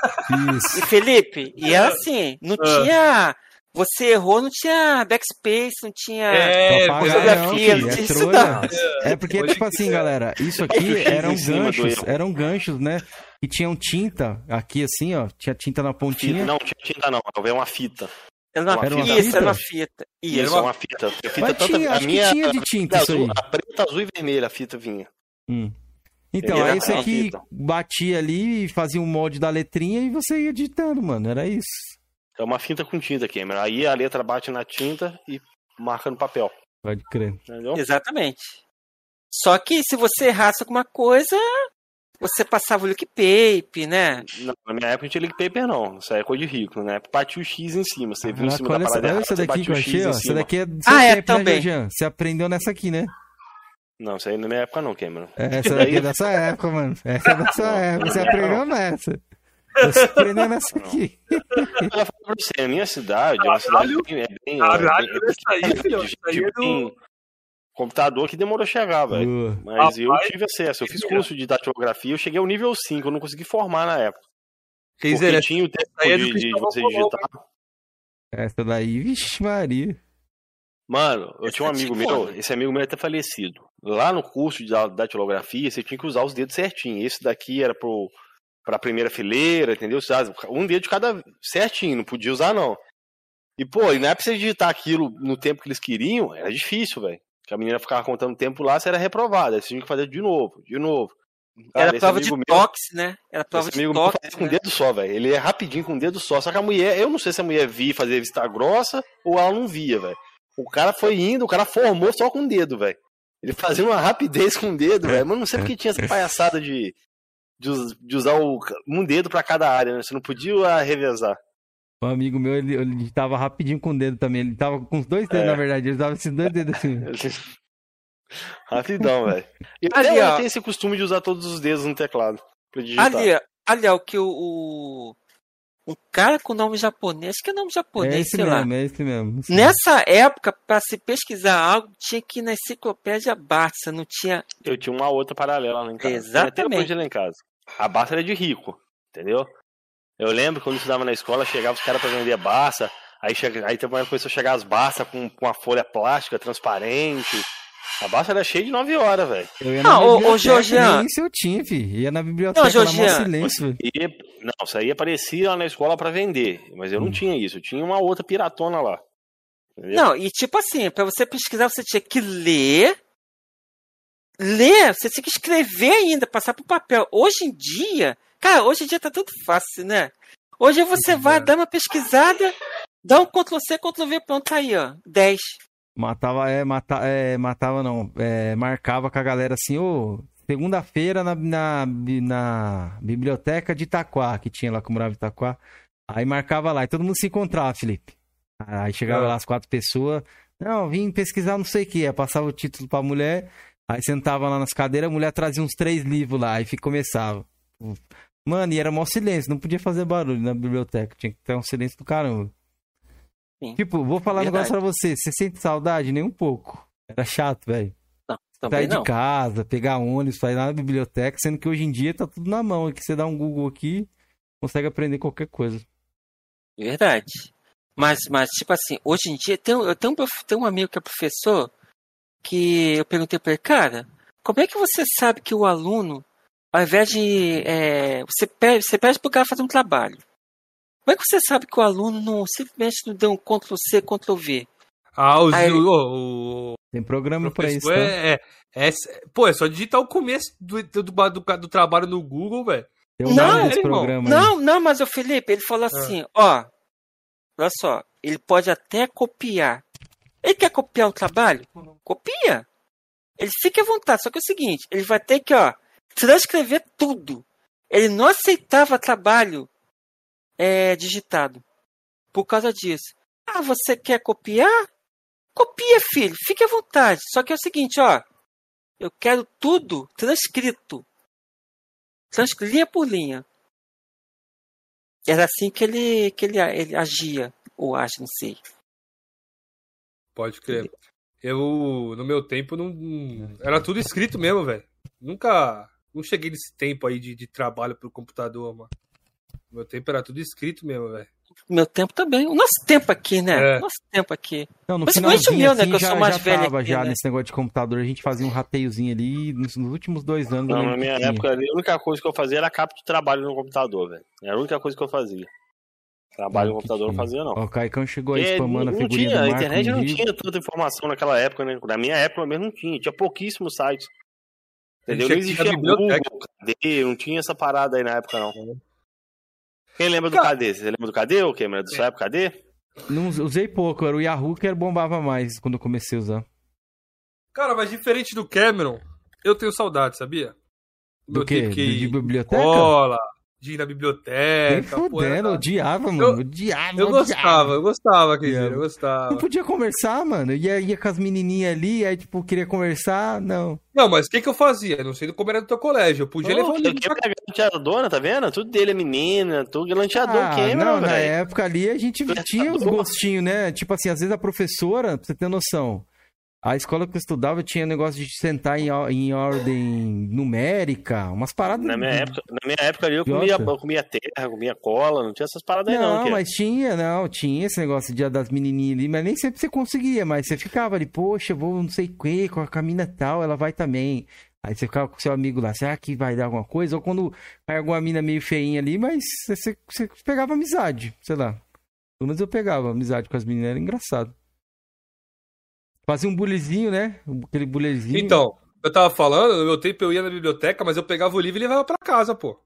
Isso. E Felipe, e era assim, não Ah. tinha. Você errou, não tinha backspace, não tinha. É, da não, filha, filho, é isso não. É porque, Pode tipo assim, crer. galera, isso o aqui eram ganchos, eram ganchos, né? E tinham tinta aqui assim, ó. Tinha tinta na Fita. pontinha. Não, tinha tinta não. É uma fita. Era uma, Era uma isso, fita? era uma fita. Isso, Isso. é uma fita. A fita Mas tinha, a acho minha que tinha de tinta isso azul, aí. A preta, azul e vermelha a fita vinha. Hum. Então, Era aí esse uma aqui fita. batia ali, fazia um molde da letrinha e você ia digitando, mano. Era isso. É uma fita com tinta, Cameron. Aí a letra bate na tinta e marca no papel. Pode crer. Entendeu? Exatamente. Só que se você errasse alguma coisa, você passava o lick paper, né? Não, na minha época não tinha link paper, não. Isso aí é coisa de rico, né? Batia o X em cima. Você viu em Caraca, cima da essa, parada errada, essa você daqui que eu o X achei, ó. em Essa daqui é do seu Ah, é, tempo, né, também. Jean? Você aprendeu nessa aqui, né? Não, isso aí na minha época não, Cameron. É, Essa daqui é dessa época, mano. Essa é dessa época. Você aprendeu nessa. Você aprendeu nessa aqui. Eu falo pra você, a minha cidade é uma cidade Caralho. bem... É bem Caralho, é bem- essa aí, filho, é do- computador que demorou a chegar, velho. Boa. Mas eu Rapaz, tive acesso. Eu fiz curso de datilografia, eu cheguei ao nível 5, eu não consegui formar na época. Quer Porque dizer, tinha o tempo aí é de, de você digitar. Essa daí, vixe Maria. Mano, eu Essa tinha um é amigo meu, esse amigo meu é até falecido. Lá no curso de da- datilografia, você tinha que usar os dedos certinho. Esse daqui era pro, pra primeira fileira, entendeu? Um dedo de cada certinho, não podia usar não. E, pô, e não é pra você digitar aquilo no tempo que eles queriam, era difícil, velho. Que a menina ficava contando o tempo lá, você era reprovada. Você tinha que fazer de novo, de novo. Cara, Era prova de meu- né? Era prova de amigo toques. faz com o né? dedo só, velho. Ele é rapidinho com o dedo só. Só que a mulher, eu não sei se a mulher via fazer vista grossa ou ela não via, velho. O cara foi indo, o cara formou só com o dedo, velho. Ele fazia uma rapidez com o dedo, velho. Mas não sei porque tinha essa palhaçada de, de, de usar o, um dedo pra cada área, né? Você não podia ah, revezar. Um amigo meu, ele, ele digitava rapidinho com o dedo também. Ele tava com os dois dedos, É. na verdade. Ele usava esses dois dedos assim. Rapidão, velho. E até hoje tem esse costume de usar todos os dedos no teclado. Ali, ali, ó, o que o, o. Um cara com nome japonês, que é nome É japonês, esse sei lá. mesmo, é esse mesmo. Nessa época, pra se pesquisar algo, tinha que ir na enciclopédia Barça, não tinha. Eu tinha uma outra paralela lá em casa. Exatamente. Tem Até hoje lá em casa. A Barça era de rico, entendeu? Eu lembro quando eu estudava na escola, chegava os caras pra vender Barça, aí, chega, aí que começou a chegar as Barça com, com uma folha plástica transparente. A Barça era cheia de 9 horas, velho. Eu ia Não, ô, Georgian. Nem isso eu tinha, fi. Ia na biblioteca, Não, Georgian. silêncio. E, não, isso aí aparecia lá na escola pra vender, mas eu não Hum. tinha isso. Eu tinha uma outra piratona lá. Entendeu? Não, e tipo assim, pra você pesquisar, você tinha que ler. Ler, você tinha que escrever ainda, passar pro papel. Hoje em dia, cara, hoje em dia tá tudo fácil, né? Hoje você vai dar uma pesquisada, dá um Ctrl C, Ctrl V, pronto, tá aí, ó. 10. Matava, é, mata, é, matava não. É, marcava com a galera assim, ô, segunda-feira na, na, na biblioteca de Itaquá, que tinha lá que eu morava em Itaquá. Aí marcava lá e todo mundo se encontrava, Felipe. Aí chegava Ah. lá as quatro pessoas. Não, vim pesquisar não sei o que. Aí passava o título pra mulher. Aí sentava lá nas cadeiras, a mulher trazia uns três livros lá. Fi- começava. Mano, e era mó silêncio, não podia fazer barulho na biblioteca. Tinha que ter um silêncio do caramba. Sim. Tipo, vou falar um Verdade. negócio pra você. Você sente saudade? Nem um pouco. Era chato, velho. Sair de casa, pegar ônibus, sair lá na biblioteca, sendo que hoje em dia tá tudo na mão. Aqui você dá um Google aqui, consegue aprender qualquer coisa. Verdade. Mas, mas, tipo assim, hoje em dia, tem, um- eu tenho um, tenho um amigo que é professor que eu perguntei pra ele, cara, como é que você sabe que o aluno, ao invés de. é, você, pede, você pede pro cara fazer um trabalho. Como é que você sabe que o aluno não simplesmente não deu um Ctrl-C, Ctrl-V? Ah, os, Aí o, o Tem programa pra isso, tá? é, é, é- Pô, é só digitar o começo do, do, do, do- do trabalho no Google, velho. Tem um Não, programa aí. Não, não, mas o Felipe, ele falou assim, ó, olha só, ele pode até copiar. Ele quer copiar o trabalho? Copia. Ele fica à vontade, só que é o seguinte, ele vai ter que, ó, transcrever tudo. Ele não aceitava trabalho é, digitado. Por causa disso. Ah, você quer copiar? Copia, filho, fique à vontade. Só que é o seguinte, ó, eu quero tudo transcrito. Trans- linha por linha. Era assim que ele, que ele, ele agia, ou age, não sei. Pode crer. Eu, no meu tempo, não. não- Era tudo escrito mesmo, velho. Nunca. Não cheguei nesse tempo aí de, de trabalho pro computador, mano. No meu tempo era tudo escrito mesmo, velho. Meu tempo também. O nosso tempo aqui, né? É. O nosso tempo aqui. Não, no Principalmente finalzinho, o meu, né, assim, que eu já, sou mais já velho tava aqui, já né? nesse negócio de computador. A gente fazia um rateiozinho ali. Nos, nos últimos dois anos. Não, lembro na minha tinha. época, ali, a única coisa que eu fazia era capto de trabalho no computador, velho. Era a única coisa que eu fazia. Trabalho no É, computador não fazia, não. O Caicão chegou aí É, spamando não a figurinha tinha, do a Marco internet no não tinha tanta informação naquela época, né? Na minha época mesmo não tinha, tinha pouquíssimos sites. Entendeu? Não existia. Google, KD, não tinha essa parada aí na época, não. Quem lembra do Cara- KD? Você lembra do KD, ou quem? Lembra da sua época, KD? Não usei pouco, era o Yahoo que era bombava mais quando eu comecei a usar. Cara, mas diferente do Cameron, eu tenho saudade, sabia? Do De, que de biblioteca? escola, de ir na Nem biblioteca. pô, fudendo, era- odiava, mano. Eu- odiava, Eu odiava. gostava, eu gostava, quer dizer, eu Não gostava. podia conversar, mano. Ia, ia com as menininhas ali, aí, tipo, queria conversar, não. Não, mas o que, que eu fazia? Eu não sei como era do teu colégio. Eu podia levar Oh, o que livro que pra é galanteadora, tá vendo? Tudo dele é menina, tudo galanteador, Ah, é Cameron, não, na velho. época ali a gente tinha os gostinhos, né? Tipo assim, às vezes a professora, pra você ter noção, a escola que eu estudava tinha negócio de sentar em, em ordem numérica, umas paradas. Na minha época, na minha época ali eu comia, eu comia terra, comia cola, não tinha essas paradas aí não. Não, é. mas tinha, não, tinha esse negócio de, das menininhas ali, mas nem sempre você conseguia, mas você ficava ali, poxa, vou não sei o que, com a camina tal, ela vai também. Aí você ficava com seu amigo lá, será que vai dar alguma coisa? Ou quando cai alguma mina meio feinha ali, mas você, você pegava amizade, sei lá. Pelo menos eu pegava amizade com as meninas, era engraçado. Fazia um bulizinho, né? Aquele bulezinho. Então, eu tava falando, no meu tempo eu ia na biblioteca, mas eu pegava o livro e levava pra casa, pô.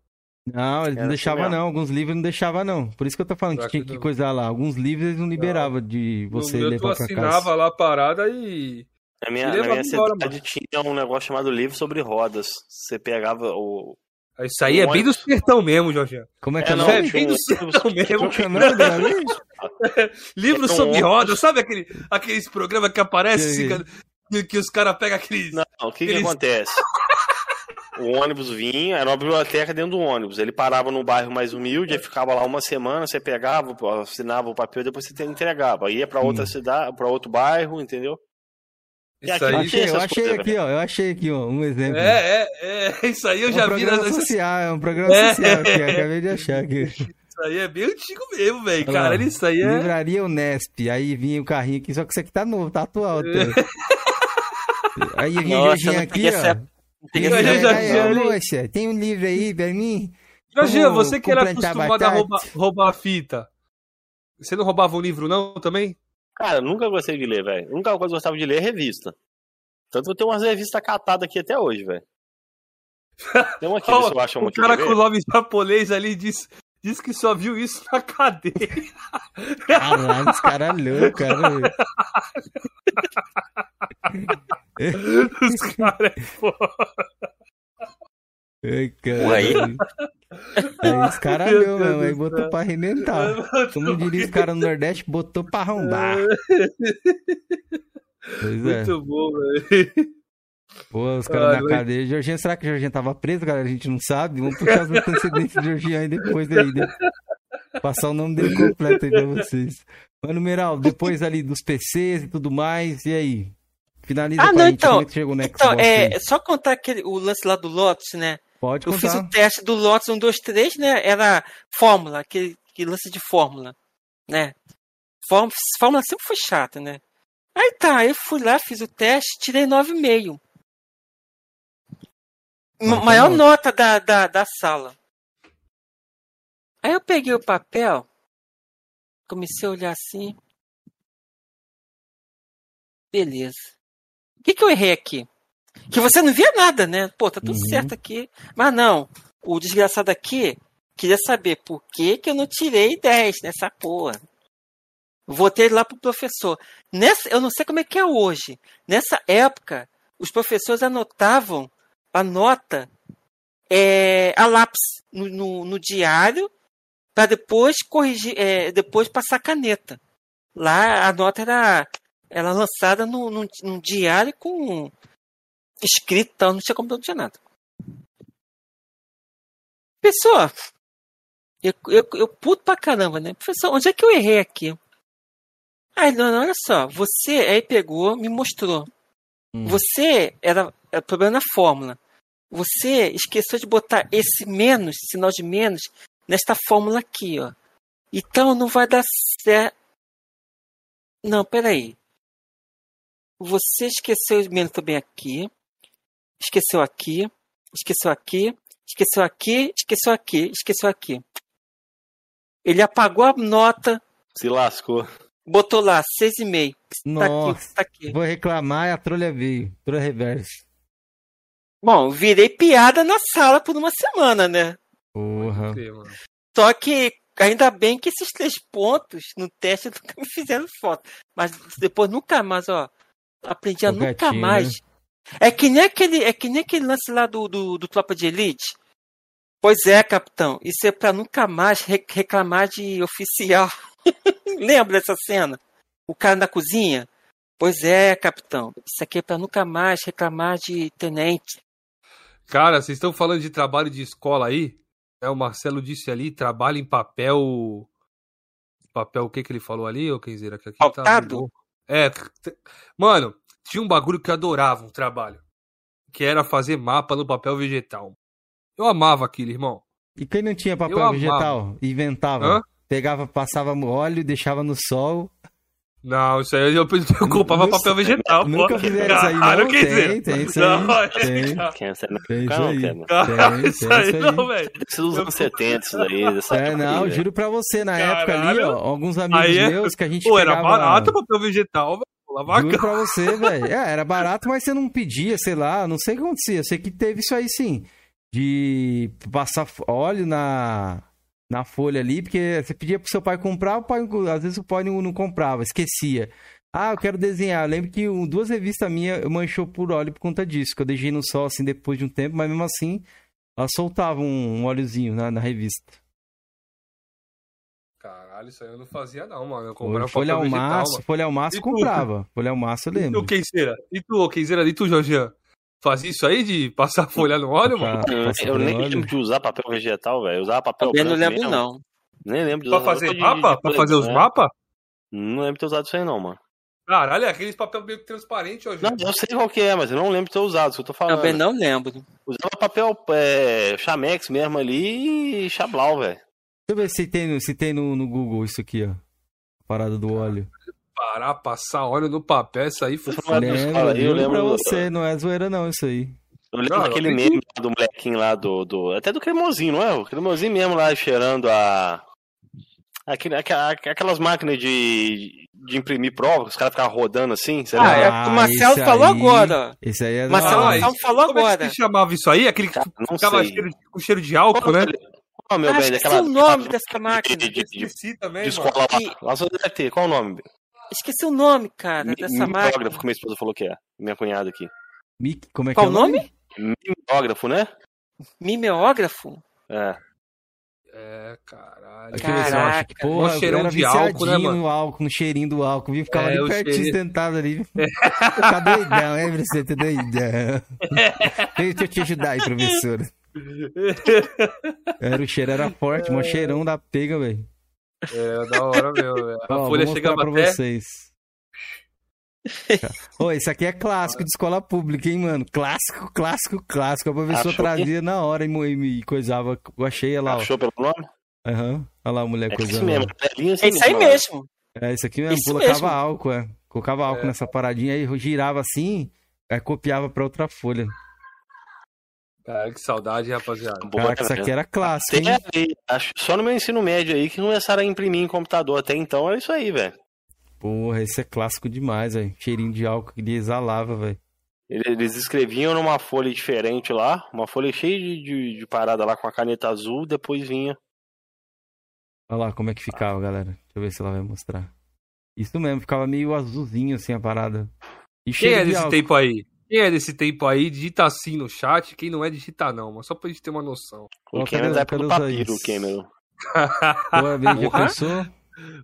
Não, eles não Era assim deixavam mesmo. não. Alguns livros não deixavam não. Por isso que eu tô falando que tinha que que não? coisar lá. Alguns livros eles não liberavam de você no levar pra assinava casa. lá a parada e. Na minha, na minha embora, cidade tinha um negócio chamado livro sobre rodas. Você pegava o. Isso aí é bem do sertão mesmo, Jorginho. Como é que é, É, não? É bem do sertão mesmo. Que é? Livro É um sobre rodas, sabe aquele, aqueles programas que aparecem que, que os caras pegam aqueles. Não, o que, que Eles- acontece? O ônibus vinha, era uma biblioteca dentro do ônibus. Ele parava num bairro mais humilde, aí ficava lá uma semana, você pegava, assinava o papel, depois você entregava. Aí ia pra outra cidade, para outro bairro, entendeu? Isso aqui- aí. Achei, eu achei coisas, aqui, ó. Eu achei aqui, ó, um exemplo. É, é, é. Isso aí eu É já um vi programa nas. social, é um programa É. social aqui, acabei de achar aqui. Isso aí é bem antigo mesmo, velho. Cara, isso aí é. Livraria Unesp, aí vinha o carrinho aqui, só que isso aqui tá novo, tá atual. Tá. Aí vinha o Nossa, Jorginho aqui, ó. Não Tem um já aí, tem um livro aí pra mim? Jorginho, você que era acostumado a roubar, roubar fita. Você não roubava um livro, não, também? Cara, nunca gostei de ler, velho. A única coisa que eu gostava de ler é revista. Tanto que eu tenho umas revistas catadas aqui até hoje, velho. Tem uma aqui, se eu acho uma o cara com o nome japonês ali diz, diz que só viu isso na cadeia. Caralho, os caras loucos, cara. Os caras é foda. Ai, cara. Aí. Aí os caras Meu deu Deus mesmo, aí botou pra arrebentar. Como diria os caras no Nordeste, botou pra arrombar. Pois é. Muito bom, velho. Pô, os caras Ai, na mas- cadeia. Jorginho, será que o Jorginho tava preso, cara? A gente não sabe. Vamos puxar os antecedentes do Jorginho aí depois aí. né? Passar o nome dele completo aí pra vocês. Mano, Meral, depois ali dos PCs e tudo mais, e aí? Finaliza Ah, não, a gente então- é que chegou no Xbox Então, aí. é, é só contar aquele, o lance lá do Lotus, né? Pode Eu fiz o teste do Lotus 1, 2, 3, né? Era fórmula, aquele, aquele lance de fórmula, né? Fórmula, fórmula sempre foi chata, né? Aí tá, eu fui lá, fiz o teste, tirei 9,5. Ma- maior nota da, da, da sala. Aí eu peguei o papel, comecei a olhar assim. Beleza. O que, que eu errei aqui? Que você não via nada, né? Pô, tá tudo Uhum. certo aqui. Mas não, o desgraçado aqui queria saber por que, que eu não tirei 10 nessa porra. Voltei lá pro professor. Nessa, eu não sei como é que é hoje. Nessa época, os professores anotavam a nota é, a lápis no, no, no diário para depois corrigir, é, depois passar caneta. Lá a nota era, era lançada no, no, num diário com escrito, e tal, não tinha como não tinha nada. Pessoal, eu, eu, eu puto pra caramba, né? Professor, onde é que eu errei aqui? Aí, não, olha só, você aí pegou, me mostrou. Hum. Você era, era problema na fórmula. Você esqueceu de botar esse menos, sinal de menos, nesta fórmula aqui, ó. Então não vai dar certo. Não, peraí. Você esqueceu o menos também aqui. Esqueceu aqui. Esqueceu aqui. Esqueceu aqui. Esqueceu aqui. Esqueceu aqui. Ele apagou a nota, Se lascou. botou lá, 6,5. Tá aqui, tá aqui. vou reclamar e a trolha veio. Trolha reverso. Bom, virei piada na sala por uma semana, né? Porra. Só que ainda bem que esses três pontos no teste nunca me fizeram foto. Mas depois nunca mais, ó. Aprendi a O nunca gatinho, mais. né? É que nem aquele, é que nem aquele lance lá do, do, do Tropa de Elite. Pois é, capitão. Isso é pra nunca mais re- reclamar de oficial. Lembra dessa cena? O cara na cozinha? Pois é, capitão. Isso aqui é pra nunca mais reclamar de tenente. Cara, vocês estão falando de trabalho de escola aí? É, o Marcelo disse ali, trabalho em papel. Papel, o que que ele falou ali, ô Kenzeira? Que aqui tá. É, mano, tinha um bagulho que eu adorava, um trabalho. Que era fazer mapa no papel vegetal. Eu amava aquilo, irmão. E quem não tinha Eu papel amava. vegetal? Inventava. Hã? Pegava, passava óleo, deixava no sol. Não, isso aí eu, eu comprava Nunca- papel vegetal, pô. Nunca fizeram isso aí, Caralho, não? Kenzeira. Tem, tem isso Não, aí. Tem, é essa? Não, tem isso cara, não aí. quer, mano. Caralho, Tem, isso tem aí isso aí. não, velho. Ser dos anos 70 isso daí. É, não, aí, juro pra você, na época ali, Caralho. ó, alguns amigos Aí é- meus que a gente Pô, era pegava... barato o papel vegetal, velho. Lava Juro pra você, velho. É, era barato, mas você não pedia, sei lá, não sei o que acontecia. Eu sei que teve isso aí sim. De passar óleo na, na folha ali, porque você pedia pro seu pai comprar, o pai, às vezes o pai não, não comprava, esquecia. Ah, eu quero desenhar. Eu lembro que um, duas revistas minhas manchou por óleo por conta disso, que eu deixei no sol assim depois de um tempo, mas mesmo assim ela soltava um, um óleozinho na, na revista. Caralho, isso aí eu não fazia, não, mano. Eu comprava folha ao maço, mano. folha ao maço E tu? comprava. Folha ao maço eu E lembro. tu, Kenzeira? E tu, Kenzeira? E tu, Jorgian? Fazia isso aí de passar folha no óleo, mano? Eu, eu nem lembro de usar papel vegetal, velho. Eu usava papel Também não lembro, mesmo. não. Nem lembro de Pra usar. fazer de- mapa? de- Pra fazer os né? mapas? Não lembro de ter usado isso aí, não, mano. Caralho, é aqueles papel meio que transparente, ó, Não, eu sei qual que é, mas eu não lembro de ter usado, isso que eu tô falando. Também não lembro. Usava papel é, Chamex mesmo ali e Chablau, velho. Deixa eu ver se tem, no- se tem no, no Google isso aqui, ó. Parada do óleo. Parar, passar óleo no papel, isso aí foi da Lembro, eu pra lembro. do- você, não é zoeira não isso aí. Eu lembro Não, daquele meme lá do molequinho lá do, do. Até do cremosinho, não é? O cremosinho mesmo lá cheirando a. Aquele, aquelas máquinas de, de imprimir prova, que os caras ficavam rodando assim, você Ah, lembra? é o que o Marcelo esse falou aí- agora. Esse aí é Marcelo Ah, Marcelo falou Como é que agora. se chamava isso aí? Aquele que Cara, não ficava sei. cheiro com cheiro de álcool, né? Qual, meu Ah, bem, esqueci daquela. o nome dessa máquina. De, de, de, de, Esqueci também, de mano. escola lá. E- Lá só deve ter. Qual o nome? Esqueci o nome, cara, Mi- dessa máquina. Mimeógrafo, que minha esposa falou que é. Minha cunhada aqui. Mic, como é que Qual é o nome? Mimeógrafo, né? Mimeógrafo? É. É, caralho. Que, Caraca. porra, Mó cheirão de álcool, né, viciadinho mano? no álcool, no cheirinho do álcool, viu? Ficava É, ali o pertinho, sentado ali. Tá doidão, hein, você tá doidão. Deixa eu te ajudar aí, professora. Era, o cheiro era forte, mó cheirão da pega, velho. É, da hora mesmo, velho. A Ó, vou folha mostrar chegava pra até. vocês. Ô, esse aqui é clássico de escola pública, hein, mano? Clássico, clássico, clássico. A professora Achou trazia na hora e, e me coisava. Eu achei ela, ó. Achou pelo nome? Aham. Olha lá a mulher É isso coisando. mesmo. lá. É É isso aí mano. mesmo. É, isso aqui mesmo. Isso colocava mesmo. álcool, é. Colocava álcool É. nessa paradinha aí, girava assim, aí copiava pra outra folha. Cara, que saudade, rapaziada. Boa, Caraca, isso aqui era clássico, Até hein? aí, acho, só no meu ensino médio aí que começaram a imprimir em computador. Até então era isso aí, velho. Porra, esse é clássico demais, velho. Cheirinho de álcool que ele exalava, velho. Ele- Eles escreviam numa folha diferente lá, uma folha cheia de, de, de parada lá com a caneta azul, depois vinha. Olha lá como é que ficava, galera. Deixa eu ver se ela vai mostrar. Isso mesmo, ficava meio azulzinho assim a parada. E Quem é de desse álcool. tempo aí? Quem é desse tempo aí? Digita assim no chat. Quem não é, digita não, mas só pra gente ter uma noção. O Cameron cadê- da época do papiro, aí? o Cameron. Pô, bem, já pensou?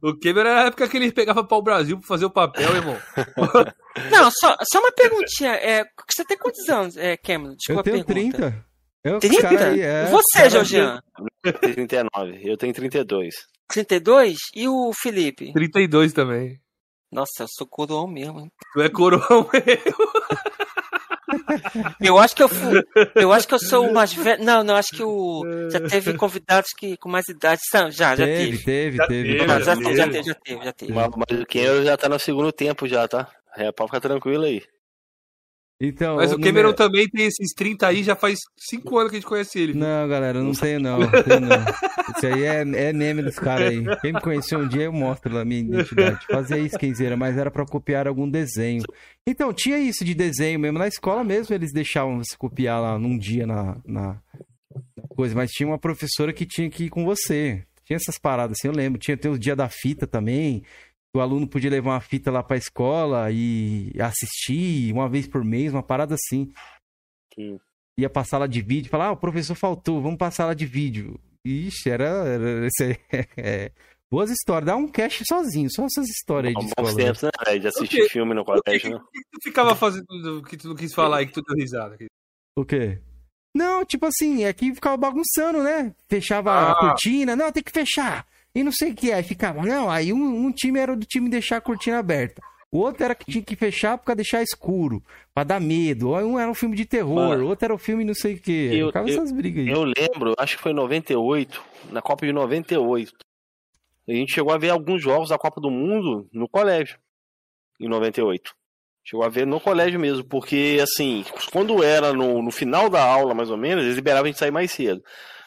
O Cameron era a época que ele pegava pau Brasil pra fazer o papel, irmão. Não, só, só uma perguntinha. É, você tem quantos anos, é, Cameron? Desculpa Eu tenho a pergunta. 30. Eu, 30? cara aí, é, Você, cara, Georgian? Eu tenho 39, eu tenho 32. 32? E o Felipe? 32 também. Nossa, eu sou coroão mesmo. hein? Tu é coroão mesmo. Eu acho que eu fui, eu acho que eu sou o mais velho. Não, não, acho que o já teve convidados que com mais idade. Já, já Teve, teve. teve, Já teve. teve, Não, já, já teve, já teve. teve, já teve, já teve. Mas, mas o Cameron já tá no segundo tempo já, tá? É, pode ficar tranquilo aí. Então, Mas o Cameron também tem esses 30 aí, já faz 5 anos que a gente conhece ele. Não, galera, eu não tenho não, não tenho não. Isso aí é, é meme dos caras aí. Quem me conheceu um dia, eu mostro lá a minha identidade. Fazia isso, quinzeira, mas era pra copiar algum desenho. Então, tinha isso de desenho mesmo. Na escola mesmo, eles deixavam você copiar lá num dia na, na coisa. Mas tinha uma professora que tinha que ir com você. Tinha essas paradas assim, eu lembro. Tinha até o dia da fita também. O aluno podia levar uma fita lá pra escola e assistir uma vez por mês, uma parada assim Sim. ia pra sala de vídeo, falar, ah, o professor faltou, vamos pra sala de vídeo. Ixi, era. era aí, é. Boas histórias, dá um cash sozinho, só essas histórias aí de escola. né? tempos, né, velho? De assistir filme no O que, colégio, né? que tu ficava fazendo que tu não quis falar aí, que tu deu risada? O quê? Não, tipo assim, é que ficava bagunçando, né? Fechava a Ah. cortina, não, tem que fechar. E não sei o que, aí ficava, não, aí um, um time era do time deixar a cortina aberta. O outro era que tinha que fechar pra deixar escuro, pra dar medo. Um era um filme de terror, Mano, outro era um filme não sei o que. eu- Ficava eu- essas brigas aí. Eu lembro, acho que foi em 98, na Copa de 98. A gente chegou a ver alguns jogos da Copa do Mundo no colégio, em 98. Chegou a ver no colégio mesmo, porque assim, quando era no, no final da aula, mais ou menos, eles liberavam a gente sair mais cedo.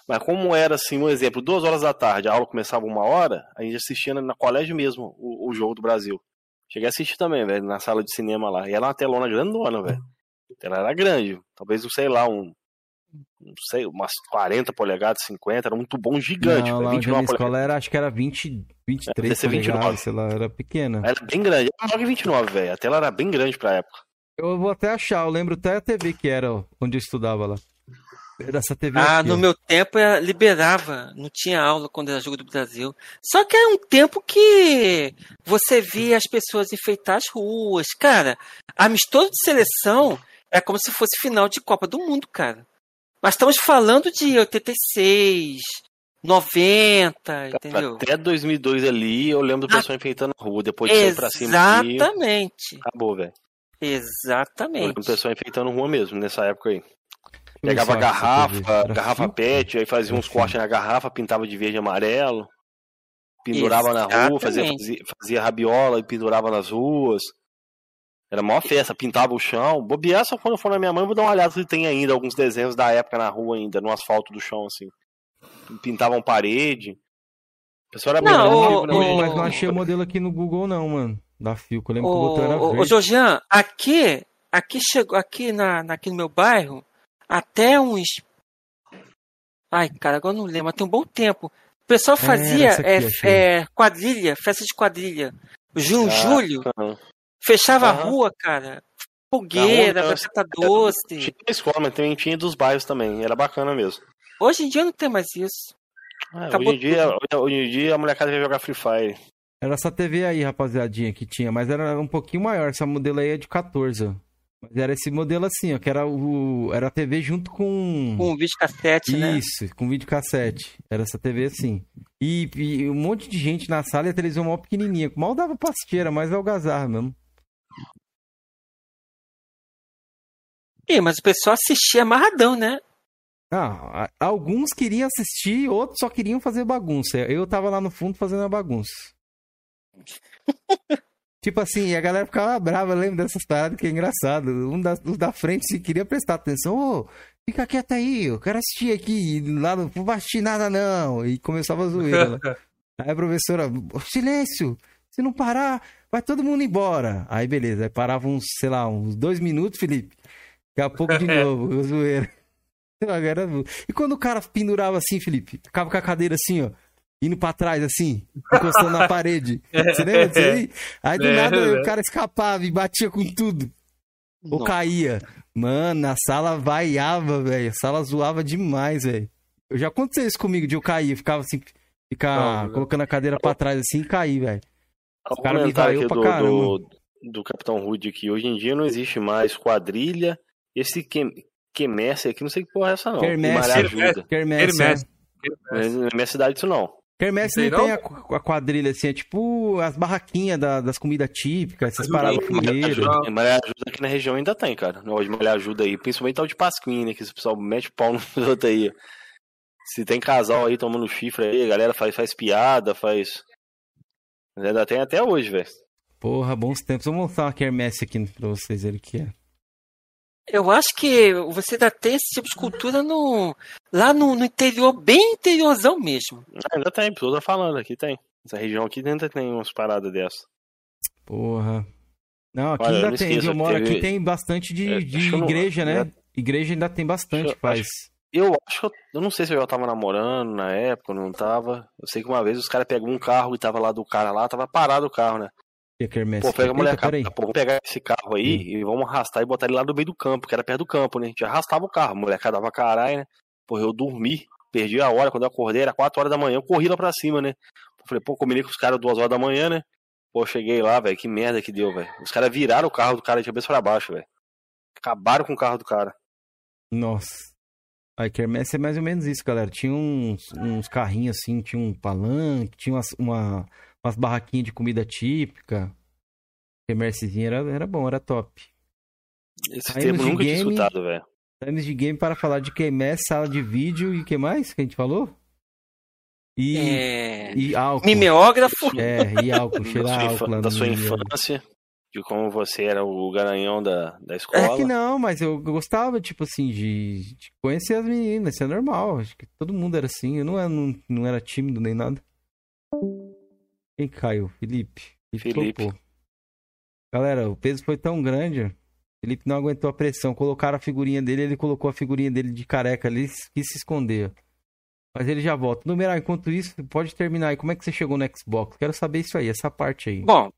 Mas como era assim, um exemplo, duas horas da tarde, a aula começava uma hora, a gente assistia na, na colégio mesmo o, o jogo do Brasil. Cheguei a assistir também, velho, na sala de cinema lá. E era uma telona grandona, velho. Ela era grande, talvez, sei lá, um, não sei, umas 40 polegadas, 50, era muito bom, gigante, não, lá onde 29 na escola era, acho que era 20, 23 Deve ser 29. polegadas, sei lá, era pequena. Era bem grande, era maior que 29, velho. A tela era bem grande pra época. Eu vou até achar, eu lembro até a TV que era onde eu estudava lá. Dessa TV Ah, aqui, no ó. meu tempo era, liberava, não tinha aula quando era jogo do Brasil. Só que era um tempo que você via as pessoas enfeitar as ruas. Cara, amistoso de seleção é como se fosse final de Copa do Mundo, cara. Mas estamos falando de 86, 90, entendeu? Até 2002 ali, eu lembro do pessoal enfeitando a rua, depois de sair pra cima aqui, Exatamente. acabou, velho. Eu lembro Exatamente. do pessoal enfeitando rua mesmo, nessa época aí. Pegava garrafa, garrafa fio? pet, aí fazia uns cortes na garrafa, pintava de verde e amarelo, pendurava na rua, fazia, Exatamente. fazia, fazia rabiola e pendurava nas ruas. Era maior festa, pintava o chão. Bobear só quando eu for na minha mãe, eu vou dar uma olhada se tem ainda alguns desenhos da época na rua ainda, no asfalto do chão, assim. Pintavam parede. O pessoal era bem Não, o- mas não achei o modelo aqui no Google, não, mano. Da que eu lembro que o botão era Ô, ô, ô, verde. Georgian, aqui, aqui chegou, aqui, na- aqui no meu bairro, até uns. Ai, cara, agora eu não lembro, mas tem um bom tempo. O pessoal É, fazia essa aqui, é, é, quadrilha, festa de quadrilha. Junho, Ah, julho, Aham. fechava a rua, cara. fogueira, Na rua, batata doce. Tinha escola, mas também tinha dos bairros também. Era bacana mesmo. Hoje em dia não tem mais isso. Acabou hoje, em dia, hoje em dia a molecada quer jogar Free Fire. Era essa TV aí, rapaziadinha, que tinha, mas era um pouquinho maior. Essa modelo aí é de 14. Mas era esse modelo assim, ó, que era o. Era a TV junto com. Com um vídeo cassete, né? Isso, com videocassete. Era essa TV assim. E, e um monte de gente na sala e a televisão mal pequenininha. Mal dava pra assistir, era mais algazarra mesmo. Ih, mas o pessoal assistia amarradão, né? Ah, alguns queriam assistir, outros só queriam fazer bagunça. Eu tava lá no fundo fazendo a bagunça. tipo assim, a galera ficava brava, lembro dessas paradas que é engraçado. Um da, os da frente se queria prestar atenção, ô, fica quieto aí, eu quero assistir aqui. Lá não vou assistir nada não. E começava a zoeira. lá. Aí a professora, "Ô, silêncio, se não parar, vai todo mundo embora. Aí beleza, aí parava uns, sei lá, uns dois minutos, Felipe. Daqui a pouco de novo, zoeira. E quando o cara pendurava assim, Felipe, ficava com a cadeira assim, ó, indo pra trás assim, encostando na parede. Você lembra disso aí? Aí do É, nada é. o cara escapava e batia com tudo. Ou Não. caía. Mano, a sala vaiava, velho. A sala zoava demais, velho. Eu já aconteceu isso comigo, de eu cair, ficava assim, ficar Não, colocando a cadeira pra trás assim e cair, velho. O cara me comentário vaiou pra do, caramba. do, do Capitão Rude que hoje em dia não existe mais quadrilha. Esse que, quemesse aqui, não sei que porra é essa não. Quermesse. E ajuda. Quermesse. Hermes. Mas Na minha cidade isso não. Quermesse Não não tem, a, a quadrilha assim, é tipo as barraquinhas da- das comidas típicas, essas paradas Maré fogueira. ajuda, aqui na região ainda tem, cara. Hoje Maré ajuda aí, principalmente tal de Pasquim, né? Que esse pessoal mete pau nos outros aí. Se tem casal aí tomando chifre aí, a galera faz, faz piada, faz. Mas Ainda tem até hoje, velho. Porra, bons tempos. Vou mostrar uma quermesse aqui pra vocês verem o que é. Eu acho que você ainda tem esse tipo de cultura no, lá no, no interior, bem interiorzão mesmo. Ah, Ainda tem, pessoa tá falando, aqui tem. Essa região aqui ainda tem umas paradas dessas. Porra. Não, aqui Olha, eu ainda não tem. eu moro teve- aqui tem bastante de, É, de acho eu não- igreja, né? Igreja ainda tem bastante, Acho- faz. Eu acho que eu, eu não sei se eu já tava namorando na época, ou não tava. Eu sei que uma vez os caras pegou um carro e tava lá do cara lá, tava parado o carro, né? E quermesse. Pô, pega a Eita, peraí. pô, vamos pegar esse carro aí e vamos arrastar e botar ele lá no meio do campo, que era perto do campo, né? A gente arrastava o carro, a molecada dava caralho, né? Pô, eu dormi, perdi a hora, quando eu acordei era 4 horas da manhã, eu corri lá pra cima, né? Falei, pô, combinei com os caras 2 horas da manhã, né? Pô, cheguei lá, velho, que merda que deu, velho. Os caras viraram o carro do cara de cabeça pra baixo, velho. Acabaram com o carro do cara. Nossa. A quermesse é mais ou menos isso, galera. Tinha uns, uns carrinhos assim, tinha um palanque, tinha umas, uma, umas barraquinhas de comida típica. Quermessezinha era, era bom, era top. Esse Aí termo nunca tinha game- escutado, velho. Times de game para falar de quermesse, sala de vídeo e o que mais que a gente falou? E, É, e álcool. mimeógrafo. É, e álcool, Da cheirar sua, álcool da no sua infância, de como você era o garanhão da, da escola. É que não, mas eu gostava, tipo assim, de, de conhecer as meninas, isso é normal. Acho que todo mundo era assim. Eu não era, não, não era tímido nem nada. Quem caiu? Felipe. Felipe. topou. Galera, o peso foi tão grande. Felipe não aguentou a pressão. Colocaram a figurinha dele, ele colocou a figurinha dele de careca ali e se esconder. Mas ele já volta. Numeral, enquanto isso, pode terminar aí. Como é que você chegou no Xbox? Quero saber isso aí, essa parte aí. Bom,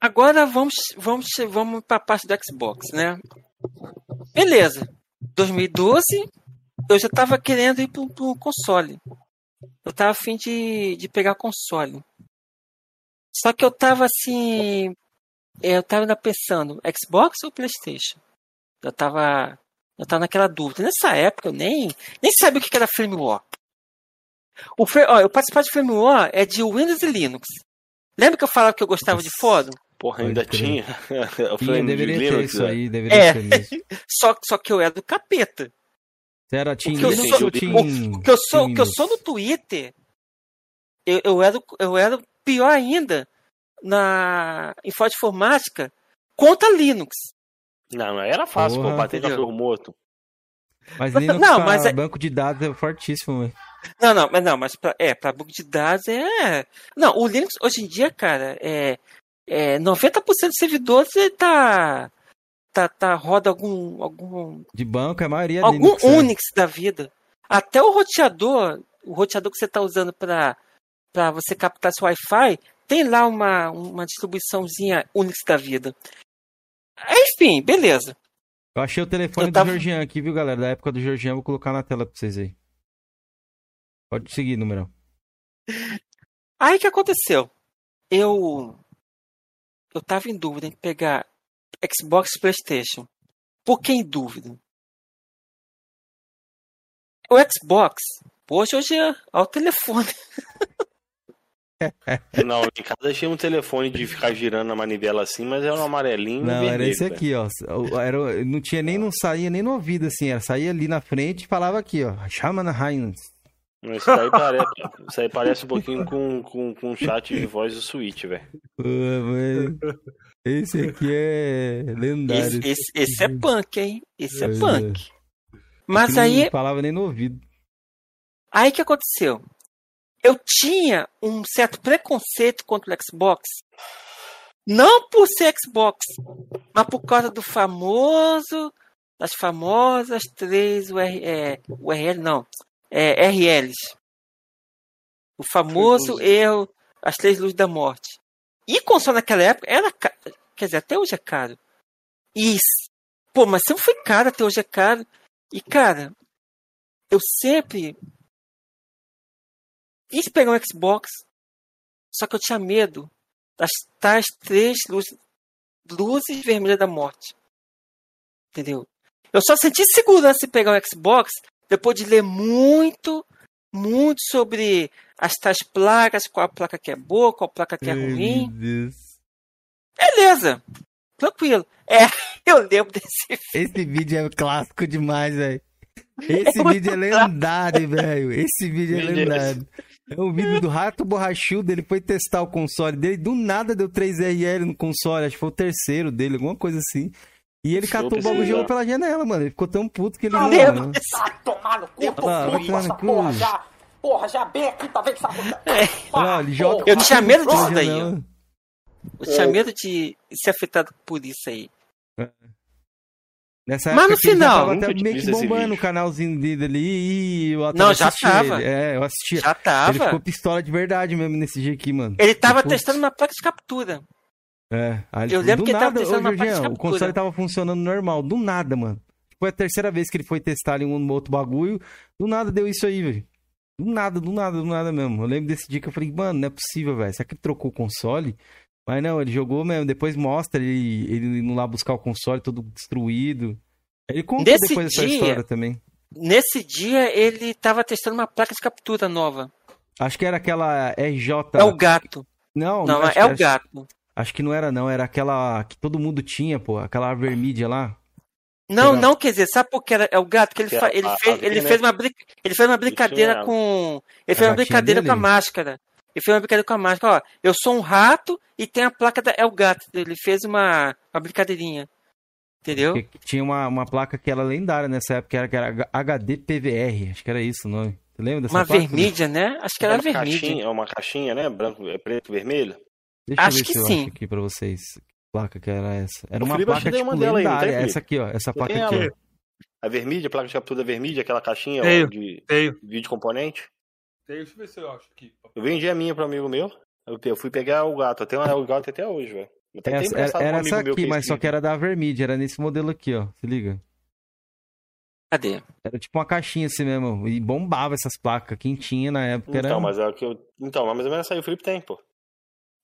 agora vamos, vamos, vamos para a parte do Xbox, né? Beleza. 2012, eu já estava querendo ir pro, pro console. Eu tava afim de, de pegar console. Só que eu tava assim. é, Eu tava ainda pensando, Xbox ou Playstation? Eu tava. Eu tava naquela dúvida. Nessa época eu nem, nem sabia o que era Frame War. O, ó, eu participar de Frame War é de Windows e Linux. Lembra que eu falava que eu gostava de fórum? Porra, ainda tinha. eu Tinha, falei, deveria ter Linux, isso velho. aí, deveria É. ter mesmo. Só, só que eu era do capeta. Você era Team que eu Linux sou- ou o- Team O que eu sou, Team o que eu sou no? Twitter, eu, eu, era, eu era pior ainda na em informática contra Linux. Não, não era fácil, Porra. pô, bater de cachorro morto. Mas Linux não, mas é- banco de dados é fortíssimo, velho. Não, não, mas não, mas pra, é, para banco de dados é. Não, o Linux hoje em dia, cara, é, é 90% dos servidores ele tá, tá, tá roda algum algum De banco, a maioria é algum Linux. é. Unix da vida. Até o roteador, o roteador que você está usando para para você captar seu Wi-Fi, tem lá uma, uma distribuiçãozinha Unix da vida. Enfim, beleza. Eu achei o telefone Eu tava- do Georgian aqui, viu, galera? Da época do Georgian, vou colocar na tela pra vocês aí. Pode seguir, numerão. Aí o que aconteceu? Eu. Eu tava em dúvida em pegar Xbox e PlayStation. Por que em dúvida? O Xbox. Poxa, hoje é ao telefone. Não, em casa tinha um telefone de ficar girando na manivela assim, mas era um amarelinho Não, vermelho, era esse velho. aqui, ó. Era, não tinha nem, não saía nem no ouvido, assim. Era, saía ali na frente e falava aqui, ó. Chama na Heinz. Isso aí parece, isso aí parece um pouquinho com, com, com um chat de voz do Switch, velho. Esse aqui é lendário. Esse, esse, esse é punk, hein? Esse é Pois punk. Mas não aí, falava nem no ouvido. aí que aconteceu? Eu tinha um certo preconceito contra o Xbox. Não por ser Xbox, mas por causa do famoso, das famosas três UR, é, URL, não, é, RLs. O famoso erro, as três luzes da morte. E console naquela época era caro. Quer dizer, até hoje é caro. Isso. Pô, mas sempre foi caro, até hoje é caro. E, cara, eu sempre quis pegar um Xbox, só que eu tinha medo das tais três luzes, luzes vermelhas da morte. Entendeu? Eu só senti segurança em pegar um Xbox depois de ler muito, muito sobre as tais placas, qual a placa que é boa, qual a placa que é ruim. meu Deus. Beleza, tranquilo. É, eu lembro desse Esse vídeo é clássico demais, velho. Esse muito vídeo é lendário, velho. Esse vídeo é Deus. lendário. É um vídeo do Rato Borrachudo, ele foi testar o console dele, do nada deu 3RL no console, acho que foi o terceiro dele, alguma coisa assim. E ele Sou catou o bagulho e pesquisar. jogou pela janela, mano. Ele ficou tão puto que ele Eu não. Ah, tomar no cu, essa tomar no cu. porra já. Porra, já bem aqui que sabe. Olha lá, ele joga Eu tinha medo disso daí, janela. Eu tinha medo de ser afetado por isso aí. Nessa Mas no ele final, tava até meio que bombando o canalzinho dele ali e eu Não, já tava. ele. É, eu assistia. Já Ele tava. ficou pistola de verdade mesmo nesse dia aqui, mano. Ele tava Putz. testando uma placa de captura. É, aí, Eu lembro do que ele tava nada, testando ô, Jorginho, o console tava funcionando normal, do nada, mano. Foi a terceira vez que ele foi testar ali um outro bagulho, do nada deu isso aí, velho. Do nada, do nada, do nada mesmo. Eu lembro desse dia que eu falei, mano, não é possível, velho. Será que ele trocou o console? Mas não, ele jogou mesmo. Depois mostra ele, ele indo lá buscar o console todo destruído. Ele contou Nesse depois essa dia- história também. Nesse dia, ele tava testando uma placa de captura nova. Acho que era aquela RJ. É o gato. Não, Não, é o gato. Acho que não era, não. Era aquela que todo mundo tinha, pô. Aquela vermídia lá. Não, Será? não, quer dizer, sabe por que era- é o gato? Que ele, Que fa- ele, a- fez, a ele, fez uma, ele fez uma brincadeira tinha- com. Ele A fez uma brincadeira com a dele? máscara. Ele fez uma brincadeira com a máscara. Ó, eu sou um rato e tem a placa da. É o gato. Ele fez uma, uma brincadeirinha. Entendeu? Que, que tinha uma, uma placa que era lendária nessa época, que era, que era HDPVR. Acho que era isso o nome. Você lembra dessa Uma placa? vermídia, né? Acho que era uma vermídia. caixinha, é uma caixinha, né? Branco, é preto e vermelho. Deixa Acho eu ver que se eu sim. acho aqui pra vocês. Que placa que era essa? Era O uma Felipe, placa tipo uma dela aí, lendária. Felipe? essa aqui, ó. Essa placa aqui, ela. ó. A vermelha, a placa de captura vermelha, aquela caixinha ó, Tenho. de Tenho. vídeo componente. Deixa eu ver se eu acho aqui. Eu vendi a minha pro amigo meu. Eu, fui pegar o gato. Até o gato até hoje, velho. Tenho Essa- era era um essa aqui, mas só que era da Vermídia. Era nesse modelo aqui, ó. Se liga. Cadê? Era tipo uma caixinha assim mesmo. E bombava essas placas. Quem tinha na época era. Então, mas é o que eu. Então, mas ou menos essa aí o Felipe tem, pô.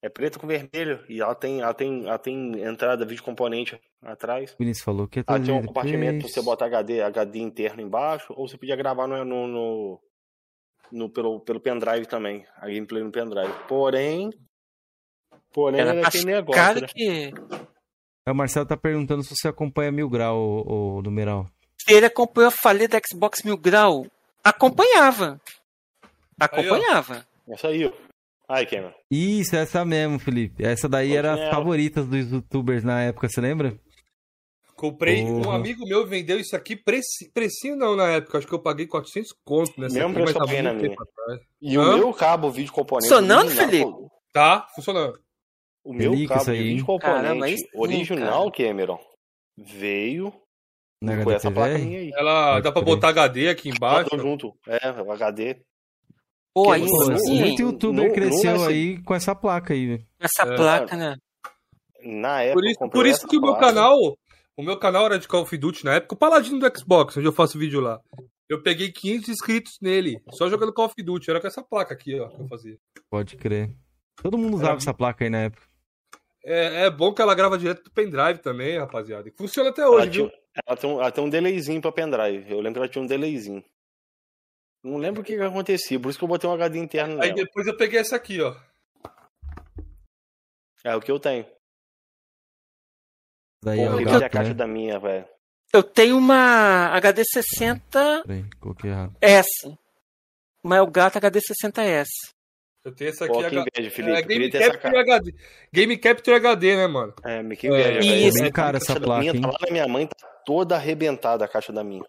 É preto com vermelho. E ela tem, ela tem, ela tem entrada vídeo componente atrás. O Vinícius falou que é Ela tem um compartimento depois. você botar HD, HD interno embaixo, ou você podia gravar no, no, no- no- pelo, pelo pendrive também, a gameplay no pendrive. Porém, porém Era mais aquele negócio, caro né? que. É, O Marcelo tá perguntando se você acompanha Mil Grau, o, o numeral. Ele acompanhou a falha da Xbox Mil Grau. Acompanhava. Acompanhava. Essa aí, ó. Aí, Cameron. Isso, essa mesmo, Felipe. Essa daí Pô, era as favoritas dos youtubers na época, você lembra? Comprei, um amigo meu vendeu isso aqui, preci, precinho não na época, acho que eu paguei 400 conto nessa Mesmo aqui, preço mas que eu tá paguei muito na tempo minha. E Hã? o meu cabo vídeo componente. Funcionando, Felipe? Tá, funcionando. O meu Relíquia cabo vídeo componente Caramba, original, Cameron, veio Na com essa placa aí. Ela Pode dá pra crer. botar HD aqui embaixo. Botou junto. É, o HD. Pô, aí Pô, sim. muito youtuber no- cresceu no- aí com essa placa aí, velho. essa É. placa, né? na época. Por isso, por isso que o meu placa. canal, o meu canal era de Call of Duty na época, o Paladino do Xbox, onde eu faço vídeo lá. Eu peguei 500 inscritos nele, só jogando Call of Duty. Era com essa placa aqui, ó, que eu fazia. Pode crer. Todo mundo usava Era- essa placa aí na época. É, é bom que ela grava direto do pendrive também, rapaziada. E funciona até hoje, Ela, tinha, viu? ela, tem um, ela tem um delayzinho pra pendrive. Eu lembro que ela tinha um delayzinho. Não lembro o que, que acontecia, por isso que eu botei um HD interno Aí nela. depois eu peguei essa aqui, ó. É o que eu tenho. Daí Porra, é o eu gato, a caixa da minha, velho. Eu tenho uma HD 60S. Peraí, coloquei errado. Uma Elgato HD 60S. Eu tenho essa Pô, aqui. que H- inveja, Felipe. É, eu Game Capture caixa. HD. Game Capture HD, né, mano? É, me que inveja, É, velho. isso. A Bem cara caixa essa da placa, minha hein? tá lá na minha mãe, tá toda arrebentada a caixa da minha.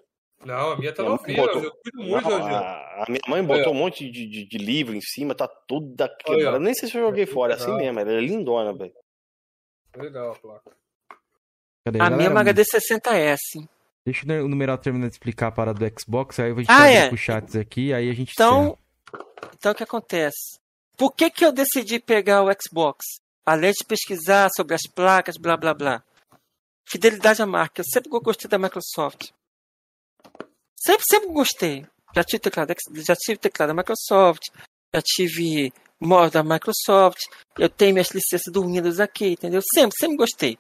Não, a minha tá Minha novinha, botou- eu cuido muito, Não, a, a minha mãe botou Olha. um monte de, de, de livro em cima, tá toda quebrada. Nem sei se eu joguei fora, é assim mesmo, ela é lindona, velho. Legal a placa. Cadê? A minha é uma HD 60S. Deixa o numeral terminar de explicar a parada do Xbox, aí a gente Ah, é. pro chats aqui, aí a gente Então, então o que acontece? Por que, que eu decidi pegar o Xbox? Além de pesquisar sobre as placas, blá blá blá. Fidelidade à marca. Eu sempre gostei da Microsoft. Sempre, sempre gostei. Já tive teclado, já tive teclado da Microsoft, já tive mouse da Microsoft, eu tenho minhas licenças do Windows aqui, entendeu? Sempre, sempre gostei.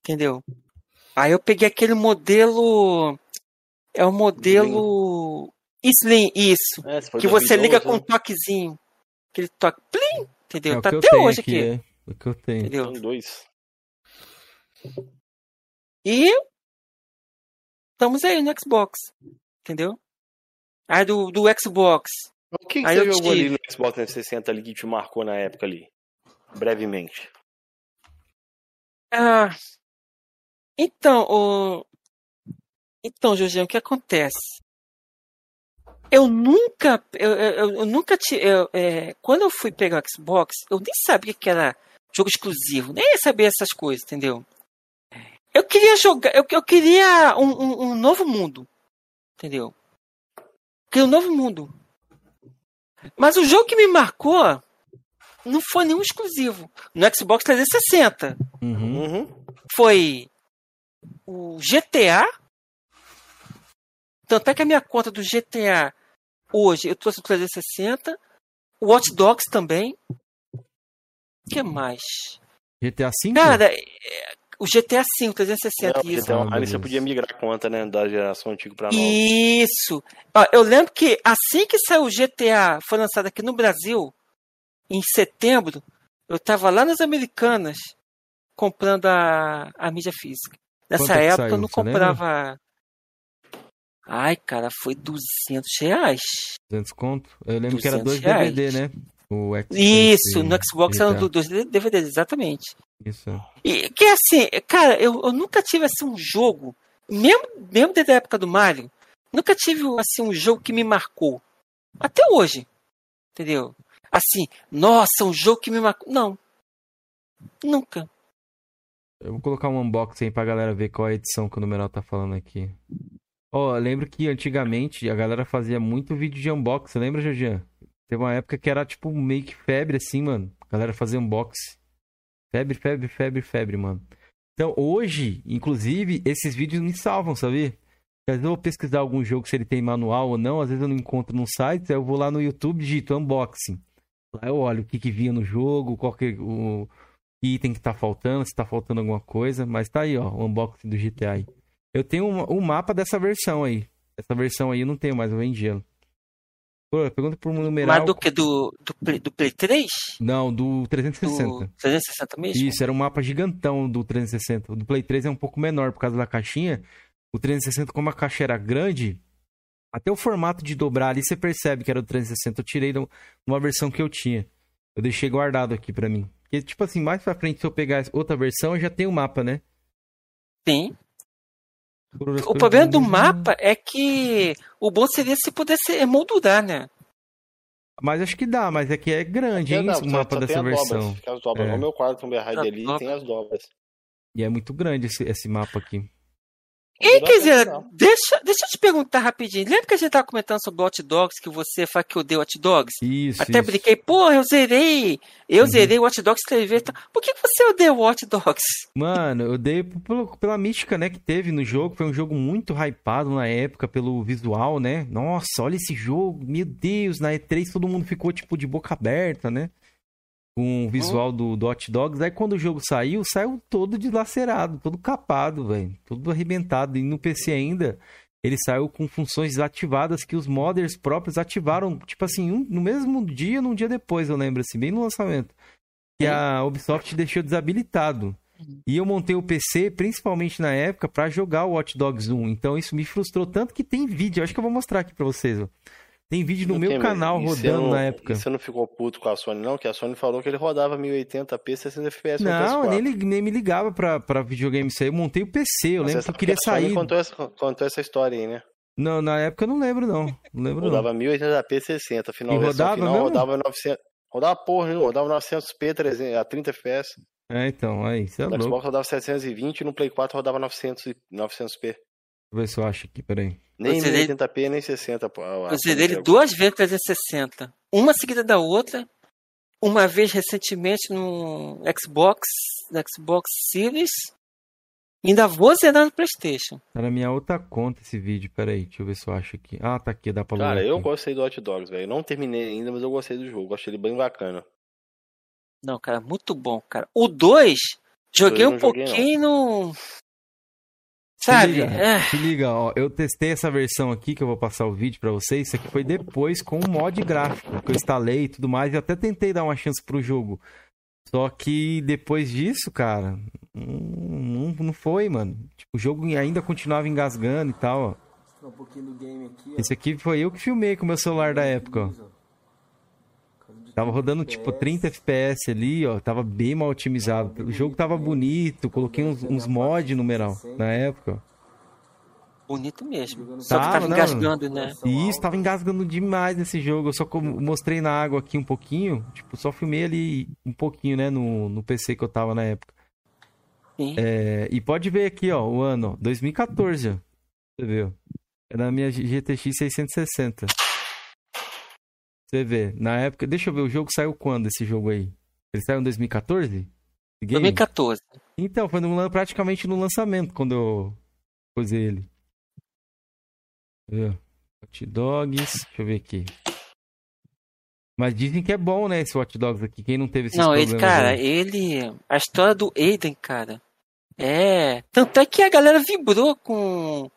Entendeu? Aí eu peguei aquele modelo. É o modelo. Slim, isso. É, Que você liga 2011, com um né? toquezinho. Aquele toque. Plim! É Entendeu? o tá até hoje aqui, aqui. é. O que eu tenho. Entendeu? Tem dois. E estamos aí no Xbox. Entendeu? Aí do, do Xbox. O que, que Aí você jogou ali no Xbox 360 ali que te marcou na época ali? Brevemente. Ah, então, o... então, Jorginho, o que acontece? Eu nunca, eu, eu, eu nunca tive, é, quando eu fui pegar o Xbox, eu nem sabia que era jogo exclusivo, nem ia saber essas coisas, entendeu? Eu queria jogar, eu, eu queria um, um, um novo mundo, entendeu? Queria um novo mundo. Mas o jogo que me marcou não foi nenhum exclusivo. No Xbox 360 Uhum. Uhum. foi o GTA. Tanto é que a minha conta do GTA hoje eu trouxe o 360. O Watch Dogs também. O que mais? GTA V? Cara, o GTA V 360, Não, isso. Ah, Online beleza. você podia migrar a conta, né? Da geração antiga pra nova. Isso. Ó, eu lembro que assim que saiu o GTA, foi lançado aqui no Brasil, em setembro, eu tava lá nas Americanas comprando a, a mídia física. Nessa é época saiu, eu não você lembra? comprava. Ai, cara, foi 200 reais. 200 conto? Eu lembro que era 200 dois reais. DVD, né? O Xbox Isso, e no Xbox eram GTA. do- dois DVDs, exatamente. Isso. E que assim, cara, eu, eu nunca tive assim um jogo, mesmo, mesmo desde a época do Mario, nunca tive assim um jogo que me marcou. Até hoje. Entendeu? Assim, nossa, um jogo que me marcou. Não. Nunca. Eu vou colocar um unboxing aí pra galera ver qual é a edição que o numeral tá falando aqui. Ó, eu lembro que antigamente a galera fazia muito vídeo de unboxing, lembra, Jorgian? Teve uma época que era tipo meio que febre assim, mano. A galera fazia unboxing. Febre, febre, febre, febre, mano. Então hoje, inclusive, esses vídeos me salvam, sabia? Às vezes eu vou pesquisar algum jogo, se ele tem manual ou não, às vezes eu não encontro num site, aí eu vou lá no YouTube, digito unboxing. Lá eu olho o que, que vinha no jogo, qual que o que item que tá faltando, se tá faltando alguma coisa, mas tá aí, ó, o unboxing do GTA. Eu tenho um, um mapa dessa versão aí. Essa versão aí eu não tenho mais, eu vendi ela. Pô, pergunta pro numeral. Mas do que? Do, do, Play, do Play 3? Não, do Do 360. 360 mesmo? Isso, era um mapa gigantão do 360. O do Play 3 é um pouco menor por causa da caixinha. O 360, como a caixa era grande, até o formato de dobrar ali você percebe que era do 360. Eu tirei de uma versão que eu tinha. Eu deixei guardado aqui pra mim. Porque, tipo assim, mais pra frente, se eu pegar outra versão, eu já tenho o mapa, né? Sim. O problema do mapa é que o bom seria se pudesse emoldurar, né? Mas acho que dá, mas é que é grande, hein, Não, o mapa só tem dessa versão. Dobras, fica as dobras. É. No meu quadro Tomb Raider As ali dobras. tem as dobras. E é muito grande esse, esse mapa aqui. E, dizer, deixa, deixa eu te perguntar rapidinho. Lembra que a gente tava comentando sobre Hot Dogs, que você fala que odeia Hot Dogs? Isso, Até isso. brinquei, pô, eu zerei. Eu Uhum. zerei o Hot Dogs 3 vezes. Por que você odeia o Hot Dogs? Mano, eu dei p- pelo- pela mística, né, que teve no jogo. Foi um jogo muito hypado na época pelo visual, né? Nossa, olha esse jogo, meu Deus, na E3 todo mundo ficou tipo de boca aberta, né? Com o visual do, do Hot Dogs. Aí quando o jogo saiu, saiu todo dilacerado, todo capado, velho. Todo arrebentado. E no PC ainda, ele saiu com funções desativadas que os modders próprios ativaram, tipo assim, um- no mesmo dia, num dia depois, eu lembro, assim, bem no lançamento. Que a Ubisoft deixou desabilitado. E eu montei o PC, principalmente na época, pra jogar o Watch Dogs 1. Então isso me frustrou tanto que tem vídeo. Acho que eu vou mostrar aqui pra vocês. Ó. Tem vídeo no Não meu tem, canal rodando não- na época. Você não ficou puto com a Sony, não? Que a Sony falou que ele rodava 1080p 60 FPS Não, eu PS4. nem, nem me ligava pra, pra videogame isso aí. Eu montei o PC. Eu Mas lembro essa- que eu queria sair. Contou essa, contou essa história aí, né? Não, na época eu não lembro, não. Não lembro, não. Rodava 1080p 60, final E rodava final, mesmo? rodava 900. Rodava porra, nenhuma, rodava 900p 300, a 30 FPS. É, então, aí, você é No louco. Xbox rodava 720 e no Play 4 rodava 900 e 900p. Deixa eu ver se eu acho aqui, peraí. Nem dele- 1080p, nem 60, pô. Eu Sony zerei ele pegou. duas vezes 360. Uma seguida da outra. Uma vez recentemente no Xbox, no Xbox Series. Ainda vou zerar no Playstation. Tá na minha outra conta esse vídeo, peraí. Deixa eu ver se eu acho aqui. Ah, tá aqui, dá pra Cara, eu aqui. gostei do Hot Dogs, velho. Não terminei ainda, mas eu gostei do jogo. Achei ele bem bacana. Não, cara, muito bom, cara. O 2, joguei um não. pouquinho no. Se Sabe? liga, É, se liga, ó, eu testei essa versão aqui que eu vou passar o vídeo pra vocês. Isso aqui foi depois com o mod gráfico que eu instalei e tudo mais. E até tentei dar uma chance pro jogo. Só que depois disso, cara, não, não foi, mano. Tipo, o jogo ainda continuava engasgando e tal, ó. Um pouquinho do game aqui, Esse aqui foi eu que filmei com o meu celular da época, ó. Tava rodando tipo 30 FPS ali, ó. Tava bem mal otimizado. O jogo tava bonito. Coloquei uns, uns mods numeral na época. ó. bonito mesmo. Só que Tava, engasgando, né? E isso, tava engasgando demais nesse jogo. Eu só mostrei na água aqui um pouquinho. Tipo, só filmei ali um pouquinho, né? No, no PC que eu tava na época. Sim. É, e pode ver aqui, ó, o ano, ó, 2014, ó. Você ó. É na minha GTX 660. Você vê, na época. Deixa eu ver, o jogo saiu quando esse jogo aí? Ele saiu em 2014? Esse game? 2014. Então, foi no, praticamente no lançamento quando eu usei ele. Hot Dogs. Deixa eu ver aqui. Mas dizem que é bom, né, esse Hot Dogs aqui. Quem não teve esses Não, ele, cara, aí? ele. A história do Aiden, cara. É. Tanto é que a galera vibrou com.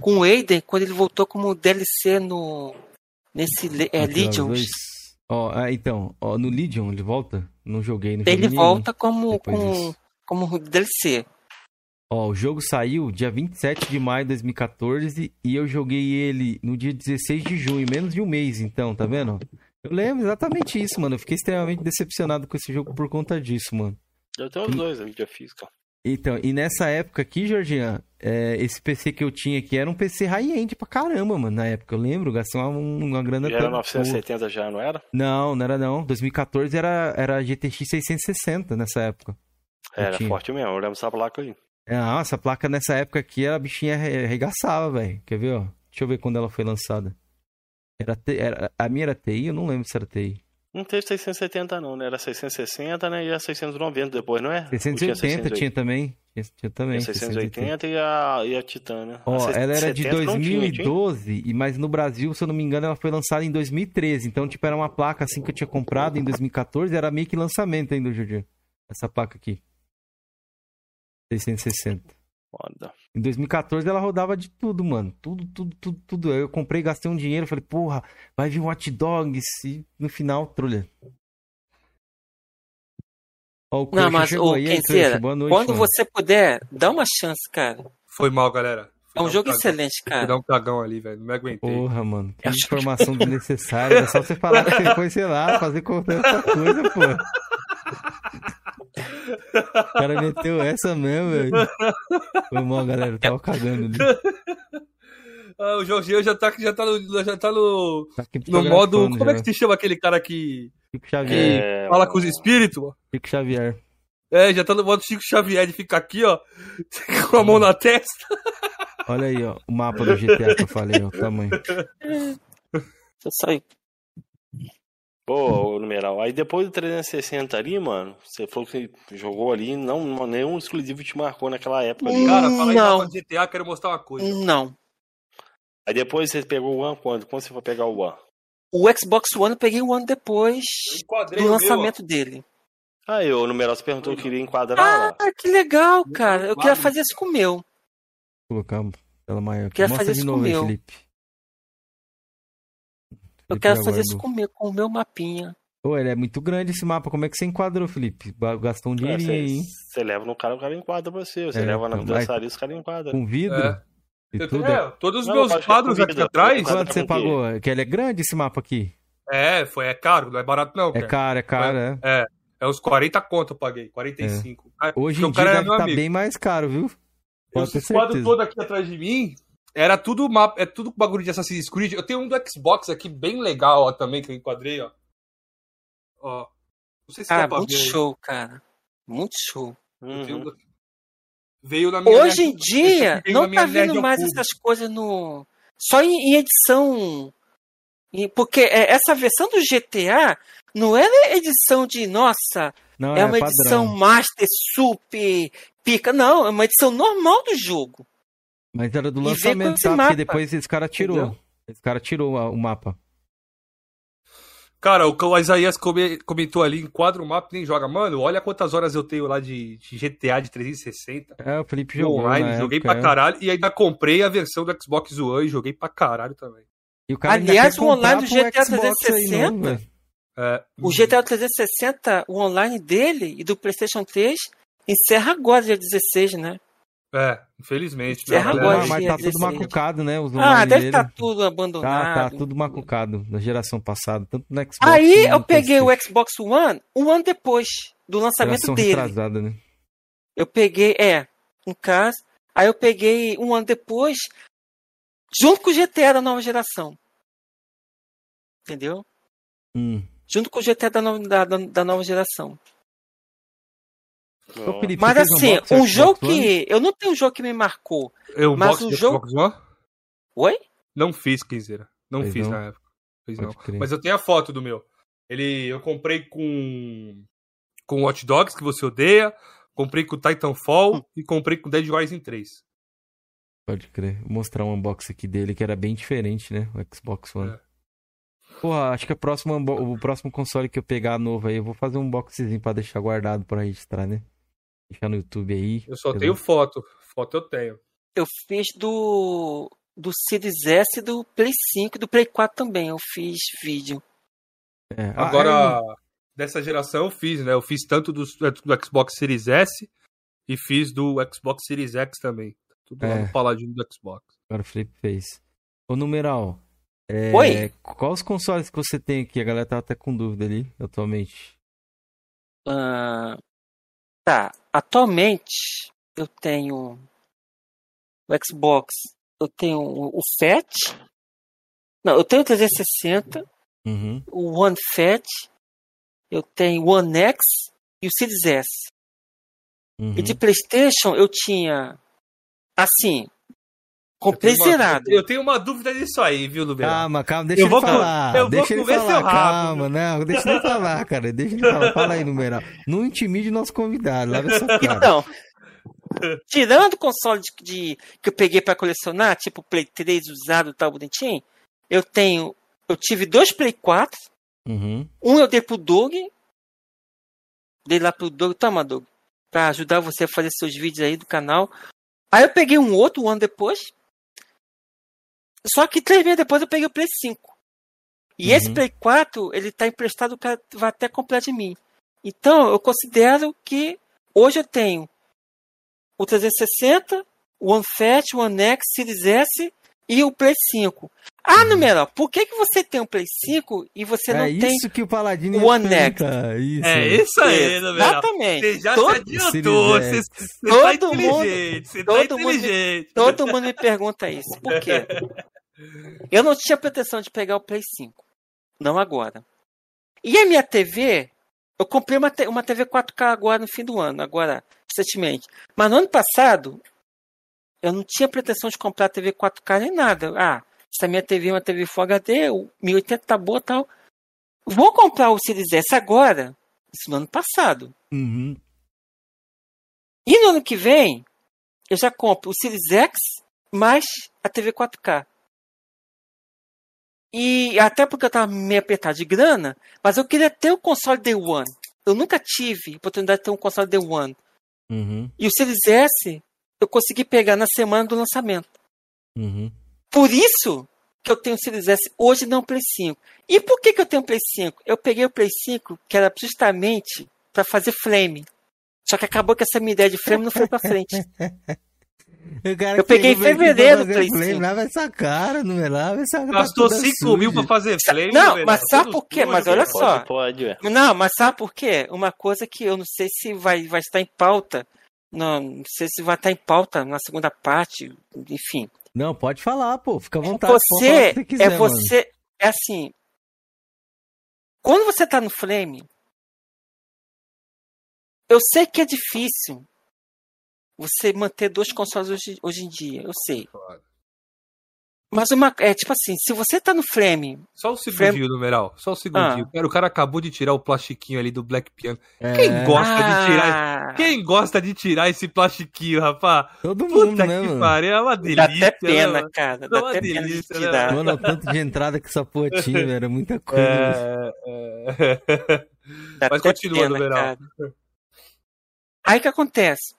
Com o Aiden quando ele voltou como DLC no. Nesse é, Dogs Legions. 2. Ó, ah, então, ó, no Legion ele volta? Não joguei, não joguei Ele nenhum. volta como. Com, como DLC. Ó, o jogo saiu dia 27 de maio de 2014 e eu joguei ele no dia 16 de junho, menos de um mês, então, tá vendo? Eu lembro exatamente isso, mano. Eu fiquei extremamente decepcionado com esse jogo por conta disso, mano. Eu tenho os dois, a mídia física. Então, e nessa época aqui, Georgian, é, esse PC que eu tinha aqui era um PC high-end pra caramba, mano, na época. Eu lembro, gastei uma, uma grana Já era toda boa. 970 já, não era? Não, não era não. 2014 era, era GTX 660 nessa época. Era forte mesmo, eu lembro dessa placa aí. Ah, essa placa nessa época aqui, a bichinha arre- arregaçava, velho. Quer ver, ó? Deixa eu ver quando ela foi lançada. Era, era A minha era TI? Eu não lembro se era TI. Não teve 670 não, né? Era 660, né? E a 690 depois, não é? Ou tinha 680 tinha também. Tinha, também. Tinha 680 e a, e a Titan, né? Ó, A ela era de 670 não tinha, tinha? 2012, e mas no Brasil, se eu não me engano, ela foi lançada em 2013. Então, tipo, era uma placa assim que eu tinha comprado em 2014, era meio que lançamento ainda, Juju. Essa placa aqui. 660. Foda. Em 2014 ela rodava de tudo, mano. Tudo, tudo, tudo, tudo. Eu comprei, gastei um dinheiro, falei, porra, vai vir um hot dogs. E no final, trulha. Ó, o Não, mas? Boa noite, quando mano. você puder, dá uma chance, cara. Foi mal, galera. É um jogo cagão. excelente, cara. dar um cagão ali, velho. Não me aguentei. Porra, mano. Que informação desnecessária. É só você falar que você foi, sei lá, fazer qualquer outra coisa, pô. O cara meteu essa mesmo, velho. Foi mal, galera. Eu tava cagando ali. Ah, o Jorginho já tá, já tá no. Já tá no, Tá aqui no modo. Como é já. que se chama aquele cara que, Chico que Xavier. É, fala com os espíritos? mano? Chico Xavier. É, já tá no modo Chico Xavier de ficar aqui, ó. Com a mão na testa. Olha aí, ó, o mapa do GTA que eu falei, ó, o tamanho. Eu saí. Pô, o numeral. Aí depois do 360 ali, mano, você falou que jogou ali, não, nenhum exclusivo te marcou naquela época ali. Cara, fala aí Não. de GTA, quero mostrar uma coisa. Não. Aí depois você pegou o One quando? Quando você foi pegar o One? O Xbox One eu peguei um ano depois do o meu, lançamento dele. Aí o numeral você perguntou que queria enquadrar lá. Ah, que legal, cara. Eu queria fazer isso com o meu. Vou colocar pela maior aqui. Quero Mostra fazer isso novo com o aí, meu. Felipe. Eu quero fazer isso guardou. com o meu, o mapinha. Pô, ele é muito grande esse mapa. Como é que você enquadrou, Felipe? Gastou um dinheirinho aí, hein? Você leva no cara, o cara enquadra pra você. Você É, leva na então, dançaria, os caras enquadram. Com vidro É. e Eu- tudo. é, todos os Não, meus é quadros aqui atrás. enquadra Quanto você pagou? Que ele é grande esse mapa aqui. É, foi, é caro, não é barato não, É cara. caro, é caro, é. É, é uns 40 conto eu paguei, 45. Cara, Hoje porque em o dia cara é deve amigo. bem mais caro, viu? Esse quadro todo aqui atrás de mim era tudo mapa, é tudo bagulho de Assassin's Creed. Eu tenho um do Xbox aqui bem legal ó, também que eu enquadrei, ó. Ó. Não sei se Ah, dá pra muito ver. show, cara. Muito show. Um Uhum. do- Veio na minha Hoje em dia, não tá ao mais cubo. essas coisas no. Só em, em edição. Porque é, essa versão do GTA não era edição de, nossa, Não, é, é, uma padrão. edição Master Super Pica. Não, é uma edição normal do jogo. Mas era do lançamento, tá? Porque depois esse cara tirou. entendeu? Esse cara tirou a- o mapa. Cara, o que o Isaías come- comentou ali, enquadra o mapa e nem joga. Mano, olha quantas horas eu tenho lá de, de GTA de 360. É, o Felipe jogou. online, na joguei época, pra é. caralho. E ainda comprei a versão do Xbox One e joguei pra caralho também. E o Aliás, o online do GTA Xbox aí 360, novo, velho. É, O GTA 360, o online dele e do PlayStation 3, encerra agora, dia 16, né? É, infelizmente. Encerra né, Mas- agora, tá tudo 16. macucado, né? Os Ah, deve dele. estar tudo Tá, abandonado. tá tudo macucado da geração passada, tanto no Xbox Aí eu peguei o. Xbox One um ano depois do lançamento Geração dele. retrasada, né? Eu peguei, é, um caso. Aí eu peguei um ano depois, junto com o GTA da nova geração. Entendeu? Hum. Junto com o GTA da, no- da, da- da nova geração. Ô, Felipe, Mas assim, um do jogo One? que. Eu não tenho um jogo que me marcou. Eu Mas do jogo- Xbox One? Oi? Não fiz, Quinzeira. Não Fez fiz não? na época. Fiz Pode não. crer. Mas eu tenho a foto do meu. Ele, eu comprei com com Watch Dogs, que você odeia. Comprei com Titanfall Hum. e comprei com Dead Rising 3. Pode crer. Vou mostrar um unboxing aqui dele que era bem diferente, né? O Xbox One. É. Porra, acho que a próxima, o próximo console que eu pegar novo aí, eu vou fazer um unboxingzinho pra deixar guardado pra registrar, né? Deixar no YouTube aí. Eu só tenho foto. Foto eu tenho. Eu fiz do. Do Series S e do Play 5 e do Play 4 também. Eu fiz vídeo. É. Ah, Agora, aí- dessa geração eu fiz, né? Eu fiz tanto do, do Xbox Series S e fiz do Xbox Series X também. Tudo lá É. no paladino do Xbox. Agora o Felipe fez. Ô, numeral. é, Oi? Quais os consoles que você tem aqui? A galera tá até com dúvida ali, atualmente. Ah, tá. Atualmente eu tenho o Xbox. Eu tenho o Fat. Não, eu tenho o 360, Uhum. o One Fat. Eu tenho o One X e o Series S. uhum. E de PlayStation eu tinha. Assim. Comprei Eu tenho uma- zerado. Eu tenho uma dúvida disso aí, viu, Luberto? Calma, calma, deixa Eu ele vou com- falar. eu vou deixa ele comer seu falar, calma, não, deixa ele falar, cara. Deixa ele falar. Fala aí, numeral. Não intimide nosso convidado, leva essa cara. Então, tirando o console de, de- que eu peguei pra colecionar, tipo Play 3 usado e tal, bonitinho, eu tenho. Eu tive dois Play 4. Uhum. Um eu dei pro Doug. Dei lá pro Doug, toma, Doug. Pra ajudar você a fazer seus vídeos aí do canal. Aí eu peguei um outro um ano depois. Só que três meses depois eu peguei o Play 5. E Uhum. esse Play 4, ele tá emprestado, o cara vai até comprar de mim. Então, eu considero que hoje eu tenho o 360, o One Fat, o One X, Series S e o Play 5. Ah, numeral, por que, que você tem um Play 5 e você não é tem isso que o Paladino o One X. Isso. É isso aí, Luberto. Exatamente. Você já Todo- se adiantou. Você, Series você Todo tá mundo- inteligente. Você tá todo mundo- inteligente. Todo mundo me pergunta isso. Por quê? Eu não tinha pretensão de pegar o Play 5. Não agora. E a minha TV, eu comprei uma, uma TV 4K agora no fim do ano, agora, recentemente. Mas no ano passado, Eu não tinha pretensão de comprar TV 4K nem nada. Ah, essa minha TV é uma TV Full HD, o 1080 tá boa e tal. Vou comprar o Series S agora. Isso no ano passado. Uhum. E no ano que vem, eu já compro o Series X mais a TV 4K. E até porque eu tava meio apertado de grana, mas eu queria ter o console Day One. Eu nunca tive a oportunidade de ter um console Day One. Uhum. E o Series S eu consegui pegar na semana do lançamento. Uhum. Por isso que eu tenho o Series S hoje não o Play 5. E por que, que eu tenho o Play 5? Eu peguei o Play 5 que era justamente para fazer flame. Só que acabou que essa minha ideia de flame não foi pra frente. Eu peguei em o Play fevereiro o Play fazer flame, 5. Lava essa cara, não é lava essa cara. Gastou toda 5 mil pra fazer flame. Não, mas sabe por quê? Mas olha velho. só. Pode, pode. Não, mas sabe por quê? Uma coisa que eu não sei se vai, vai estar em pauta. Não, não sei se vai estar em pauta na segunda parte, enfim. Não, pode falar, pô. Fica à vontade. falar o Você que você quiser, é mano. você. É assim. Quando você tá no flame, eu sei que é difícil você manter dois consoles hoje, hoje em dia, eu sei. Mas uma é tipo assim, se você tá no flame, Só um segundinho, numeral. Só um segundinho. Ah. Cara, o cara acabou de tirar o plastiquinho ali do Black Piano. É, Quem gosta de tirar? ah, Quem gosta de tirar esse plastiquinho, rapaz? Todo mundo, Puta né, que mano? pariu, é uma dá delícia. até pena, né, mano? cara, Dá dá uma até pena de delícia, né, tirar. Mano, o tanto de entrada que essa porra tinha, velho. Era muita coisa. É, é. Dá Mas até continua, pena, numeral. cara. Aí o que acontece?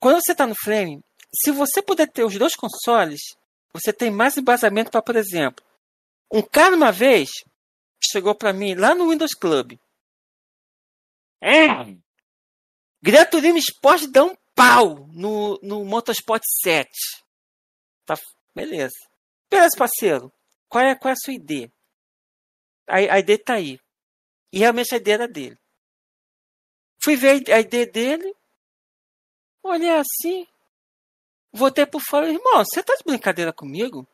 Quando você tá no Flame, se você puder ter os dois consoles, você tem mais embasamento para, por exemplo, um cara uma vez chegou para mim lá no Windows Club. É. Gran Turismo Sport dá um pau no, no Motorsport 7. Tá, beleza. Beleza, parceiro. Qual é, qual é a sua ID? A, a ID tá aí. E realmente a ID era dele. Fui ver a ID dele. Olhei assim. Voltei por fora. Irmão, você tá de brincadeira comigo?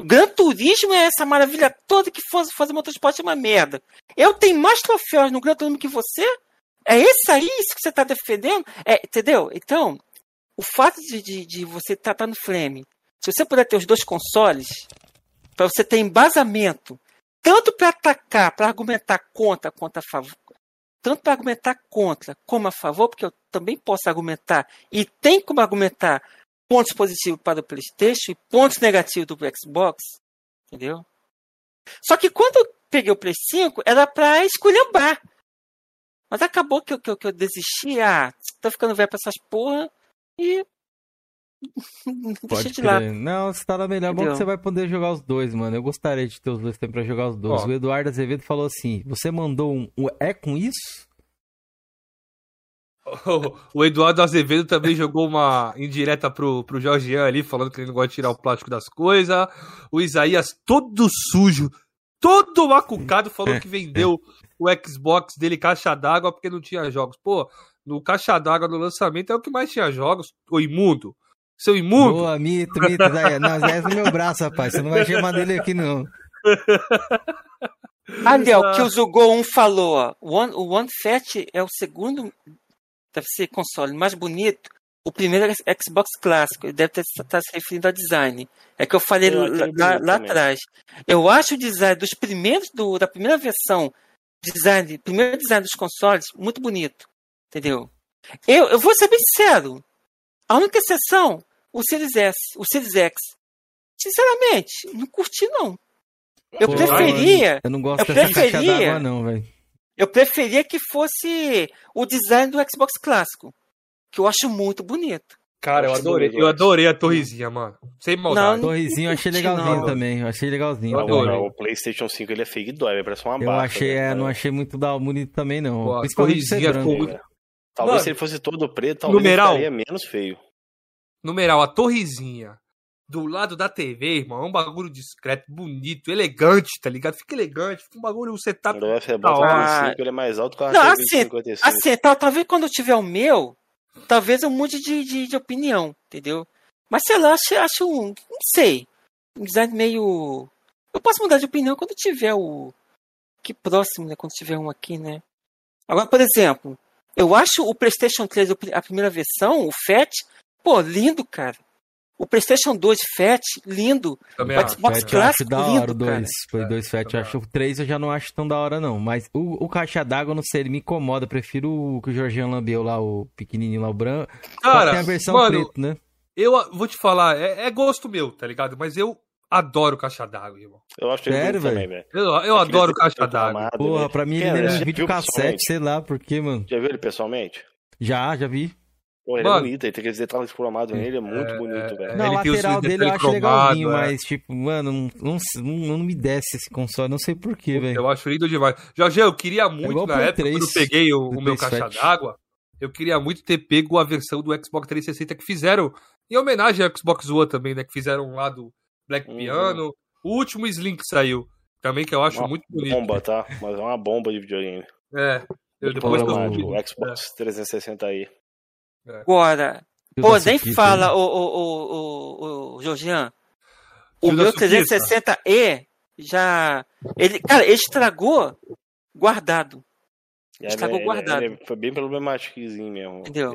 Gran Turismo é essa maravilha toda que fosse fazer motorsport é uma merda. Eu tenho mais troféus no Gran Turismo que você? É esse aí isso que você tá defendendo? É, entendeu? Então, o fato de, de, de você estar tá, tá no Flame, se você puder ter os dois consoles, para você ter embasamento, tanto para atacar, para argumentar contra, contra tanto para argumentar contra como a favor, porque eu também posso argumentar e tem como argumentar pontos positivos para o PlayStation e pontos negativos do Xbox, entendeu? Só que quando eu peguei o Play 5, era para esculhambar. Mas acabou que eu, que eu, que eu desisti, ah, tô ficando velho pra essas porra e Pode de lado. crer. Não, você tá na melhor. Bom que Entendeu? você vai poder jogar os dois, mano. Eu gostaria de ter os dois tempos pra jogar os dois. Ó. O Eduardo Azevedo falou assim: você mandou um. um é com isso? O Eduardo Azevedo também jogou uma indireta pro, pro Jorgian ali, falando que ele não gosta de tirar o plástico das coisas. O Isaías, todo sujo, todo macucado, falou que vendeu o Xbox dele caixa d'água porque não tinha jogos. Pô, no caixa d'água no lançamento é o que mais tinha jogos, ô imundo. Seu imundo. Boa, mito, mito. Isaías. Não, Isaías no meu braço, rapaz. Você não vai chamar dele aqui, não. Ali, ó, o que o Zugou 1 falou, ó. O One, o One Fat é o segundo, deve ser console mais bonito. O primeiro é Xbox clássico, ele deve estar tá se referindo ao design. É que eu falei Eu lá, lá- atrás. Eu acho o design dos primeiros, do, da primeira versão, design, primeiro design dos consoles, muito bonito. Entendeu? Eu, eu vou ser bem sincero. A única exceção, o Series S, o Series X. Sinceramente, não curti não. Eu Pô, preferia. Eu não gosto Eu preferia- d'água, não, velho. Eu preferia que fosse o design do Xbox clássico. Que eu acho muito bonito. Cara, eu adorei, eu adorei a torrezinha, mano. Sem maldade. Não, Torrezinho eu achei legalzinho não. também. Eu achei legalzinho. Eu Não, também. adorei. não, o PlayStation 5 ele é feio e dói, vai parecer uma Eu barca. achei, né, é, não achei muito da bonito também, não. Pô, a ser torrezinha ficou muito- Talvez Mano, se ele fosse todo preto, talvez numeral. ele ficaria menos feio. Numeral, a torrezinha do lado da TV, irmão, é um bagulho discreto, bonito, elegante, tá ligado? Fica elegante, fica um bagulho, você tá. Quando você bota hora. o Play 5, ele é mais alto que uma Não, TV assim, de 55. Assim, tal, talvez quando eu tiver o meu, talvez eu mude de, de, de opinião, entendeu? Mas sei lá, acho, acho um. Não sei. Um design meio. Eu posso mudar de opinião quando tiver o. Que próximo, né? Quando tiver um aqui, né? Agora, por exemplo, eu acho o PlayStation 3, o pri- a primeira versão, o FAT, pô, lindo, cara. O PlayStation 2 Fat, lindo. Também O. Xbox Fat clássico, da hora lindo, 2. cara. Foi É, 2 Fat, eu acho. O 3 eu já não acho tão da hora, não. Mas o, o caixa d'água, eu não sei, ele me incomoda. Eu prefiro o que o Jorginho lambeu lá, o pequenininho lá, o branco. Cara, tem a versão mano, preto, né? eu vou te falar, é, é gosto meu, tá ligado? Mas eu adoro caixa d'água, irmão. Eu acho ele Sério, velho. Eu, eu Acho adoro caixa d'água. Porra, pra mim ele Quem é? um videocassete, pessoalmente? sei lá por quê, mano. Já viu ele pessoalmente? Já, já vi. Pô, ele Mano. é bonito, ele tem aqueles detalhes cromados nele, é muito bonito, velho. Não, ele a lateral dele eu acho legalzinho, é. mas, tipo, mano, não, não, não, me desce esse console, não sei por quê, velho. Eu acho lindo demais. Jorge, eu queria muito, o na época, 3, quando eu peguei o, o meu caixa 7. d'água, eu queria muito ter pego a versão do Xbox 360 que fizeram, em homenagem ao Xbox One também, né? Que fizeram lá do Black Uhum. Piano. O último Slim que saiu, também que eu acho Uma muito bonito. bomba, tá? Mas é uma bomba de videogame. É. Eu, depois que eu o Xbox 360 aí. Agora, Filho pô, nem Suquita, fala, né? ô, ô, ô, ô, ô, Georgian. O meu Suquita. 360E já. Ele, cara, ele estragou guardado. E Estragou ele- guardado. ele foi bem problemáticozinho mesmo. Entendeu?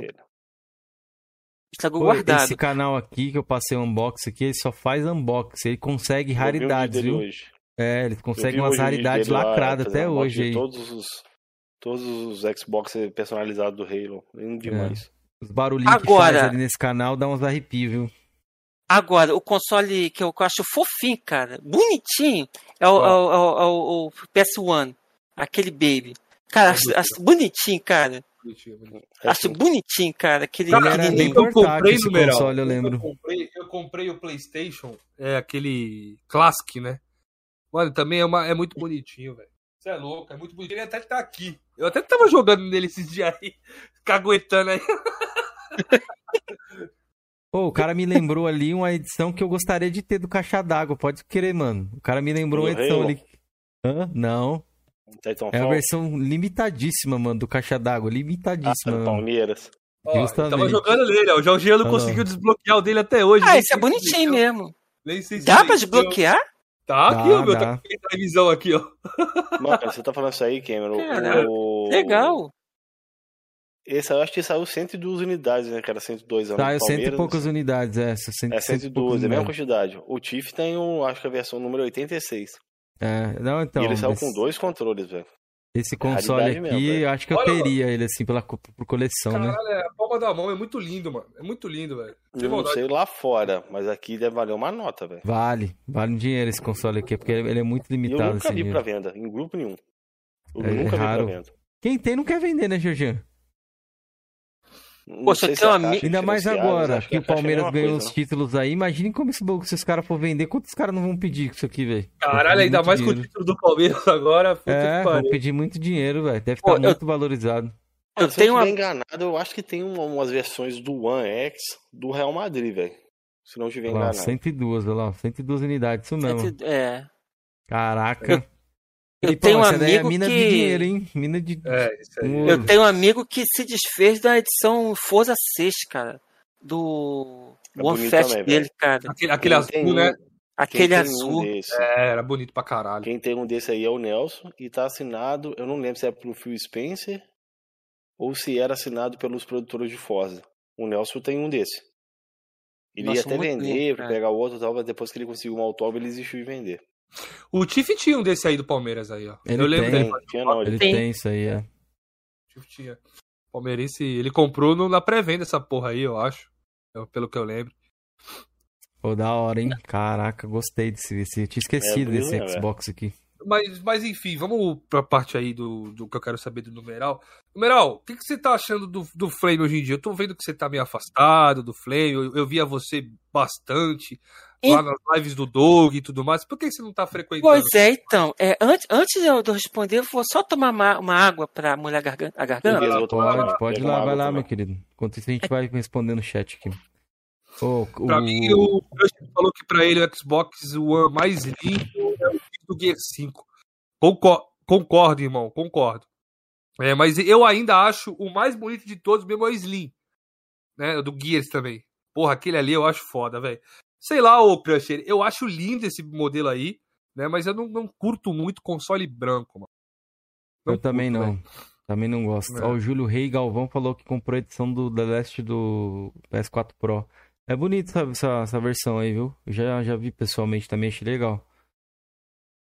Estragou Pô, guardado. esse canal aqui que eu passei um unboxing aqui, ele só faz unboxing, ele consegue Eu raridades, viu? hoje. É, ele consegue umas um raridades lacradas até hoje aí. Todos os, todos os Xbox personalizados do Halo. Lindo demais. Os barulhinhos que Agora- faz ali nesse canal dá uns arrepios, viu? Agora, o console que eu, que eu acho fofinho, cara, bonitinho, é o, é o- é o- é o- o PS1. Aquele baby. Cara, acho, acho bonitinho, cara. É Acho assim, bonitinho, cara. Aquele Cara, Ele era bem eu comprei esse numeral. console, eu lembro. Eu comprei, eu comprei o PlayStation, é aquele Classic, né? Mano, também é, uma, é muito bonitinho, velho. Você é louco, é muito bonitinho. Ele até tá aqui. Eu até tava jogando nele esses dias aí, caguetando aí. Pô, o cara me lembrou ali uma edição que eu gostaria de ter do Caixa d'Água, pode querer, mano. O cara me lembrou uma edição Halo? ali. Hã? Não. É a Titanfall. versão limitadíssima, mano, do Caixa d'Água. Ah, Limitadíssima. mano. Palmeiras. Ó, Justamente. tava jogando nele, ó. O Jorginho não Ah, conseguiu não. desbloquear o dele até hoje. Ah, esse é bonitinho mesmo. Nem sei se Dá pra desbloquear? Tá aqui, Dá, ó, meu. dá. Tá aqui a televisão aqui, ó. Mano, você tá falando isso aí, Cameron. Caraca, o... Legal. Esse eu acho que saiu 102 unidades, né? Que era 102 anos. Tá, é cento e poucas unidades, é. Cento, É cento e poucas 112, é a mesma quantidade. O Tiff tem, um, acho que a versão número 86. É, não, então. e ele saiu esse, com dois controles, velho. Esse console raridade aqui, mesmo, eu acho que eu teria ele, assim, pela, por coleção, né? Caralho, é a palma da mão. É muito lindo, mano. É muito lindo, velho. Sem Não sei lá fora, mas aqui deve valer uma nota, velho. Vale, vale um dinheiro esse console aqui, porque ele é muito E eu limitado, nunca assim. vi mesmo. pra venda, em grupo nenhum. Eu É, é nunca vi raro. pra venda. Quem tem não quer vender, né, Georgian? Eu se é tenho a um caixa amigo- Ainda mais agora que a o é Palmeiras ganhou coisa, os títulos aí. Imaginem como se esses caras for vender, quantos caras não vão pedir isso aqui, velho? Caralho, ainda mais com o título do Palmeiras agora. É, que vão pedir muito dinheiro, velho. Deve Pô, estar eu- muito valorizado. Eu Se tenho eu uma. estiver enganado, eu acho que tem uma- umas versões do One X do Real Madrid, velho. Se não Olha lá, enganado. 102, olha lá, 102 unidades, isso mesmo. É. Caraca. Eu Felipão, tenho um é amigo de que- dinheiro, hein? Mina de. É, isso aí. um Eu tenho um amigo que se desfez da edição Forza 6, cara. Do É One Fest também, dele, cara. Aquele, aquele azul, um- né? Aquele azul. Um É, era bonito pra caralho. Quem tem um desse aí é o Nelson e tá assinado, eu não lembro se é pelo Phil Spencer ou se era assinado pelos produtores de Forza. O Nelson tem um desse. Ele Nossa, ia até vender lindo, pra pegar outro, tal, mas depois que ele conseguiu um autódromo, ele desistiu de vender. O Tiff tinha um desse aí do Palmeiras aí, ó. Ele eu lembro tem. dele. Tem, tinha não, ele Ele Tem. tem isso aí, é. O Tiff tinha. Palmeirense, ele comprou no- na pré-venda essa porra aí, eu acho. Eu- pelo que eu lembro. Pô, da hora, hein? Caraca, gostei desse. desse eu tinha esquecido É, desse né, Xbox aqui. Mas, mas enfim, vamos pra parte aí do, do que eu quero saber do numeral. Numeral, o que, que você tá achando do, do Flame hoje em dia? Eu tô vendo que você tá meio afastado do Flame, eu, eu via você bastante lá nas lives do Doug e tudo mais. Por que você não tá frequentando? Pois é, então. É, antes, antes de eu de eu responder, eu vou só tomar uma, uma água pra molhar a garganta. A garganta. Beleza, Pode, água, pode ir lá, vai lá, também. meu querido. Enquanto isso, a gente vai respondendo no chat aqui. Ô, Pra o- mim, o Crush falou que pra ele o Xbox One mais lindo é o do Gear 5. Concor- Concordo, irmão, concordo. É, mas eu ainda acho o mais bonito de todos mesmo é o Slim. Né? O do Gears também. Porra, aquele ali eu acho foda, velho. Sei lá, ô Crusher, eu acho lindo esse modelo aí, né? Mas eu não, não curto muito console branco, mano. Não eu também curto, não. velho. Também não gosto. É. Ó, o Júlio Rei Galvão falou que comprou a edição do The Last do PS4 Pro. É bonito essa, essa, essa versão aí, viu? Eu Já, já vi pessoalmente também, achei legal.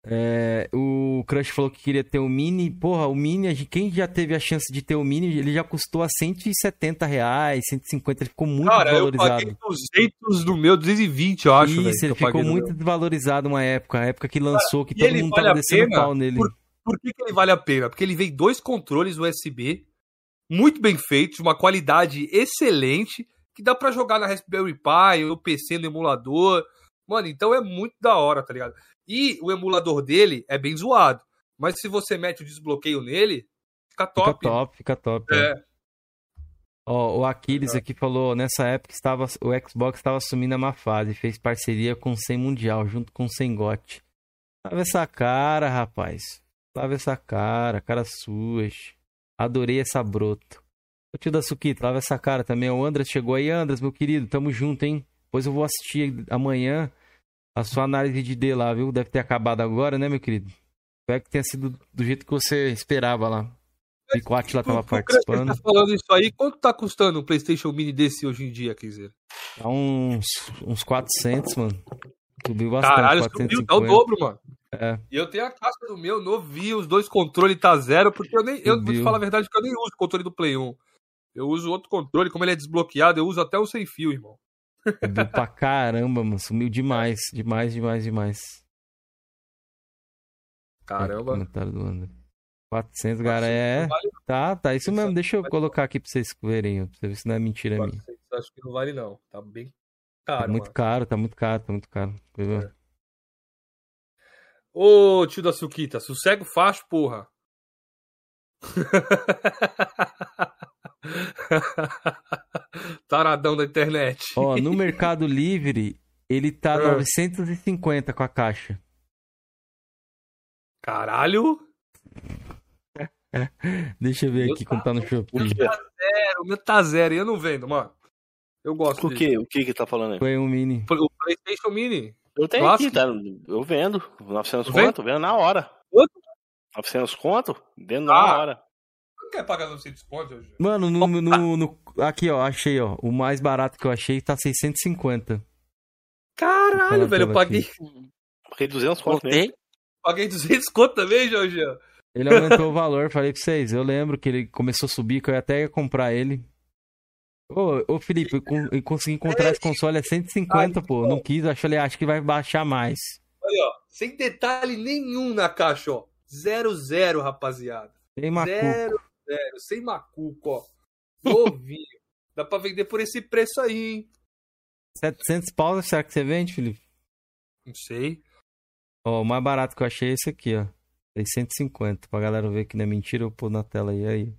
É, o Crush falou que queria ter o Mini. Porra, o Mini, quem já teve a chance de ter o Mini, ele já custou a 170 reais, 150, ele ficou muito Cara, eu valorizado. paguei 200 no meu, 220, eu acho, Isso, ele eu ficou muito desvalorizado uma época, a época que lançou, que todo mundo vale tava descendo pena pau nele. por- Por que, que ele vale a pena? Porque ele vem dois controles USB, muito bem feitos, uma qualidade excelente, que dá pra jogar na Raspberry Pi, no PC, no emulador. Mano, então é muito da hora, tá ligado? E o emulador dele é bem zoado. Mas se você mete o desbloqueio nele, fica top. Fica top, fica top. é. É. Ó, o Aquiles aqui falou, nessa época estava, o Xbox estava assumindo a má fase, fez parceria com o 100 Mundial, junto com o 100 GOT. Lava essa cara, rapaz. Lava essa cara, cara suas. Adorei essa broto. Ô tio da Suquita, lava essa cara também. O Andras chegou aí. Andras, meu querido, tamo junto, hein? Depois eu vou assistir amanhã a sua análise de D lá, viu? Deve ter acabado agora, né, meu querido? Espero que tenha sido do jeito que você esperava lá. E que o Atila tava O- o Crush participando. tá falando isso aí, quanto tá custando um PlayStation Mini desse hoje em dia, quer dizer? Tá uns, uns 400, mano. Subiu bastante, Caralho, subiu, tá o 450. dobro, mano. É. E eu tenho a caixa do meu novinho, os dois controles tá zero, porque eu nem. Eu vou te falar a verdade que eu nem uso o controle do Play 1. Eu uso outro controle, como ele é desbloqueado, eu uso até o sem fio, irmão. Subiu pra caramba, mano. Sumiu demais. Demais, demais, demais. Caramba. comentário do André. 400, cara, é. Vale, Tá, tá. Isso mesmo. é- Deixa eu colocar aqui pra vocês verem. Pra você ver se não é mentira não. minha. Acho que não vale, não. Tá bem Tá caro. muito mano. caro, tá muito caro, tá muito caro. É. Ô, tio da Suquita, sossego facho, porra. Taradão da internet. Ó, no Mercado Livre, ele tá Ah. 950 com a caixa. Caralho. Deixa eu ver Meu aqui como tá no Por Shopee. quê? Zero, o meu tá zero e eu não vendo, mano. Eu gosto O disso. que? O que que tá falando aí? Foi um mini. O PlayStation Mini. Eu tenho Clássico. aqui, tá? Eu vendo. 900 Vende? conto, vendo na hora. Quanto? 900 conto, vendo Ah. na hora. Não quer pagar 900 conto hoje? Mano, no, no- no- no- aqui, ó, achei, ó. O mais barato que eu achei tá 650. Caralho, velho, eu paguei, Paguei 200 conto nele. Paguei 200 conto também, Jorge. Ele aumentou o valor, falei pra vocês. Eu lembro que ele começou a subir, que eu ia até ia comprar ele. Ô, ô Felipe, eu, con- eu consegui encontrar esse console a 150, pô. Não quis, eu falei, acho que vai baixar mais. Olha, ó, sem detalhe nenhum na caixa, ó. Zero, zero, rapaziada. Tem macuco. Zero, zero, sem macuco, ó. Novinho. Dá pra vender por esse preço aí, hein? 700 pau, será que você vende, Felipe? Não sei. Ó, o mais barato que eu achei é esse aqui, ó. 650. Pra galera ver que não é mentira, eu pôr na tela aí. aí.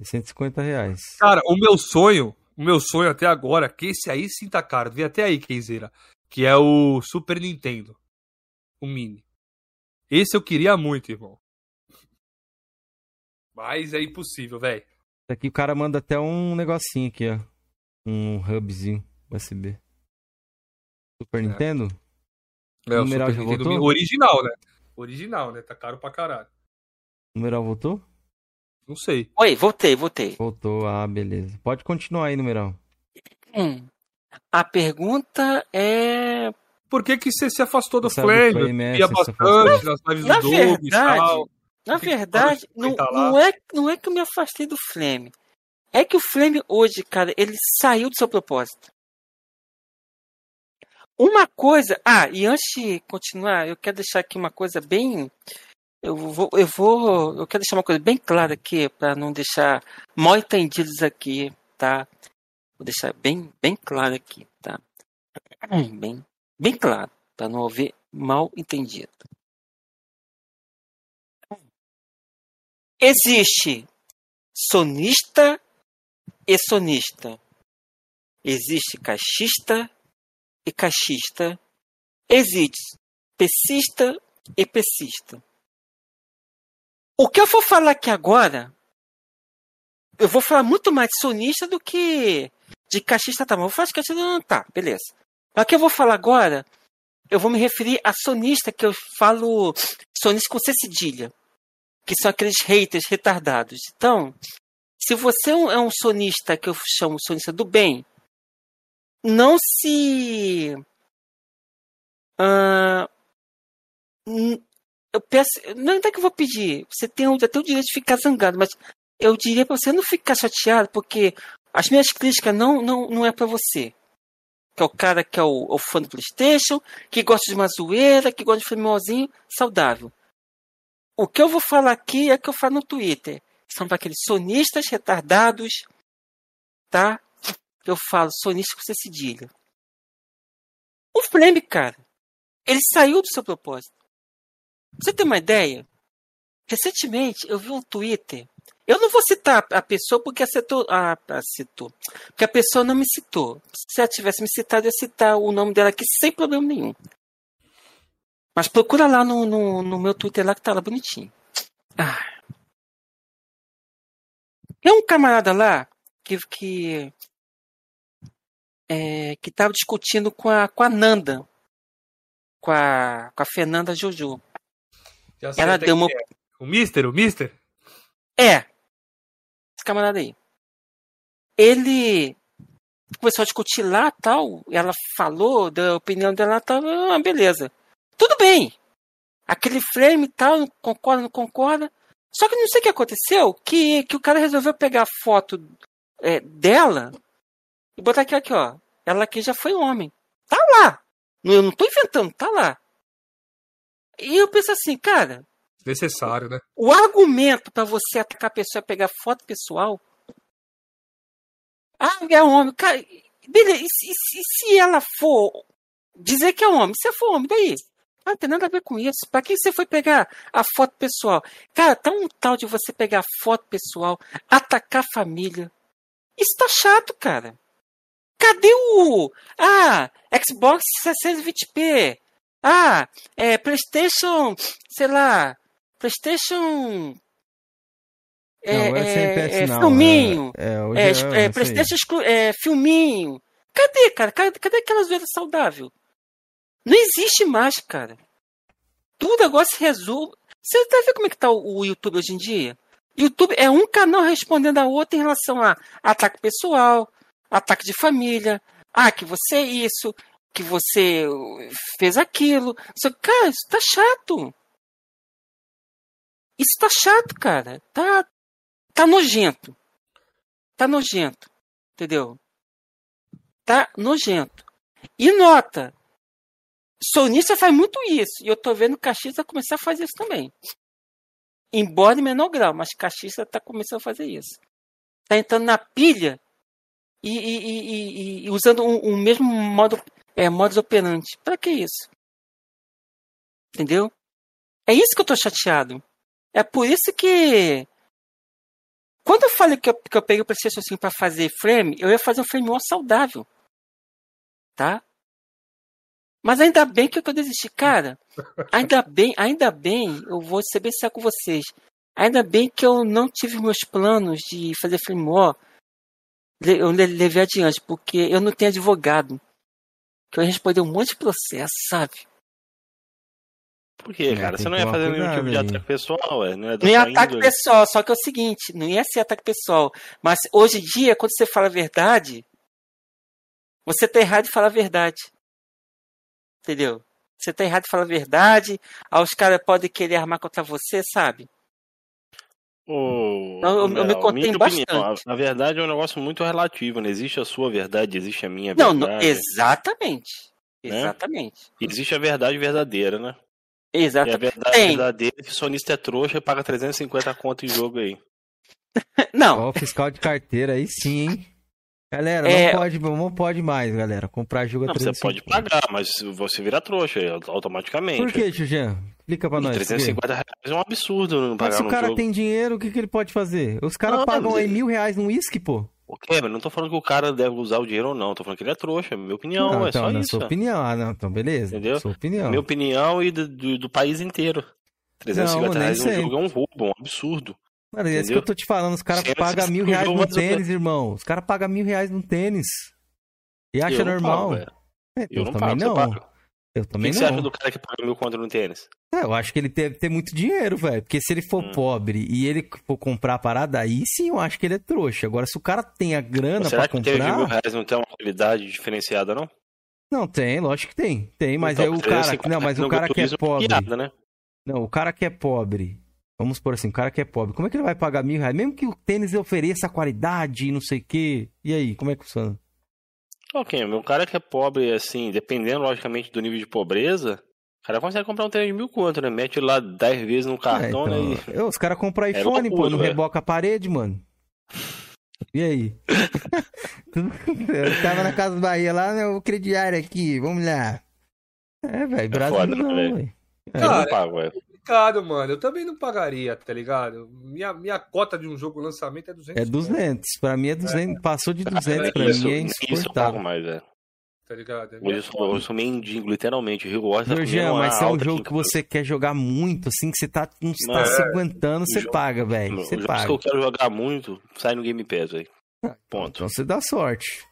650 reais. Cara, o meu sonho, o meu sonho até agora, que esse aí sim tá caro, vem até aí, Kenzeira, que é o Super Nintendo. O Mini. Esse eu queria muito, irmão. Mas é impossível, velho. Aqui o cara manda até um negocinho aqui, ó. Um hubzinho USB. Super Nintendo? É, o numeral Super já Nintendo voltou? Original, né? Original, né? Tá caro pra caralho. O numeral voltou? Não sei. Oi, voltei, voltei. Voltou, ah, beleza. Pode continuar aí, numeral. Hum. A pergunta é. Por que, que você se afastou do Flame? É, via se bastante nas lives Na do Doug e tal. Na verdade, não, não, é, não é que eu me afastei do Flame. É que o Flame hoje, cara, ele saiu do seu propósito. Uma coisa. Ah, e antes de continuar, eu quero deixar aqui uma coisa bem. Eu vou, eu vou, eu quero deixar uma coisa bem clara aqui para não deixar mal entendidos aqui, tá? Vou deixar bem, bem claro aqui, tá? Bem, bem claro, para não haver mal entendido. Existe sonista e sonista. Existe caixista e caixista. Existe pesista e pesista. O que eu vou falar aqui agora, eu vou falar muito mais de sonista do que de caixista, tá? Mas eu vou falar de caixista, não, tá, beleza. Mas o que eu vou falar agora, eu vou me referir a sonista, que eu falo sonista com C cedilha, que são aqueles haters retardados. Então, se você é um- é um sonista que eu chamo sonista do bem, não se. hum, eu peço. Não é que eu vou pedir. Você tem até o direito de ficar zangado, mas eu diria pra você não ficar chateado, porque as minhas críticas não, não, não é pra você. Que é o cara que é o, o fã do Playstation, que gosta de uma zoeira, que gosta de filmezinho saudável. O que eu vou falar aqui é o que eu falo no Twitter. São para aqueles sonistas retardados, tá? Eu falo sonista com cedilha. O Flame, cara, ele saiu do seu propósito. Você ter uma ideia? Recentemente eu vi um Twitter. Eu não vou citar a pessoa porque acertou. Ah, citou. Porque a pessoa não me citou. Se ela tivesse me citado, eu ia citar o nome dela aqui sem problema nenhum. Mas procura lá no, no, no meu Twitter lá que tá lá bonitinho. Ah. Tem um camarada lá que, que, é, que tava discutindo com a, com a Nanda. Com a, com a Fernanda Jojo. Ela deu uma. é. O Mister, o Mister? É. Esse camarada aí. Ele começou a discutir lá tal. Ela falou da opinião dela tal. Ah, beleza. Tudo bem. Aquele frame e tal, não concorda, não concorda. Só que não sei o que aconteceu, que, que o cara resolveu pegar a foto é, dela e botar aqui, aqui, ó. Ela aqui já foi homem. Tá lá. Não- Eu não tô inventando, tá lá. E eu penso assim, cara, Necessário, né? o argumento para você atacar a pessoa é pegar foto pessoal. Ah, é homem. Cara, beleza. E se, e se- e se ela for dizer que é homem? Se for homem, daí? Ah, não tem nada a ver com isso. Pra que você foi pegar a foto pessoal? Cara, tá um tal de você pegar a foto pessoal, atacar a família. Isso tá chato, cara. Cadê o. Ah, Xbox 620p. Ah, é, PlayStation, sei lá, PlayStation. É, Não, é é, não. filminho. É, é, É, é, é. PlayStation exclu- é, filminho. Cadê, cara? Cadê, cadê aquela zoeira saudável? Não existe mais, cara. Tudo agora se resolve. Você tá vendo como é que tá o, YouTube hoje em dia? YouTube é um canal respondendo a outro em relação a ataque pessoal, ataque de família. Ah, que você é isso, que você fez aquilo. Só, cara, isso tá chato. Isso tá chato, cara. Tá, tá nojento. Tá nojento. Entendeu? Tá nojento. E nota, sonista faz muito isso. E eu tô vendo Caxias vai começar a fazer isso também. Embora em menor grau, mas Caxias tá começando a fazer isso. Tá entrando na pilha e, e- e- e- usando o um, mesmo modo, é, modus operandi. Pra que isso? Entendeu? É isso que eu tô chateado. É por isso que. Quando eu falei que eu, que eu peguei o PlayStation 5 pra fazer frame, eu ia fazer um frame saudável. Tá? Mas ainda bem que eu desisti. Cara, ainda bem, ainda bem, eu vou ser bem sério com vocês. Ainda bem que eu não tive meus planos de fazer more. le- Eu le- levei adiante, porque eu não tenho advogado. Que eu ia responder um monte de processo, sabe? Por quê, É, cara? Você não que ia fazer nenhum tipo de ataque pessoal, ué? Não é da Não sua ataque índole? pessoal, só que é o seguinte, não ia ser ataque pessoal. Mas hoje em dia, quando você fala a verdade, você tá errado em falar a verdade. Entendeu? Você tá errado em falar a verdade, aí os caras podem querer armar contra você, sabe? Ô, Não, eu- eu me contei minha opinião, bastante. a, a verdade é um negócio muito relativo, não existe a sua verdade, existe a minha Não, não, verdade. exatamente. Né? Exatamente. Existe a verdade verdadeira, né? E a Exatamente. verdade Tem. verdadeira é que o sonista é trouxa e paga 350 conto em jogo aí. Não, Ó, o fiscal de carteira aí sim, hein? Galera, É. não, pode, não pode mais, galera. Comprar jogo a Não, você 350. pode pagar, mas você vira trouxa automaticamente. Por que, Xujan? Explica pra nós. por quê? 350 reais é um absurdo não Mas pagar se o cara jogo. tem dinheiro, o que, que ele pode fazer? Os caras pagam mas aí mil reais num uísque, pô. O Kevin, não tô falando que o cara deve usar o dinheiro ou não, tô falando que ele é trouxa, minha opinião, Não, é então, só isso. sua opinião. Ah, não, então beleza. Entendeu? Sua opinião. Minha opinião e do, do, do país inteiro. 350 Não, reais um jogo é um roubo, um absurdo. Mano, é isso que eu tô te falando. Os caras pagam que mil o reais no tênis, irmão. Os caras pagam mil reais no tênis. E acha Eu não normal. pago. É, Eu eu não também pago, não. Eu O que, também que não. você acha do cara que paga mil conto no tênis? É, eu acho que ele deve ter muito dinheiro, velho. Porque se ele for Hum. pobre e ele for comprar a parada, aí sim eu acho que ele é trouxa. Agora, se o cara tem a grana Será pra que o tênis de mil comprar. reais não tem uma qualidade diferenciada, não? Não, tem, lógico que tem. Tem, mas Então, é o cara. esse Não, mas o cara que é turismo pobre. piada, né? Não, o cara que é pobre. Vamos por assim, o cara que é pobre. Como é que ele vai pagar mil reais? Mesmo que o tênis ofereça qualidade e não sei o quê. E aí, como é que funciona? Ok, meu cara que é pobre, assim, dependendo, logicamente, do nível de pobreza, o cara consegue comprar um tênis de mil conto, né? Mete lá 10 vezes no É, cartão, então, né? eu, os caras compram É iPhone, pô, loucura, não reboca a parede, mano. E aí? eu tava na Casa Bahia lá, meu crediário aqui, vamos lá. É, velho, Brasil foda, né, não, velho? velho. E... Cara, Eu não pago, velho. Complicado, mano. Eu também não pagaria, tá ligado? Minha, minha cota de um jogo lançamento é 200. É 200, pra mim é 200, passou de 200 pra isso, mim, é isso eu pago insuportável. mais, velho. Tá ligado? É eu sou, eu sou mendigo, literalmente. Rio Wars Georgian, comendo mas se é um jogo que você quer jogar muito, assim, que você tá, não tá Mano, se aguentando, você jogo- paga, velho. Você paga. que eu quero jogar muito, sai no Game Pass, velho. Ponto. Então você dá sorte.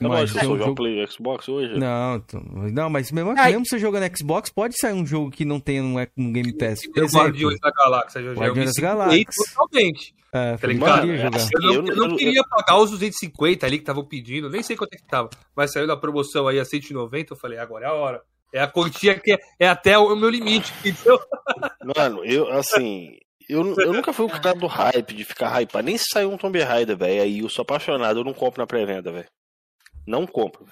Eu Mas é eu um sou jogo... Play Xbox hoje. Não, não, mas mesmo, Ai. mesmo você jogando Xbox, pode sair um jogo que não tenha no, no Game Pass. Tem exemplo, Guardiões da Galáxia, eu me das sinto Galáxias. Totalmente. é, Tá eu queria jogar. Assim, Eu não, eu- eu não eu- queria pagar os 250 ali que estavam pedindo, nem sei quanto é que tava. Mas saiu da promoção aí a 190, eu falei, agora é a hora. É a quantia que é, é até o meu limite, entendeu? Mano, eu, assim. Eu, eu nunca fui o cara do hype, de ficar hypado. Nem se saiu um Tomb Raider, velho. Aí eu sou apaixonado, eu não compro na pré-venda, velho. Não compro.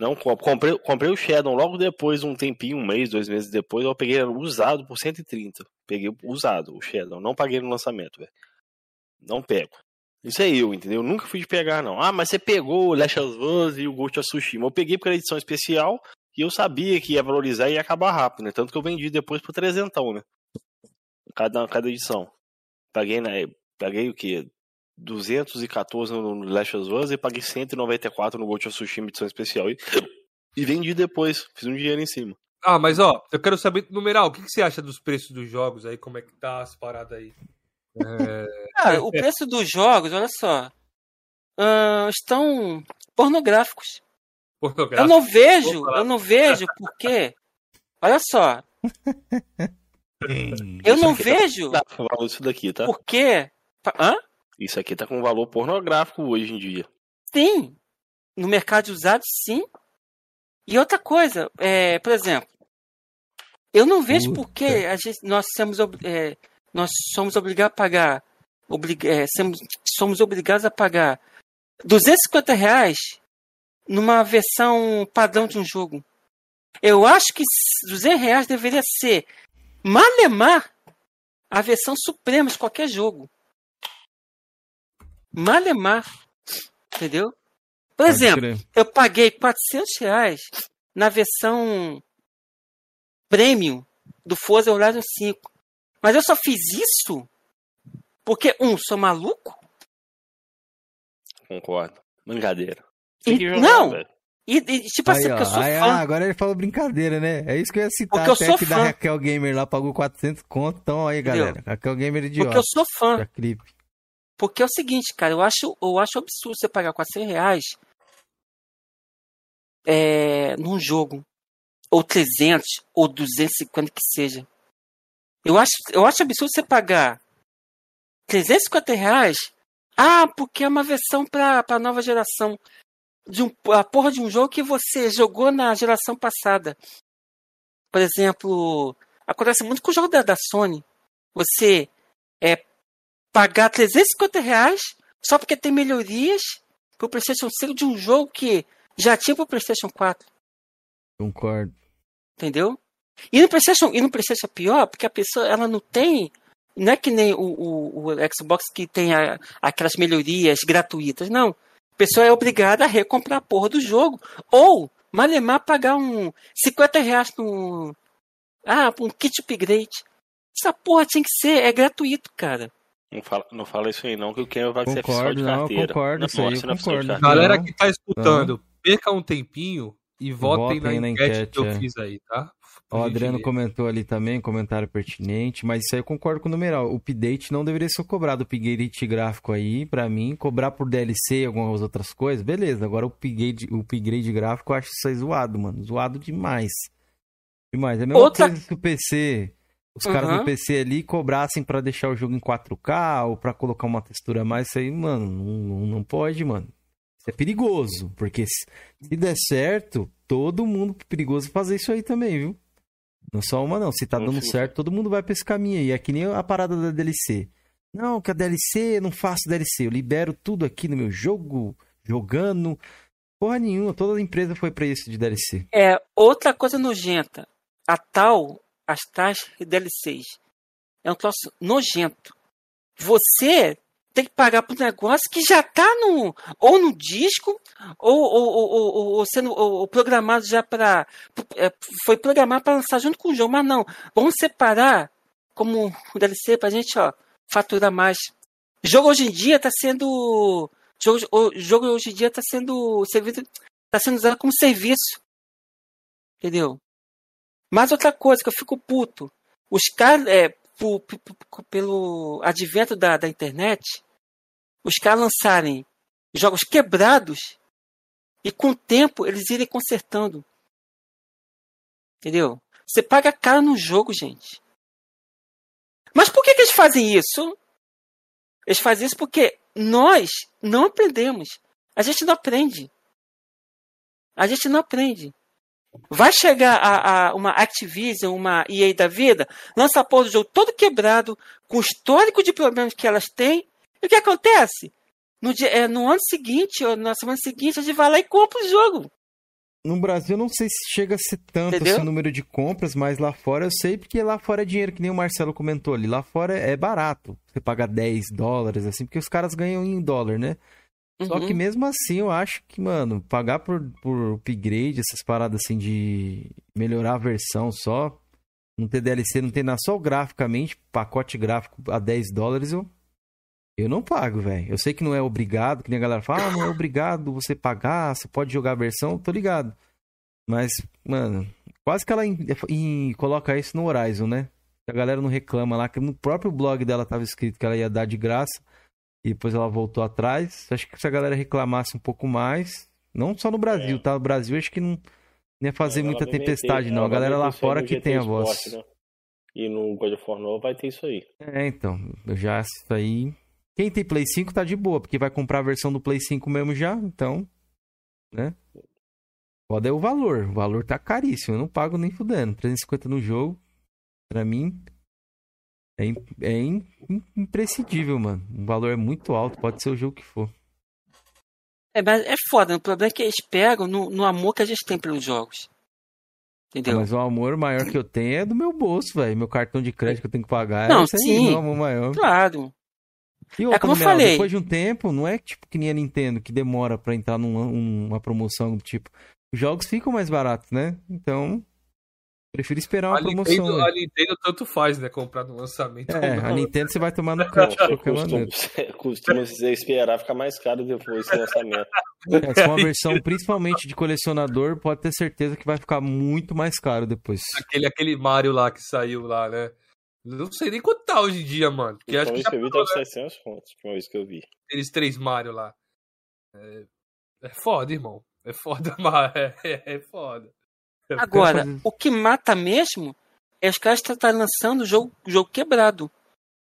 Não compro. Comprei, comprei o Shadow logo depois, um tempinho, um mês, dois meses depois, eu peguei usado por 130. Peguei usado, o Shadow. Não paguei no lançamento, velho. Não pego. Isso é eu, entendeu? Eu nunca fui de pegar, não. Ah, mas você pegou o Last of Us e o Ghost of Tsushima. Eu peguei porque era edição especial e eu sabia que ia valorizar e ia acabar rápido, né? Tanto que eu vendi depois por trezentão, né? Cada, cada edição. Paguei, na, paguei o quê? 214 no no Last of Us e paguei 194 no Ghost of Tsushima edição especial. E, e vendi depois. Fiz um dinheiro em cima. Ah, mas ó, eu quero saber, numeral, o que, que você acha dos preços dos jogos aí? Como é que tá as paradas aí? É, Cara, o preço dos jogos, olha só, ah, estão pornográficos. Eu não vejo, eu não vejo porque. Olha só, eu não vejo Dá pra valor isso daqui, tá? porque. Hã? Isso aqui tá com valor pornográfico hoje em dia. Sim. No mercado de usados, sim. E outra coisa, é, por exemplo, eu não vejo Puta. por que a gente, nós, somos, é, nós somos obrigados a pagar. obli- é, somos, somos obrigados a pagar 250 reais numa versão padrão de um jogo. Eu acho que 200 reais deveria ser malemar a versão suprema de qualquer jogo. Malemar. Entendeu? Por Pode exemplo, crer. eu paguei 400 reais na versão premium do Forza Horizon 5. Mas eu só fiz isso porque, um, sou maluco. Concordo. Brincadeira. E- jogar, não. velho. E, e, tipo assim, Aí, porque ó, eu sou aí, fã. ah, agora ele falou brincadeira, né? É isso que eu ia citar. Porque eu até sou que da fã. Raquel Gamer lá pagou 400 conto. Então aí, Entendeu? galera. Raquel Gamer idiota. Porque eu sou fã. Da clipe. Porque é o seguinte, cara, eu acho, eu acho absurdo você pagar 400 reais é, num jogo. Ou 300, ou 250 que seja. Eu acho, eu acho absurdo você pagar 350 reais. Ah, porque é uma versão pra, pra nova geração. De um, a porra de um jogo que você jogou na geração passada. Por exemplo, acontece muito com o jogo da, da Sony. Você é, pagar 350 reais só porque tem melhorias pro PlayStation 5 de um jogo que já tinha pro PlayStation 4, Concordo. entendeu? E no PlayStation, e no PlayStation é pior, porque a pessoa ela não tem. Não é que nem o, o, o Xbox que tem a- aquelas melhorias gratuitas, não. A pessoa é obrigada a recomprar a porra do jogo. Ou, malemar, pagar um 50 reais no. Ah, um kit upgrade. Essa porra tinha que ser, é gratuito, cara. Não fala, não fala isso aí não, que o Ken vai ser Concordo, de não, carteira. concordo, isso aí não concordo. Galera Não. que tá escutando, perca um tempinho E votem, Votem na, na enquete, enquete, que eu é. fiz aí, tá? O Adriano comentou ali também, comentário pertinente, mas isso aí eu concordo com o numeral. O update não deveria ser cobrado. O upgrade gráfico aí, pra mim, cobrar por DLC e algumas outras coisas, beleza. Agora o upgrade, o upgrade gráfico eu acho isso aí zoado, mano. Zoado demais. Demais. É a mesma Outra- coisa se o PC, os caras Uhum. do PC ali cobrassem pra deixar o jogo em 4K ou pra colocar uma textura a mais, isso aí, mano, não, não- não pode, mano. Isso é perigoso, porque se, se der certo, todo mundo perigoso fazer isso aí também, viu? Não só uma, não. Se tá dando certo, todo mundo vai pra esse caminho aí. É que nem a parada da DLC. Não, que a DLC, eu não faço DLC. Eu libero tudo aqui no meu jogo, jogando. Porra nenhuma, toda a empresa foi pra isso de DLC. É, outra coisa nojenta. A tal, as tais DLCs. É um troço nojento. Você tem que pagar por um negócio que já tá no. Ou no disco, ou, ou, ou, ou, sendo ou, programado já para. Foi programado para lançar junto com o jogo, mas não. Vamos separar como DLC pra gente, ó, faturar mais. Jogo hoje em dia tá sendo. Jogo, jogo hoje em dia tá sendo. Servido, tá sendo usado como serviço. Entendeu? Mas outra coisa que eu fico puto. Os caras, é, pelo advento da, da internet, os caras lançarem jogos quebrados e com o tempo eles irem consertando. Entendeu? Você paga caro no jogo, gente. Mas por que, que eles fazem isso? Eles fazem isso porque nós não aprendemos. A gente não aprende. A gente não aprende. Vai chegar a, a uma Activision, uma EA da vida, lança a porra do jogo todo quebrado, com o histórico de problemas que elas têm, e o que acontece? No, dia, é, no ano seguinte, ou na semana seguinte, a gente vai lá e compra o jogo. No Brasil, eu não sei se chega a ser tanto Entendeu? esse número de compras, mas lá fora eu sei porque lá fora é dinheiro, que nem o Marcelo comentou ali. Lá fora é barato. Você pagar 10 dólares, assim, porque os caras ganham em dólar, né? Só Uhum. que mesmo assim, eu acho que, mano, pagar por, por upgrade, essas paradas assim de melhorar a versão só, não ter DLC, não ter nada, só graficamente, pacote gráfico a 10 dólares, eu, eu não pago, velho. Eu sei que não é obrigado, que nem a galera fala, ah, não é obrigado você pagar, você pode jogar a versão, tô ligado. Mas, mano, quase que ela em- em- coloca isso no Horizon, né? A galera não reclama lá, que no próprio blog dela tava escrito que ela ia dar de graça. E depois ela voltou atrás. Acho que se a galera reclamasse um pouco mais, não só no Brasil, É. tá? No Brasil acho que não, não ia fazer muita tempestade, não. A galera lá fora que tem a voz. Né? E no God of War novo vai ter isso aí. É, então. Já isso aí. Quem tem Play 5 tá de boa, porque vai comprar a versão do Play 5 mesmo já, então. Né? Foda é o valor. O valor tá caríssimo. Eu não pago nem fudendo. 350 no jogo, pra mim. É, é im- imprescindível, mano. O valor é muito alto, pode ser o jogo que for. É, mas é foda. O problema é que eles pegam no, no amor que a gente tem pelos jogos. Entendeu? Mas o amor maior que eu tenho é do meu bolso, velho. Meu cartão de crédito que eu tenho que pagar. Não, é aí, sim. meu amor maior. Claro. E outra, como eu falei. Depois de um tempo, não é tipo que nem a Nintendo, que demora pra entrar numa uma promoção do tipo. Os jogos ficam mais baratos, né? Então, prefiro esperar uma A promoção. Nintendo, né? a Nintendo tanto faz, né? Comprar no lançamento. É, a Nintendo você vai tomar no canto Costuma, esperar ficar mais caro depois do lançamento. É, se for uma versão principalmente de colecionador, pode ter certeza que vai ficar muito mais caro depois. Aquele, aquele Mario lá que saiu lá, né? Não sei nem quanto tá hoje em dia, mano. Porque acho última que já que eu vi tava né? 700 pontos, a última vez que eu vi. aqueles três Mario lá. É, é foda, irmão. É foda, mas é, é foda. Agora, o que mata mesmo é os caras estarem lançando o jogo, o jogo quebrado.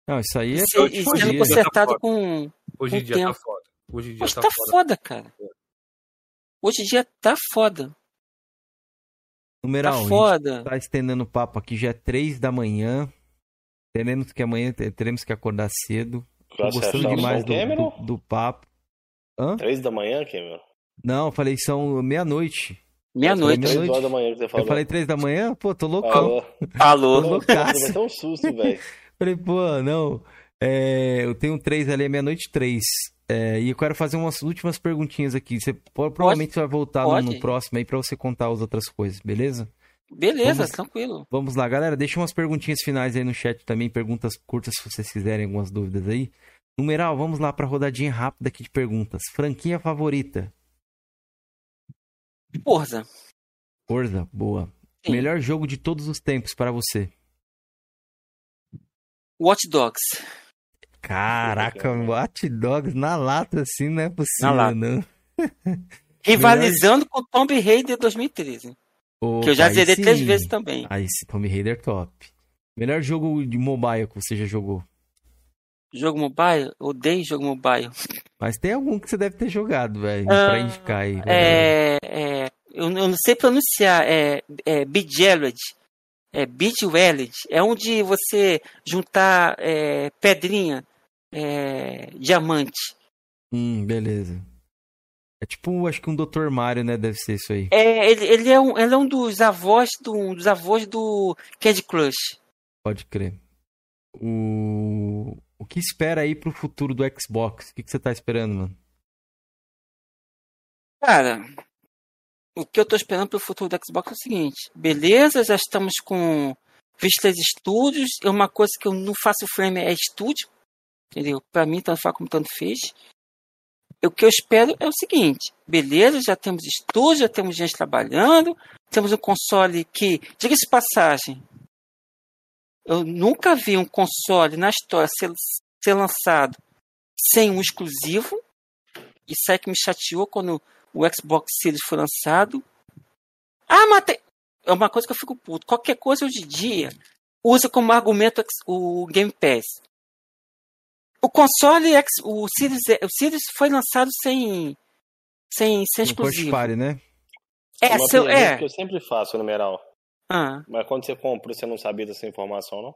Não, isso aí é E, e hoje sendo em dia. consertado Tá com. Hoje em dia tá tempo. foda. Hoje em dia Hoje tá, tá foda. foda, cara. Hoje em dia tá foda. Tá Numeral, a gente foda. tá estendendo o papo aqui, já é 3 da manhã. Teremos que amanhã te- teremos que acordar cedo. Tô gostando demais do, Cameron? do, do papo. Hã? Três da manhã, Cameron? Não, eu falei são meia-noite. Meia-noite. Meia- Três horas da manhã que você falou. Eu falei três da manhã? Pô, tô loucão. Falou. Alô. Tô loucaço. Vai ter um susto, velho. Falei, pô, não. É, eu tenho três ali, é meia-noite três. É, e eu quero fazer umas últimas perguntinhas aqui. Você provavelmente vai voltar no, no próximo aí pra você contar as outras coisas, beleza? Beleza, Vamos- tranquilo. Vamos lá, galera. Deixa umas perguntinhas finais aí no chat também, perguntas curtas se vocês quiserem, algumas dúvidas aí. Numeral, vamos lá pra rodadinha rápida aqui de perguntas. Franquia favorita? Forza. Forza, boa. Sim. Melhor jogo de todos os tempos para você. Watch Dogs. Caraca, Watch Dogs na lata assim não é possível, Na lata. não. Rivalizando com Tomb Raider 2013. que eu já zerei três vezes também. Aí esse Tomb Raider top. Melhor jogo de mobile que você já jogou. Jogo mobile? Odeio jogo mobile. Mas tem algum que você deve ter jogado, velho, Ah, pra indicar aí. É, é, eu, eu não sei pronunciar. É, é Bejeweled. É Bejeweled. É onde você juntar é, pedrinha, é, diamante. Hum, beleza. É tipo, acho que um Dr. Mario, né? Deve ser isso aí. É, ele, ele é um, ele é um dos avós do, um dos avós do Candy Crush. Pode crer. O, o que espera aí pro futuro do Xbox? O que, que você tá esperando, mano? Cara, o que eu tô esperando pro futuro do Xbox é o seguinte. Beleza, já estamos com Vistas Studios. É uma coisa que eu não faço frame é estúdio. Entendeu? Pra mim, tanto faz como tanto fez. O que eu espero é o seguinte. Beleza, já temos estúdio, já temos gente trabalhando. Temos um console que, diga-se passagem, eu nunca vi um console na história ser, ser lançado sem um exclusivo. Isso é que me chateou quando o Xbox Series foi lançado. Ah, mas tem... É uma coisa que eu fico puto. Qualquer coisa hoje em dia usa como argumento o Game Pass. O console, o Series, o Series foi lançado sem, sem, sem exclusivo. Party, né? É, uma seu, é. que eu sempre faço, numeral. Ah, Mas quando você comprou, você não sabia dessa informação, não?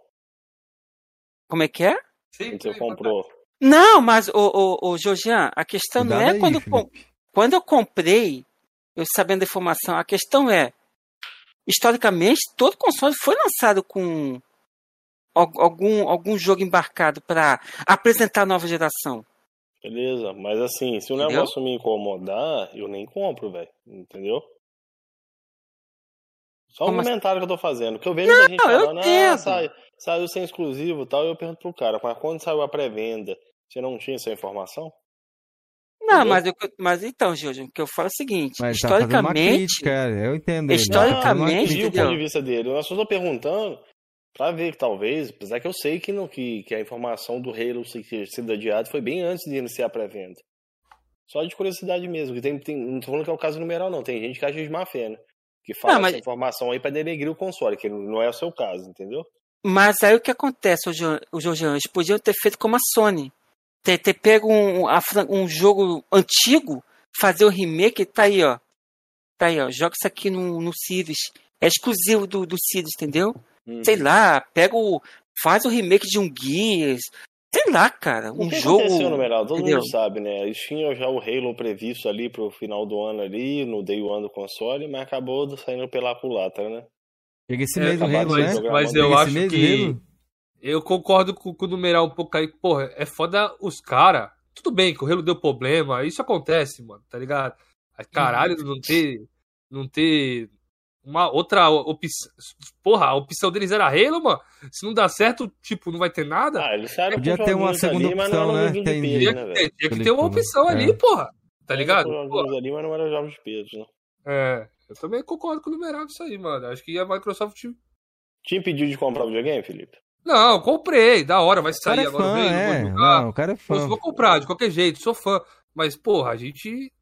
como é que é? Quando você comprou. Não, mas, ô, ô, ô Georgian, a questão não Cuidado é aí, quando, Felipe. quando eu comprei, eu sabendo da informação, a questão é, historicamente, todo console foi lançado com al- algum, algum jogo embarcado para apresentar a nova geração. Beleza, mas assim, se o Entendeu? negócio me incomodar, eu nem compro, velho. Entendeu? Só um Como assim? comentário que eu tô fazendo. Porque eu vejo muita gente Não, eu falando, ah, sai- saiu sem exclusivo e tal. E eu pergunto pro cara, mas quando saiu a pré-venda, você não tinha essa informação? Não, Entendeu? mas, eu- mas então, Georgian, o que eu falo é o seguinte, Mas tá historicamente, crítica, eu entendo. ele. Historicamente, Tá fazendo uma eu entendi crítica. o ponto de vista dele. Eu só tô perguntando pra ver que talvez, apesar que eu sei que, no, que, que a informação do Halo ser sido adiado foi bem antes de iniciar a pré-venda. Só de curiosidade mesmo. Que tem, tem, não tô falando que é o caso numeral, não. Tem gente que acha de má fé, né? Que fala Não, mas- essa informação aí pra denegrir o console, que não é o seu caso, entendeu? mas aí o que acontece, o Georgian, eles podiam ter feito como a Sony, ter, ter pego um, um jogo antigo, fazer o remake, tá aí, ó, tá aí, ó, joga isso aqui no, no Series, é exclusivo do, do Series, entendeu? Hum. Sei lá, pega o, faz o remake de um Gears, sei lá, cara, O um que jogo, aconteceu, numeral? Todo entendeu? mundo sabe, né? Eles tinham já o Halo previsto ali pro final do ano ali, no day one do console, mas acabou saindo pela culatra, né? Chega esse É, mês o mas- Halo, né? mas- Mas Chega eu acho mês o que. Halo? Eu concordo com, com o numeral um pouco aí. Porra, é foda os caras. Tudo bem que o Halo deu problema. Isso acontece, mano, tá ligado? Aí, Caralho, não ter. Não ter. Uma outra opção. Porra, a opção deles era Halo, mano. Se não dá certo, tipo, não vai ter nada. Ah, eles saíram Podia ter uma segunda ali, mas opção, não era né? Entendi. peso, tinha né, que velho? ter, tinha que ter uma opção é. ali, porra. Tá ligado? Ali, mas não eram jogos de peso, não. é, eu também concordo com o numeral disso aí, mano. Acho que a Microsoft. Te impediu de comprar o videogame, Felipe? Não, comprei, da hora, vai O cara sair é agora fã, mesmo, é. vou jogar. Não, o cara é fã. vou comprar, de qualquer jeito, sou fã. Mas, porra, a gente.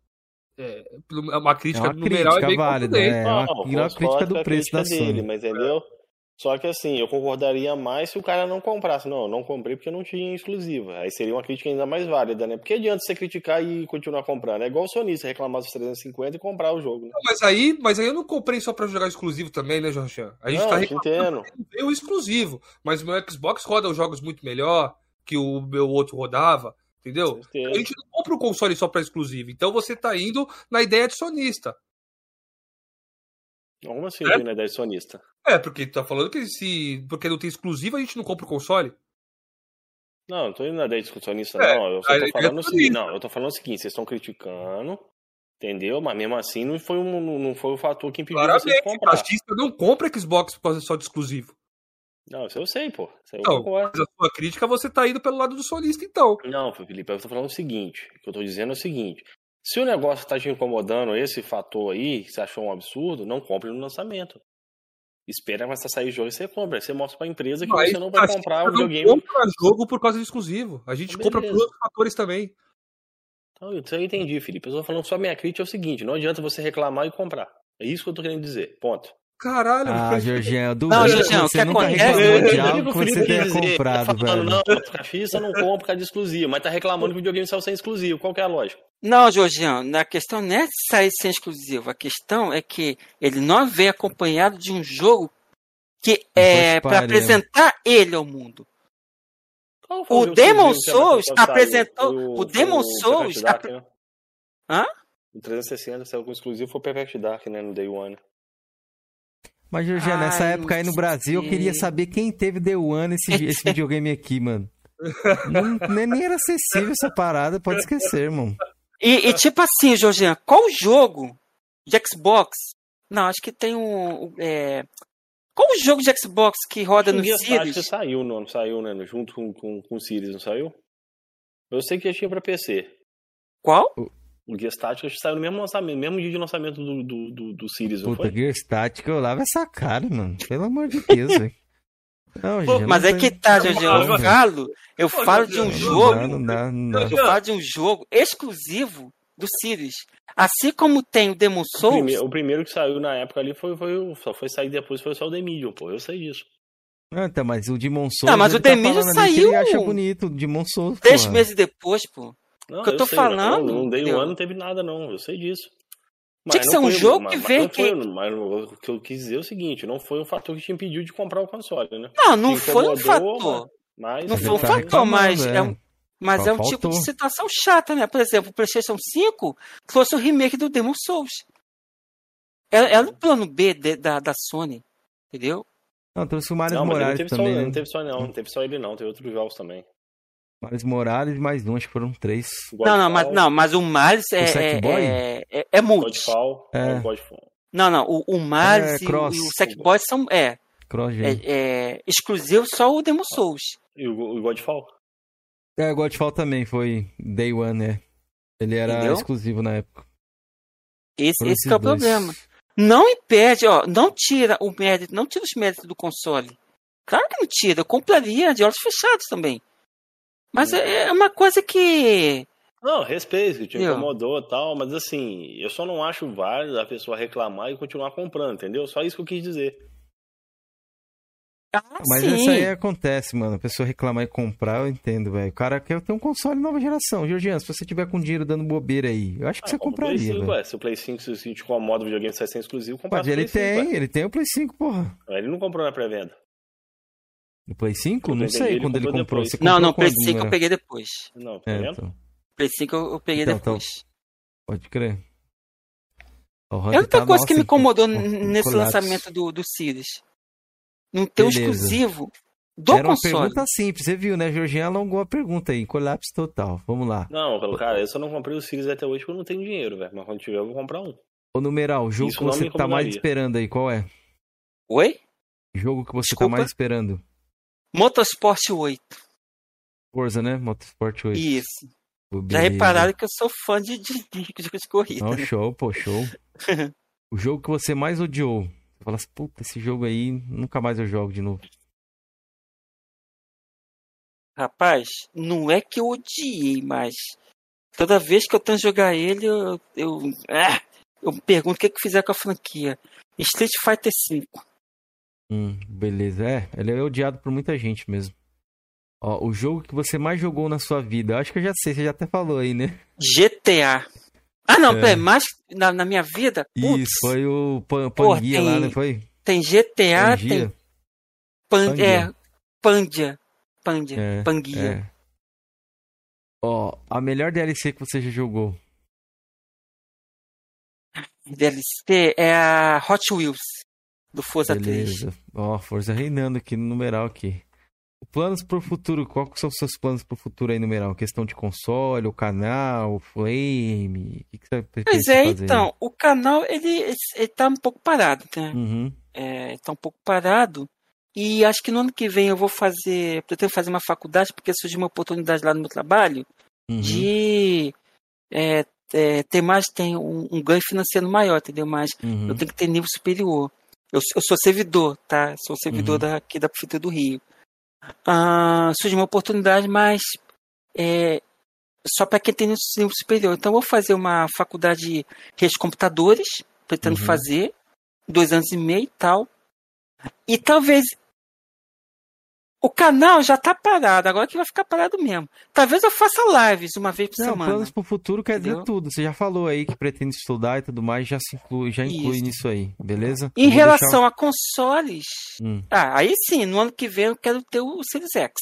É, uma É crítica uma do numeral é crítica válida, é Não, uma, não, uma crítica do preço da crítica dele, Sony. mas entendeu? Só que assim, eu concordaria mais se o cara não comprasse. Não, eu não comprei porque não tinha exclusiva. Aí seria uma crítica ainda mais válida, né? Porque adianta você criticar e continuar comprando. É igual o sonista reclamar dos 350 e comprar o jogo, né? Não, Mas aí, mas aí eu não comprei só pra jogar exclusivo também, né, Jorge? A gente não, tá eu reclamando o exclusivo. Mas o meu Xbox roda os jogos muito melhor que o meu outro rodava, entendeu? A gente não compra o console só pra exclusivo. Então você tá indo na ideia de sonista. Como assim, É? é? ideia de sonista? É, porque tu tá falando que se. Porque não tem exclusivo, a gente não compra o console. Não, não tô indo na ideia de sonista, É, não. Eu só tô ideia falando é o seguinte. Não, eu tô falando o seguinte, vocês estão criticando, entendeu? Mas mesmo assim não foi, um, não foi o fator que impediu vocês Claramente, comprar. artista não compra Xbox por causa só de exclusivo. Não, isso eu sei, pô. Isso Então, mas a sua crítica você tá indo pelo lado do sonista, então. Não, Felipe, eu tô falando o seguinte. O que eu tô dizendo é o seguinte. Se o negócio está te incomodando, esse fator aí, que você achou um absurdo, não compre no lançamento. Espera mas sair o jogo e você compra. Você mostra pra empresa que Mas você não vai comprar o não videogame. compra jogo por causa do exclusivo. A gente compra por Beleza. outros fatores também. Então, isso eu entendi, Felipe. Eu tô falando só minha crítica é o seguinte: não adianta você reclamar e comprar. É isso que eu tô querendo dizer. Ponto. Caralho, Ah, mas- Georgian, eu Não, duvido que Georgian, o você que nunca acontece- reclamou de Eu que o você tenha dizer, comprado, tá falando, velho. não, cafista não compra por causa de exclusivo, mas tá reclamando que o videogame saiu sem exclusivo. Qual que é a lógica? Não, Georgiano, a questão não é sair sem exclusivo. A questão é que ele não vem acompanhado de um jogo que é para né? apresentar ele ao mundo. Qual foi O jogo Demon Souls apresentou- o Demon Souls Dark, né? Hã? O 360 saiu com exclusivo foi o Perfect Dark, né? No Day One. Mas, Georgian, nessa época aí no Brasil, eu queria sei. saber quem teve The One esse, esse videogame aqui, mano. Não, nem, nem era acessível essa parada, pode esquecer, irmão. E, e tipo assim, Georgiano, qual jogo de Xbox? Não, acho que tem um. É... Qual o jogo de Xbox que roda no o Gears Tactics Series? saiu, não, não saiu, né? Junto com, com, com o Series, não saiu? Eu sei que já tinha pra PC. Qual? O Gears Tactics saiu no mesmo lançamento, mesmo dia de lançamento do, do, do, do Series, não Puta? Gears eu lavo essa cara, mano. Pelo amor de Deus, velho. Não, Pô, mas não é que tá, Georgiano. Eu Não, falo, eu falo de um Não Não jogo. não não dá. Eu falo de um jogo exclusivo do Series. Assim como tem o Demon O Souls. primeiro, o primeiro que saiu na época ali foi, foi o. Só foi sair depois, foi só o The Medium, pô. Eu sei disso. Ah, tá, mas o Demon Souls. Não, mas o tá The Medium falando ali que saiu Ele acha bonito, o Demon Souls. Três meses depois, pô. Não, que eu tô sei, falando, Não, não Day entendeu? One não teve nada, não. Eu sei disso. Tinha que ser um foi- jogo mas- que mas vem não foi- que- Mas o que eu quis dizer é o seguinte: não foi um fator que te impediu de comprar o console, né? Não, não foi um fator. Mas. Não Mas foi um tá fator, mas é. é um, mas Só é um tipo de situação chata, né? Por exemplo, o PlayStation 5 trouxe o remake do Demon Souls. Era, era o plano B de- da, da Sony, entendeu? Não, trouxe o Miles Não, mas Morales teve, só, também, né? não teve só não, não teve só ele não, teve outros jogos também. Miles Morales e mais um, acho que foram três. Não, não, mas, não, mas o Miles é, O é, Sackboy? é, é, é multi. Godfall, É. é. Godfall. Não, não, o, o Miles É, e, o- cross. e o Sackboy são é, Cross é, é exclusivo só o Demon Souls. E o, o Godfall? É, o Godfall também foi Day One, né? Ele era Entendeu? exclusivo na época. Esse, esse que é o problema. Não impede, ó, não tira o mérito, não tira os méritos do console. Claro que não tira, eu compraria de olhos fechados também. Mas é é uma coisa que. Não, respeito, que te incomodou e tal, mas assim, eu só não acho válido a pessoa reclamar e continuar comprando, entendeu? Só isso que eu quis dizer. Ah, Mas sim. isso aí acontece, mano. A pessoa reclamar e comprar, eu entendo, velho. O cara quer ter um console nova geração. Georgiano, se você tiver com dinheiro dando bobeira aí, eu acho que Ah, você compra o Play compraria, 5, velho. ué. Se o Play 5 se te incomoda o videogame sai sem exclusivo, compra Mas ele Play 5, tem, ué. ele tem o Play 5, porra. Ele não comprou na pré-venda. No Play 5? Eu Não sei ele quando ele comprou. Você Não, comprou não, Play quando, 5 eu Numerão? peguei depois. Não, tá É, vendo? então, Play 5 eu, peguei Então, então. depois. pode crer. O É a única tá, coisa nossa, que me incomodou com- nesse lançamento do, do Series. Não ter o Beleza. exclusivo do Era uma console. pergunta simples, você viu, né? Georgian alongou a pergunta aí, colapso total. Vamos lá. Não, pelo cara, eu só não comprei o Series até hoje porque eu não tenho dinheiro, velho. Mas quando tiver, eu vou comprar um. Ô, numeral, o jogo Isso que não você tá mais esperando aí, qual é? Oi? Jogo que você Desculpa? tá mais esperando? Motorsport 8. Forza, né? Motorsport 8. Isso. Já repararam que eu sou fã de, de, de, de corrida. Não, né? show, pô, show. o jogo que você mais odiou. Você fala assim, puta, esse jogo aí, nunca mais eu jogo de novo. Rapaz, não é que eu odiei, mas toda vez que eu tento jogar ele, eu, eu, ah, eu me pergunto o que, que fizeram com a franquia. Street Fighter V. Hum, beleza. É, ele é odiado por muita gente mesmo. Ó, o jogo que você mais jogou na sua vida. Eu acho que eu já sei, você já até falou aí, né? GTA. Ah, não, É. mais na, na minha vida? Putz, Isso, foi o Pan- Panguia tem- lá, né? Foi? tem GTA, Pangia? tem Pan, Pangia. é, Pandia. Pandia. É, Panguia. É. Ó, a melhor DLC que você já jogou. DLC é a Hot Wheels do Forza 3. Beleza. Ó, Forza reinando aqui no numeral aqui. Planos pro futuro, qual que são os seus planos pro futuro aí, numeral? Questão de console, o canal, o flame, o que, que você Pois é, fazer? então, o canal ele, ele tá um pouco parado, né? Uhum. É, tá um pouco parado. E acho que no ano que vem eu vou fazer, pretendo fazer uma faculdade, porque surgiu uma oportunidade lá no meu trabalho Uhum. de é, é, ter mais, tem um, um ganho financeiro maior, entendeu? Mas Uhum. eu tenho que ter nível superior. Eu, eu sou servidor, tá? Sou servidor Uhum. daqui da Prefeitura do Rio. Ah, surgiu uma oportunidade, mas é, só para quem tem nível superior. Então, vou fazer uma faculdade de redes de computadores, pretendo Uhum. fazer, dois anos e meio e tal. E talvez o canal já tá parado, agora que vai ficar parado mesmo. Talvez eu faça lives uma vez por Não, semana. planos pro futuro quer dizer tudo. Você já falou aí que pretende estudar e tudo mais, já se inclui, já inclui Isso. nisso aí, beleza? Em vou relação deixar- a consoles, Hum, ah, aí sim, no ano que vem eu quero ter o Series X,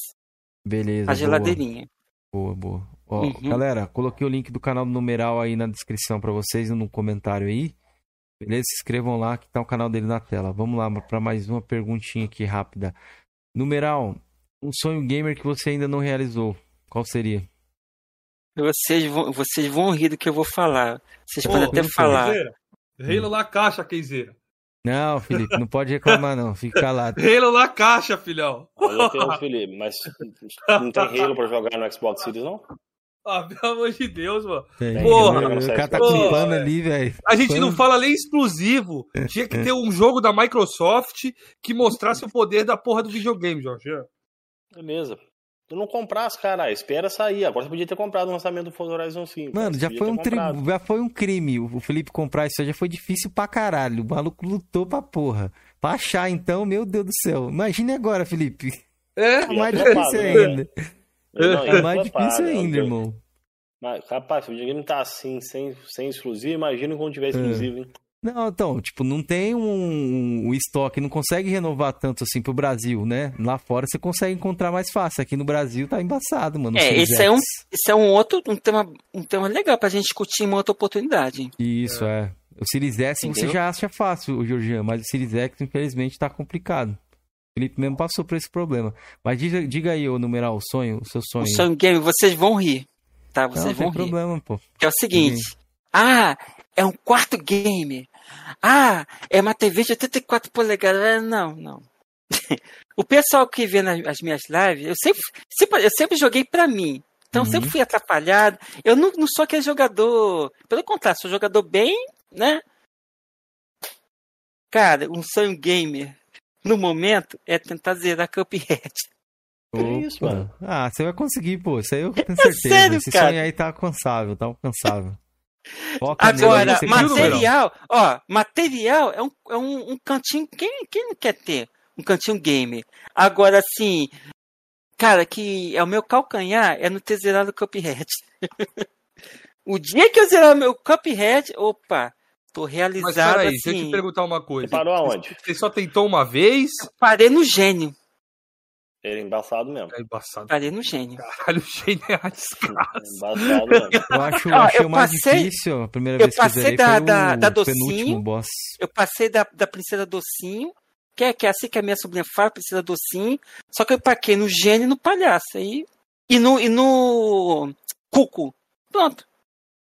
beleza. a boa. geladeirinha. Boa, boa. Ó, Uhum. Galera, coloquei o link do canal do Numeral aí na descrição pra vocês, no comentário aí. Beleza? Se inscrevam lá que tá o canal dele na tela. Vamos lá pra mais uma perguntinha aqui rápida. Numeral, um sonho gamer que você ainda não realizou. Qual seria? Vocês vão, vocês vão rir do que eu vou falar. Vocês Ô, podem até sei. falar. Halo na caixa, Keizeira. Não, Felipe, não pode reclamar não. Fica calado. Halo na caixa, filhão. Olha eu, Felipe, mas não tem Halo pra jogar no Xbox Series, não? Ah, pelo amor de Deus, mano. Tem. Porra, o cara tá com velho. ali, velho. A gente não fala nem exclusivo. Tinha que ter um jogo da Microsoft que mostrasse o poder da porra do videogame, Jorge. Beleza. Tu não comprasse, cara, espera sair. Agora você podia ter comprado o lançamento do Forza Horizon 5. Mano, já foi, um tri... já foi um crime o Felipe comprar isso aí, já foi difícil pra caralho. O maluco lutou pra porra. Pra achar, então, meu Deus do céu. Imagine agora, Felipe. É? Tá mais difícil né? Ainda. Não, e mais difícil ainda, óbvio. irmão. Mas, rapaz, se o videogame tá assim, sem, sem exclusivo, imagina quando tiver exclusivo, hein? Não, então, tipo, não tem um, um estoque, não consegue renovar tanto assim pro Brasil, né? Lá fora você consegue encontrar mais fácil. Aqui no Brasil tá embaçado, mano. É, esse é um, esse é um outro um tema, um tema legal pra gente discutir em uma outra oportunidade. Isso, é. O Series S você Entendeu? já acha fácil, o Georgian, mas o Series X, infelizmente, tá complicado. O Felipe mesmo passou por esse problema. Mas diga, diga aí, ô numeral, o sonho, o seu sonho. O sonho game, vocês vão rir. Tá, vocês não vão tem rir. problema, pô. Que é o seguinte. Ah, é um quarto game. Ah, é uma TV de 84 polegadas. Ah, Não, não. o pessoal que vê nas as minhas lives, eu sempre, sempre- eu sempre joguei pra mim. Então eu Uhum. sempre fui atrapalhado. Eu não, não sou aquele jogador. Pelo contrário, sou jogador bem, né? Cara, um sonho gamer no momento é tentar zerar Cuphead. Que isso, Opa. mano? Ah, você vai conseguir, pô. Isso aí eu tenho certeza. sério, Esse cara. sonho aí tá alcançável, tá alcançável. Foca nele, Agora, consegue. material, ó, material é um, é um, um cantinho. Quem, quem não quer ter um cantinho gamer? Agora, assim, cara, que é o meu calcanhar é no ter zerado o Cuphead. o dia que eu zerar meu Cuphead, opa, tô Mas realizado peraí, assim. deixa eu te perguntar uma coisa. Você parou aonde? Você só tentou uma vez? Parei no gênio. Era embaçado mesmo. É embaçado. Parei no gênio. Caralho, o gênio é a desgraça. Embaçado mesmo. Eu acho, Ó, achei eu o mais passei- difícil. A primeira eu vez que eu passei zerei da- foi da- o da docinho. penúltimo boss. Eu passei da, da Princesa Docinho, que é, que é assim que a minha sobrinha fala, Princesa Docinho. Só que eu paquei no gênio e no palhaço. Aí, e, no, e no Cuco. Pronto.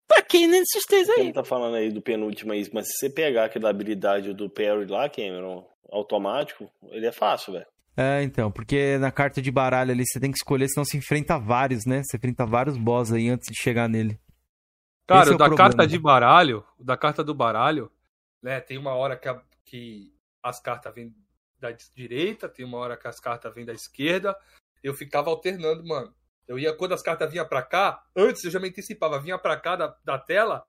Paquei nesses três Quem aí. tá falando aí do penúltimo aí, mas se você pegar aquela habilidade do Perry lá, Cameron, automático, ele é fácil, velho. É, então, porque na carta de baralho ali você tem que escolher, senão você enfrenta vários, né? Você enfrenta vários boss aí antes de chegar nele. Cara, é da problema. carta de baralho, o da carta do baralho, né? Tem uma hora que, a- que as cartas vêm da direita, tem uma hora que as cartas vêm da esquerda. Eu ficava alternando, mano. Eu ia, quando as cartas vinham pra cá, antes eu já me antecipava, vinha pra cá da, da tela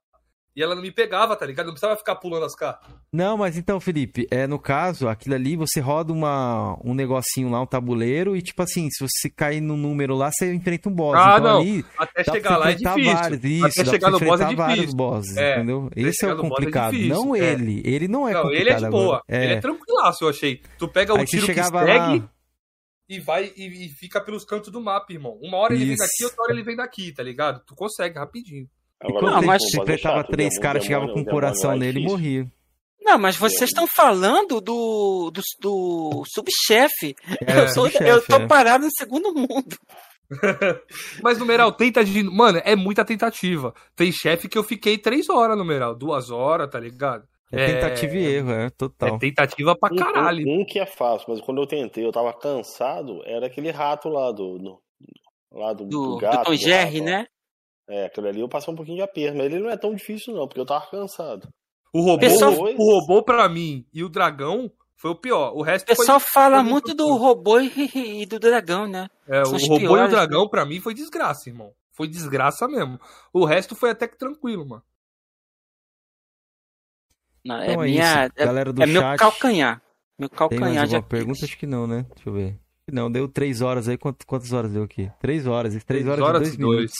e ela não me pegava, tá ligado? Não precisava ficar pulando as cartas. Não, mas então, Felipe, é no caso, aquilo ali você roda uma, um negocinho lá, um tabuleiro, e tipo assim, se você cair no número lá, você enfrenta um boss. Ah, então não. ali Até chegar lá é difícil. vários. Isso, Até dá chegar no boss é difícil. bosses, É, entendeu? Esse é o é complicado. difícil, não é. ele. Ele não é não, complicado ele é de boa. agora. Ele é tranquilaço, eu achei. Tu pega o Aí tiro que segue lá... e vai e, e fica pelos cantos do mapa, irmão. Uma hora ele vem Isso. daqui, outra hora ele vem daqui, tá ligado? Tu consegue rapidinho. Quando Não, mas- enfrentava três caras, chegava com um coração nele e morria. Não, mas vocês estão falando do, do, do subchefe. É, eu, sou, subchefe, eu tô é. parado no segundo mundo. Mas, numeral, tenta de. Mano, é muita tentativa. Tem chefe que eu fiquei três horas, numeral. Duas horas, tá ligado? É tentativa e erro, é total. É tentativa pra caralho. Um, um que é fácil, mas quando eu tentei, eu tava cansado, era aquele rato lá do. do lá do, Do, do gato. Tom do Jerry, rato, né? É, aquele ali eu passei um pouquinho de aperto, mas ele não é tão difícil não, porque eu tava cansado. O robô, Pessoal- o robô pra mim e o dragão foi o pior. O resto O pessoal foi, fala foi muito do robô e, e do dragão, né? É, são o robô e o piores, dragão pra mim foi desgraça, irmão. Foi desgraça mesmo. O resto foi até que tranquilo, mano. Não, é Então é minha, isso, é, galera do é meu chat. calcanhar. Meu Tem mais calcanhar já. pergunta? Acho que não, né? Deixa eu ver. Não, deu três horas aí. Quantas, quantas horas deu aqui? Três horas. Três Três horas, horas e dois dois. minutos.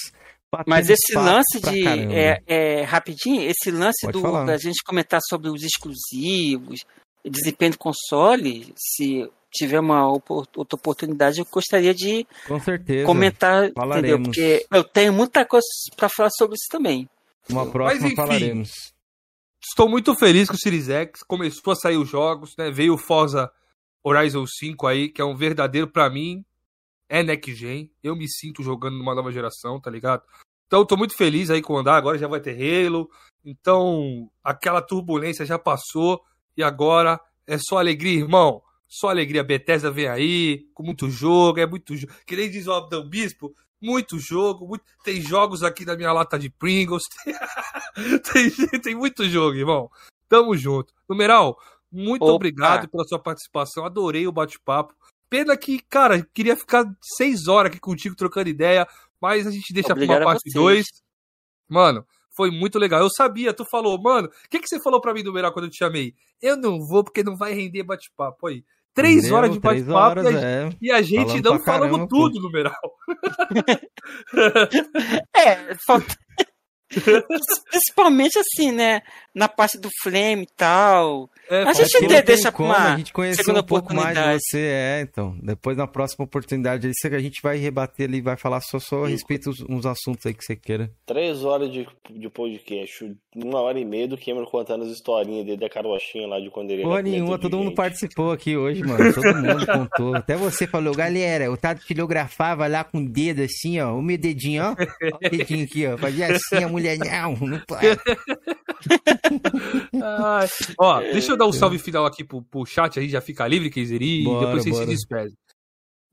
Batemos Mas esse lance de. É, é, rapidinho, esse lance Pode do, falar. da gente comentar sobre os exclusivos, desempenho do console, se tiver uma outra oportunidade, eu gostaria de Com certeza. comentar, entendeu? falaremos. Porque eu tenho muita coisa para falar sobre isso também. Uma próxima enfim. falaremos. Estou muito feliz que o Series X começou a sair os jogos, né? Veio o Forza Horizon 5 aí, que é um verdadeiro pra mim. É next gen. Eu me sinto jogando numa nova geração, tá ligado? Então, tô muito feliz aí com o andar. Agora já vai ter Halo. Então, aquela turbulência já passou. E agora é só alegria, irmão. Só alegria. Bethesda vem aí, com muito jogo. É muito jogo. Que nem diz o Abdão Bispo. Muito jogo. muito- Tem jogos aqui na minha lata de Pringles. tem, tem muito jogo, irmão. Tamo junto. Numeral, muito Opa. obrigado pela sua participação. Adorei o bate-papo. Pena que, cara, queria ficar seis horas aqui contigo trocando ideia, mas a gente deixa Obrigado pra uma a parte vocês. 2. Mano, foi muito legal. Eu sabia, tu falou, mano, o que, que você falou pra mim, numeral, quando eu te chamei? Eu não vou porque não vai render bate-papo aí. Três Entendeu? horas de bate-papo e, a- é. e a gente Falando não pra caramba, falando pô. tudo, numeral. É, falta. Principalmente assim, né? Na parte do flame e tal. É, A gente de- deixa como, uma a gente conheceu segunda um pouco mais de oportunidade. você, é, então. Depois, na próxima oportunidade, a gente vai rebater ali, vai falar só, só a respeito dos uns assuntos aí que você queira. Três horas de, de podcast, uma hora e meia do Cameron contando as historinhas dele da carochinha lá de quando ele Porra nenhuma, todo mundo gente. participou aqui hoje, mano. Todo mundo contou. Até você falou, galera, o Tato filografava lá com o dedo assim, ó. O meu dedinho, ó. Ó o dedinho aqui, ó. Fazia assim, a mulher, não, não pode. Ai, Ó, deixa eu dar um salve final aqui pro, pro chat aí, já fica livre, Keizeri, e depois vocês bora. se despedem.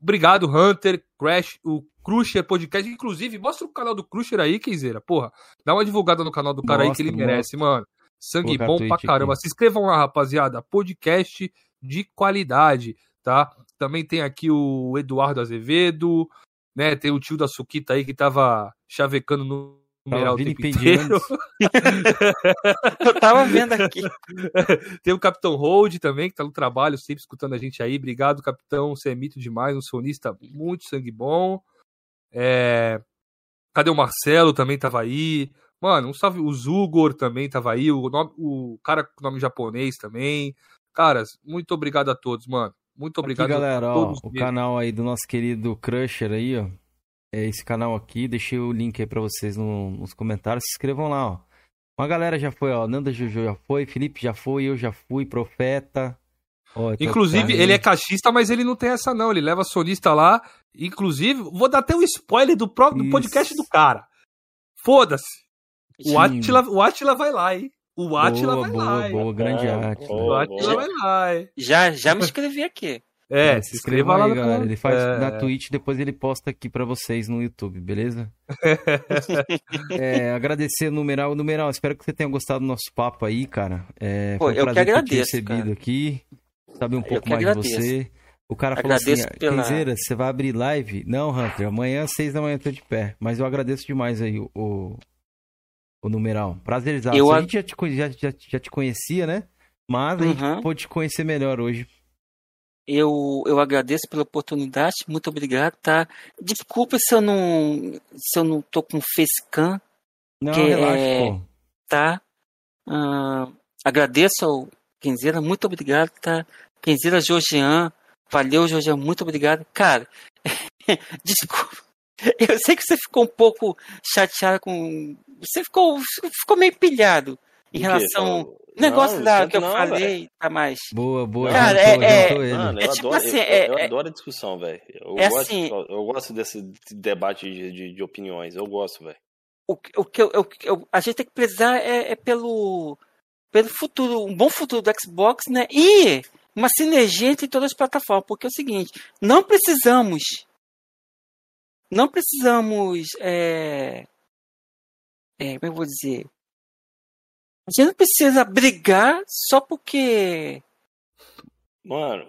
Obrigado, Hunter, Crash, o Crusher Podcast. Inclusive, mostra o canal do Crusher aí, Keizeira. Porra, dá uma divulgada no canal do cara aí que ele Mostro, merece, mano. Sangue bom pra aqui. caramba. Se inscrevam lá, rapaziada. Podcast de qualidade, tá? Também tem aqui o Eduardo Azevedo, né? Tem o tio da Suquita aí que tava chavecando no numeral o tempo vilipendiando. inteiro. Eu tava vendo aqui. Tem o Capitão Hold também, que tá no trabalho, sempre escutando a gente aí. Obrigado, Capitão. Você é mito demais, um sonista muito sangue bom. É, Cadê o Marcelo? Também tava aí. Mano, um salve. O Zugor também tava aí. O, nome- o cara com nome japonês também. Caras, muito obrigado a todos, mano. Muito obrigado Aqui, galera, ó, o mesmo. canal aí do nosso querido Crusher aí, ó. É esse canal aqui, deixei o link aí pra vocês no- nos comentários. Se inscrevam lá, ó. Uma galera já foi, ó. Nanda Juju já foi, Felipe já foi, eu já fui, Profeta. Ó, tem Inclusive, cara ele é caixista, mas ele não tem essa, não. Ele leva sonista lá. Inclusive, vou dar até um spoiler do, próprio, do podcast do cara. Foda-se. O. Atila, o Atila vai lá, hein? O Atila Boa, vai boa, lá, hein? boa, grande Ah, arte. boa. O. Atila vai lá, hein? Já, já me inscrevi aqui. É, É, se inscreva lá aí, galera. canal. Ele faz É. na Twitch, depois ele posta aqui pra vocês no YouTube, beleza? É, agradecer o numeral. Numeral, espero que você tenha gostado do nosso papo aí, cara. É, Pô, foi um eu que prazer ter te agradeço, recebido cara. aqui. Saber um pouco mais agradeço. de você. O cara falou Agradeço assim, pela- Kenzeira, você vai abrir live? Não, Hunter, amanhã às seis da manhã eu tô de pé. Mas eu agradeço demais aí o, o, o numeral. Prazerzaço. Eu A gente já te, já, já, já te conhecia, né? Mas a gente Uhum. pôde te conhecer melhor hoje. Eu, eu agradeço pela oportunidade, muito obrigado, tá? Desculpa se eu não, se eu não tô com facecam, Não, Que relaxa, é- tá? Ah, agradeço ao Kenzeira, muito obrigado, tá? Kenzeira Georgian, valeu, Georgian, muito obrigado. Cara, desculpa. Eu sei que você ficou um pouco chateado com. Você ficou, ficou meio pilhado em relação. Fala- O negócio Não, sempre que eu não, falei, tá mais. Boa, boa. Cara, é- é-. Mano, É eu, tipo adoro, assim, eu, é- eu é- adoro a discussão, velho. Eu, É gosto, assim- eu gosto desse debate de, de, de opiniões. Eu gosto, velho. o, que- o que eu, eu- eu- a gente tem que prezar é, é pelo, pelo futuro, um bom futuro do Xbox, né? E uma sinergia entre todas as plataformas, porque é o seguinte, não precisamos, não precisamos é, é, como eu vou dizer? A gente não precisa brigar só porque, Mano,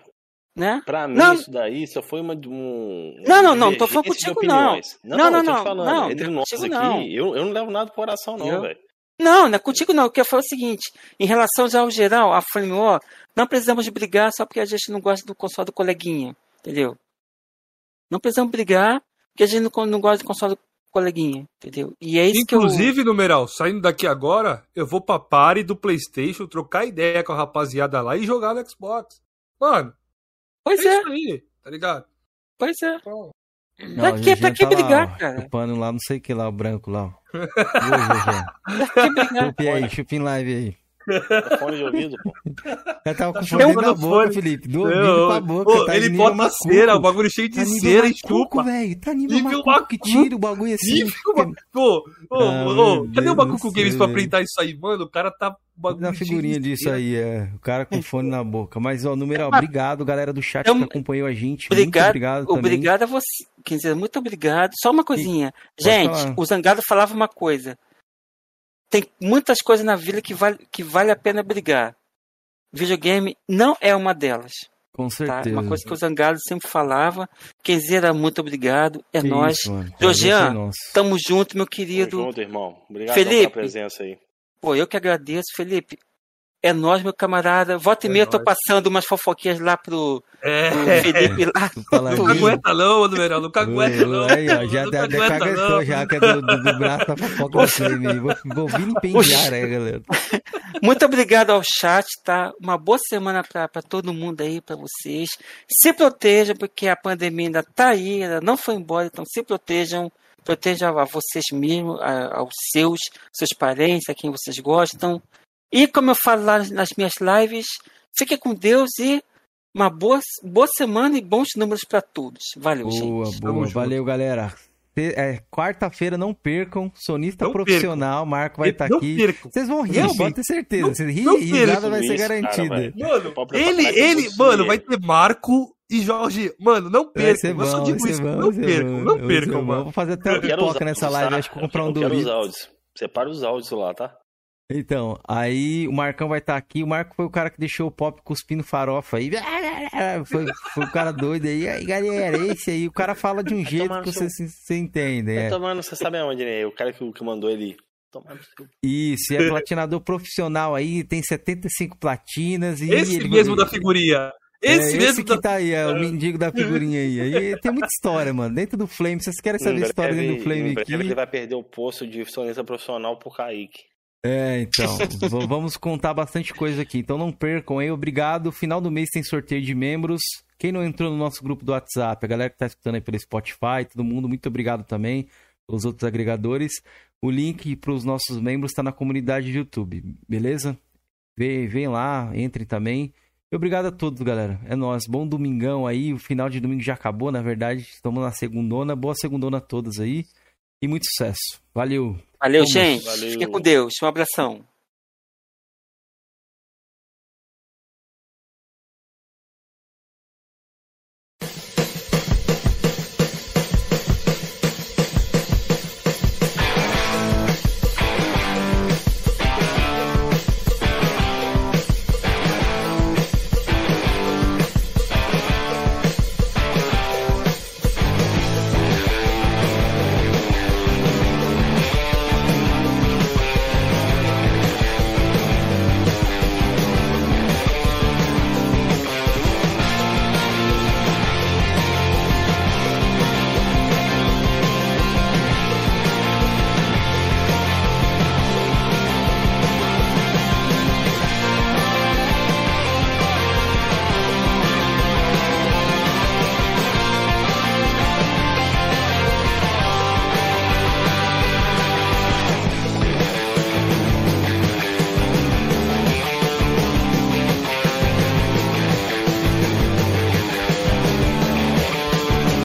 né? pra mim Não. isso daí só foi uma. Um, Não, não, não, tô falando contigo, não. Não, Não, não, não, falando, não, entre é nós contigo, aqui, não. Eu, eu não levo nada pro coração, não, velho. Não, não é contigo não. O que eu falo é o seguinte: em relação já ao geral, a Flame War, não precisamos brigar só porque a gente não gosta do console do coleguinha, entendeu? Não precisamos brigar porque a gente não, não gosta do console do coleguinha, entendeu? E é isso Inclusive, numeral, saindo daqui agora, eu vou pra party do PlayStation, trocar ideia com a rapaziada lá e jogar no Xbox. Mano, que eu. Pois é é, isso aí, tá ligado? pois é. Então, Não, Pra o que- pra que tá lá, brigar, ó, cara? Chupando lá, não sei o que lá, o branco lá. Pra que brigar? Chupe aí, chupe em live aí. Fone de ouvido, pô. Eu tava com Tem fone da boca, fone. Felipe. Do ouvido pra boca. Ô, tá ele bota macuco. cera, o bagulho cheio de Tá cera e macuco, chupa. velho. Tá nível, Nível macuco que macuco. tira o bagulho assim. Nível macuco. Ô, ô, ô, meu cadê o do Games pra printar isso aí? Mano, o cara tá... bagulho Na figurinha disso aí, é. O cara com fone na boca. Mas, ó, número, obrigado, galera do chat que acompanhou a gente. Obrigado, Muito obrigado também. obrigado a você. Quer dizer, muito obrigado. Só uma coisinha. Gente, o Zangado falava uma coisa. Tem muitas coisas na vida que vale, que vale a pena brigar. Videogame não é uma delas. Com Tá? certeza. Uma coisa que o Zangado sempre falava. Kenzeira, muito obrigado. É Que nós. nosso. Tamo junto, meu Tamo querido. junto, irmão. Obrigado Felipe. pela presença aí. Pô, eu que agradeço, Felipe. É nós, meu camarada. Volta e É meia, eu tô passando umas fofoquinhas lá pro, pro É. Felipe lá. Não aguenta não, numeral, não aguenta não. Aí, ó, já até já, que é do, do, do braço da fofoca. Vou, vou vir empenhar aí, galera. Muito obrigado ao chat, tá? Uma boa semana pra pra todo mundo aí, pra vocês. Se protejam, porque a pandemia ainda tá aí, ainda não foi embora, então se protejam. Protejam a vocês mesmos, a- aos seus, seus parentes, a quem vocês gostam. E como eu falo lá nas minhas lives, fiquem com Deus e uma boa, boa semana e bons números pra todos. Valeu, gente. Boa, Tamo boa. junto. Valeu, galera. É, Quarta-feira, não percam. Sonista Não profissional, Marco vai estar Não aqui. perco. Vocês vão rir, Não, pode ter certeza. Vocês rir, não risada perco vai ser garantida. velho. Mano, ele, eu ele, mano, vai ter Marco e Jorge. Mano, não percam. Eu só bom, digo isso. bom, Não percam, bom, não percam, bom. mano. Vou fazer até uma Eu pipoca nessa live, tá? acho que vou comprar um Eu Doritos. Separa os áudios lá, tá? Então, aí o Marcão vai estar aqui. O Marco foi o cara que deixou o pop cuspindo farofa aí. Foi, foi o cara doido aí. Aí, galera, esse aí. O cara fala de um jeito tomar que no você, seu- se- você entende. Vai É. tomando, você sabe aonde, né? O cara que, que mandou ele. Tomar no seu- Isso, e é platinador profissional aí, tem 75 platinas. E Esse ele- mesmo da figurinha. Esse é, mesmo que da... tá aí, é o mendigo da figurinha aí. aí. Tem muita história, mano. Dentro do Flame, vocês querem saber a história breve- dentro do Flame aqui? ele vai perder o posto de sonista profissional pro Kaique. É, então. vamos contar bastante coisa aqui. Então não percam aí. Obrigado. Final do mês tem sorteio de membros. Quem não entrou no nosso grupo do WhatsApp, a galera que tá escutando aí pelo Spotify, todo mundo, muito obrigado também. Os outros agregadores. O link para os nossos membros está na comunidade do YouTube, beleza? Vem, vem lá, entre também. E obrigado a todos, galera. É nóis. Bom domingão aí. O final de domingo já acabou, na verdade. Estamos na segundona. Boa segundona a todos aí. E muito sucesso. Valeu. Valeu, Vamos. gente. Valeu. Fiquem com Deus. Um abração.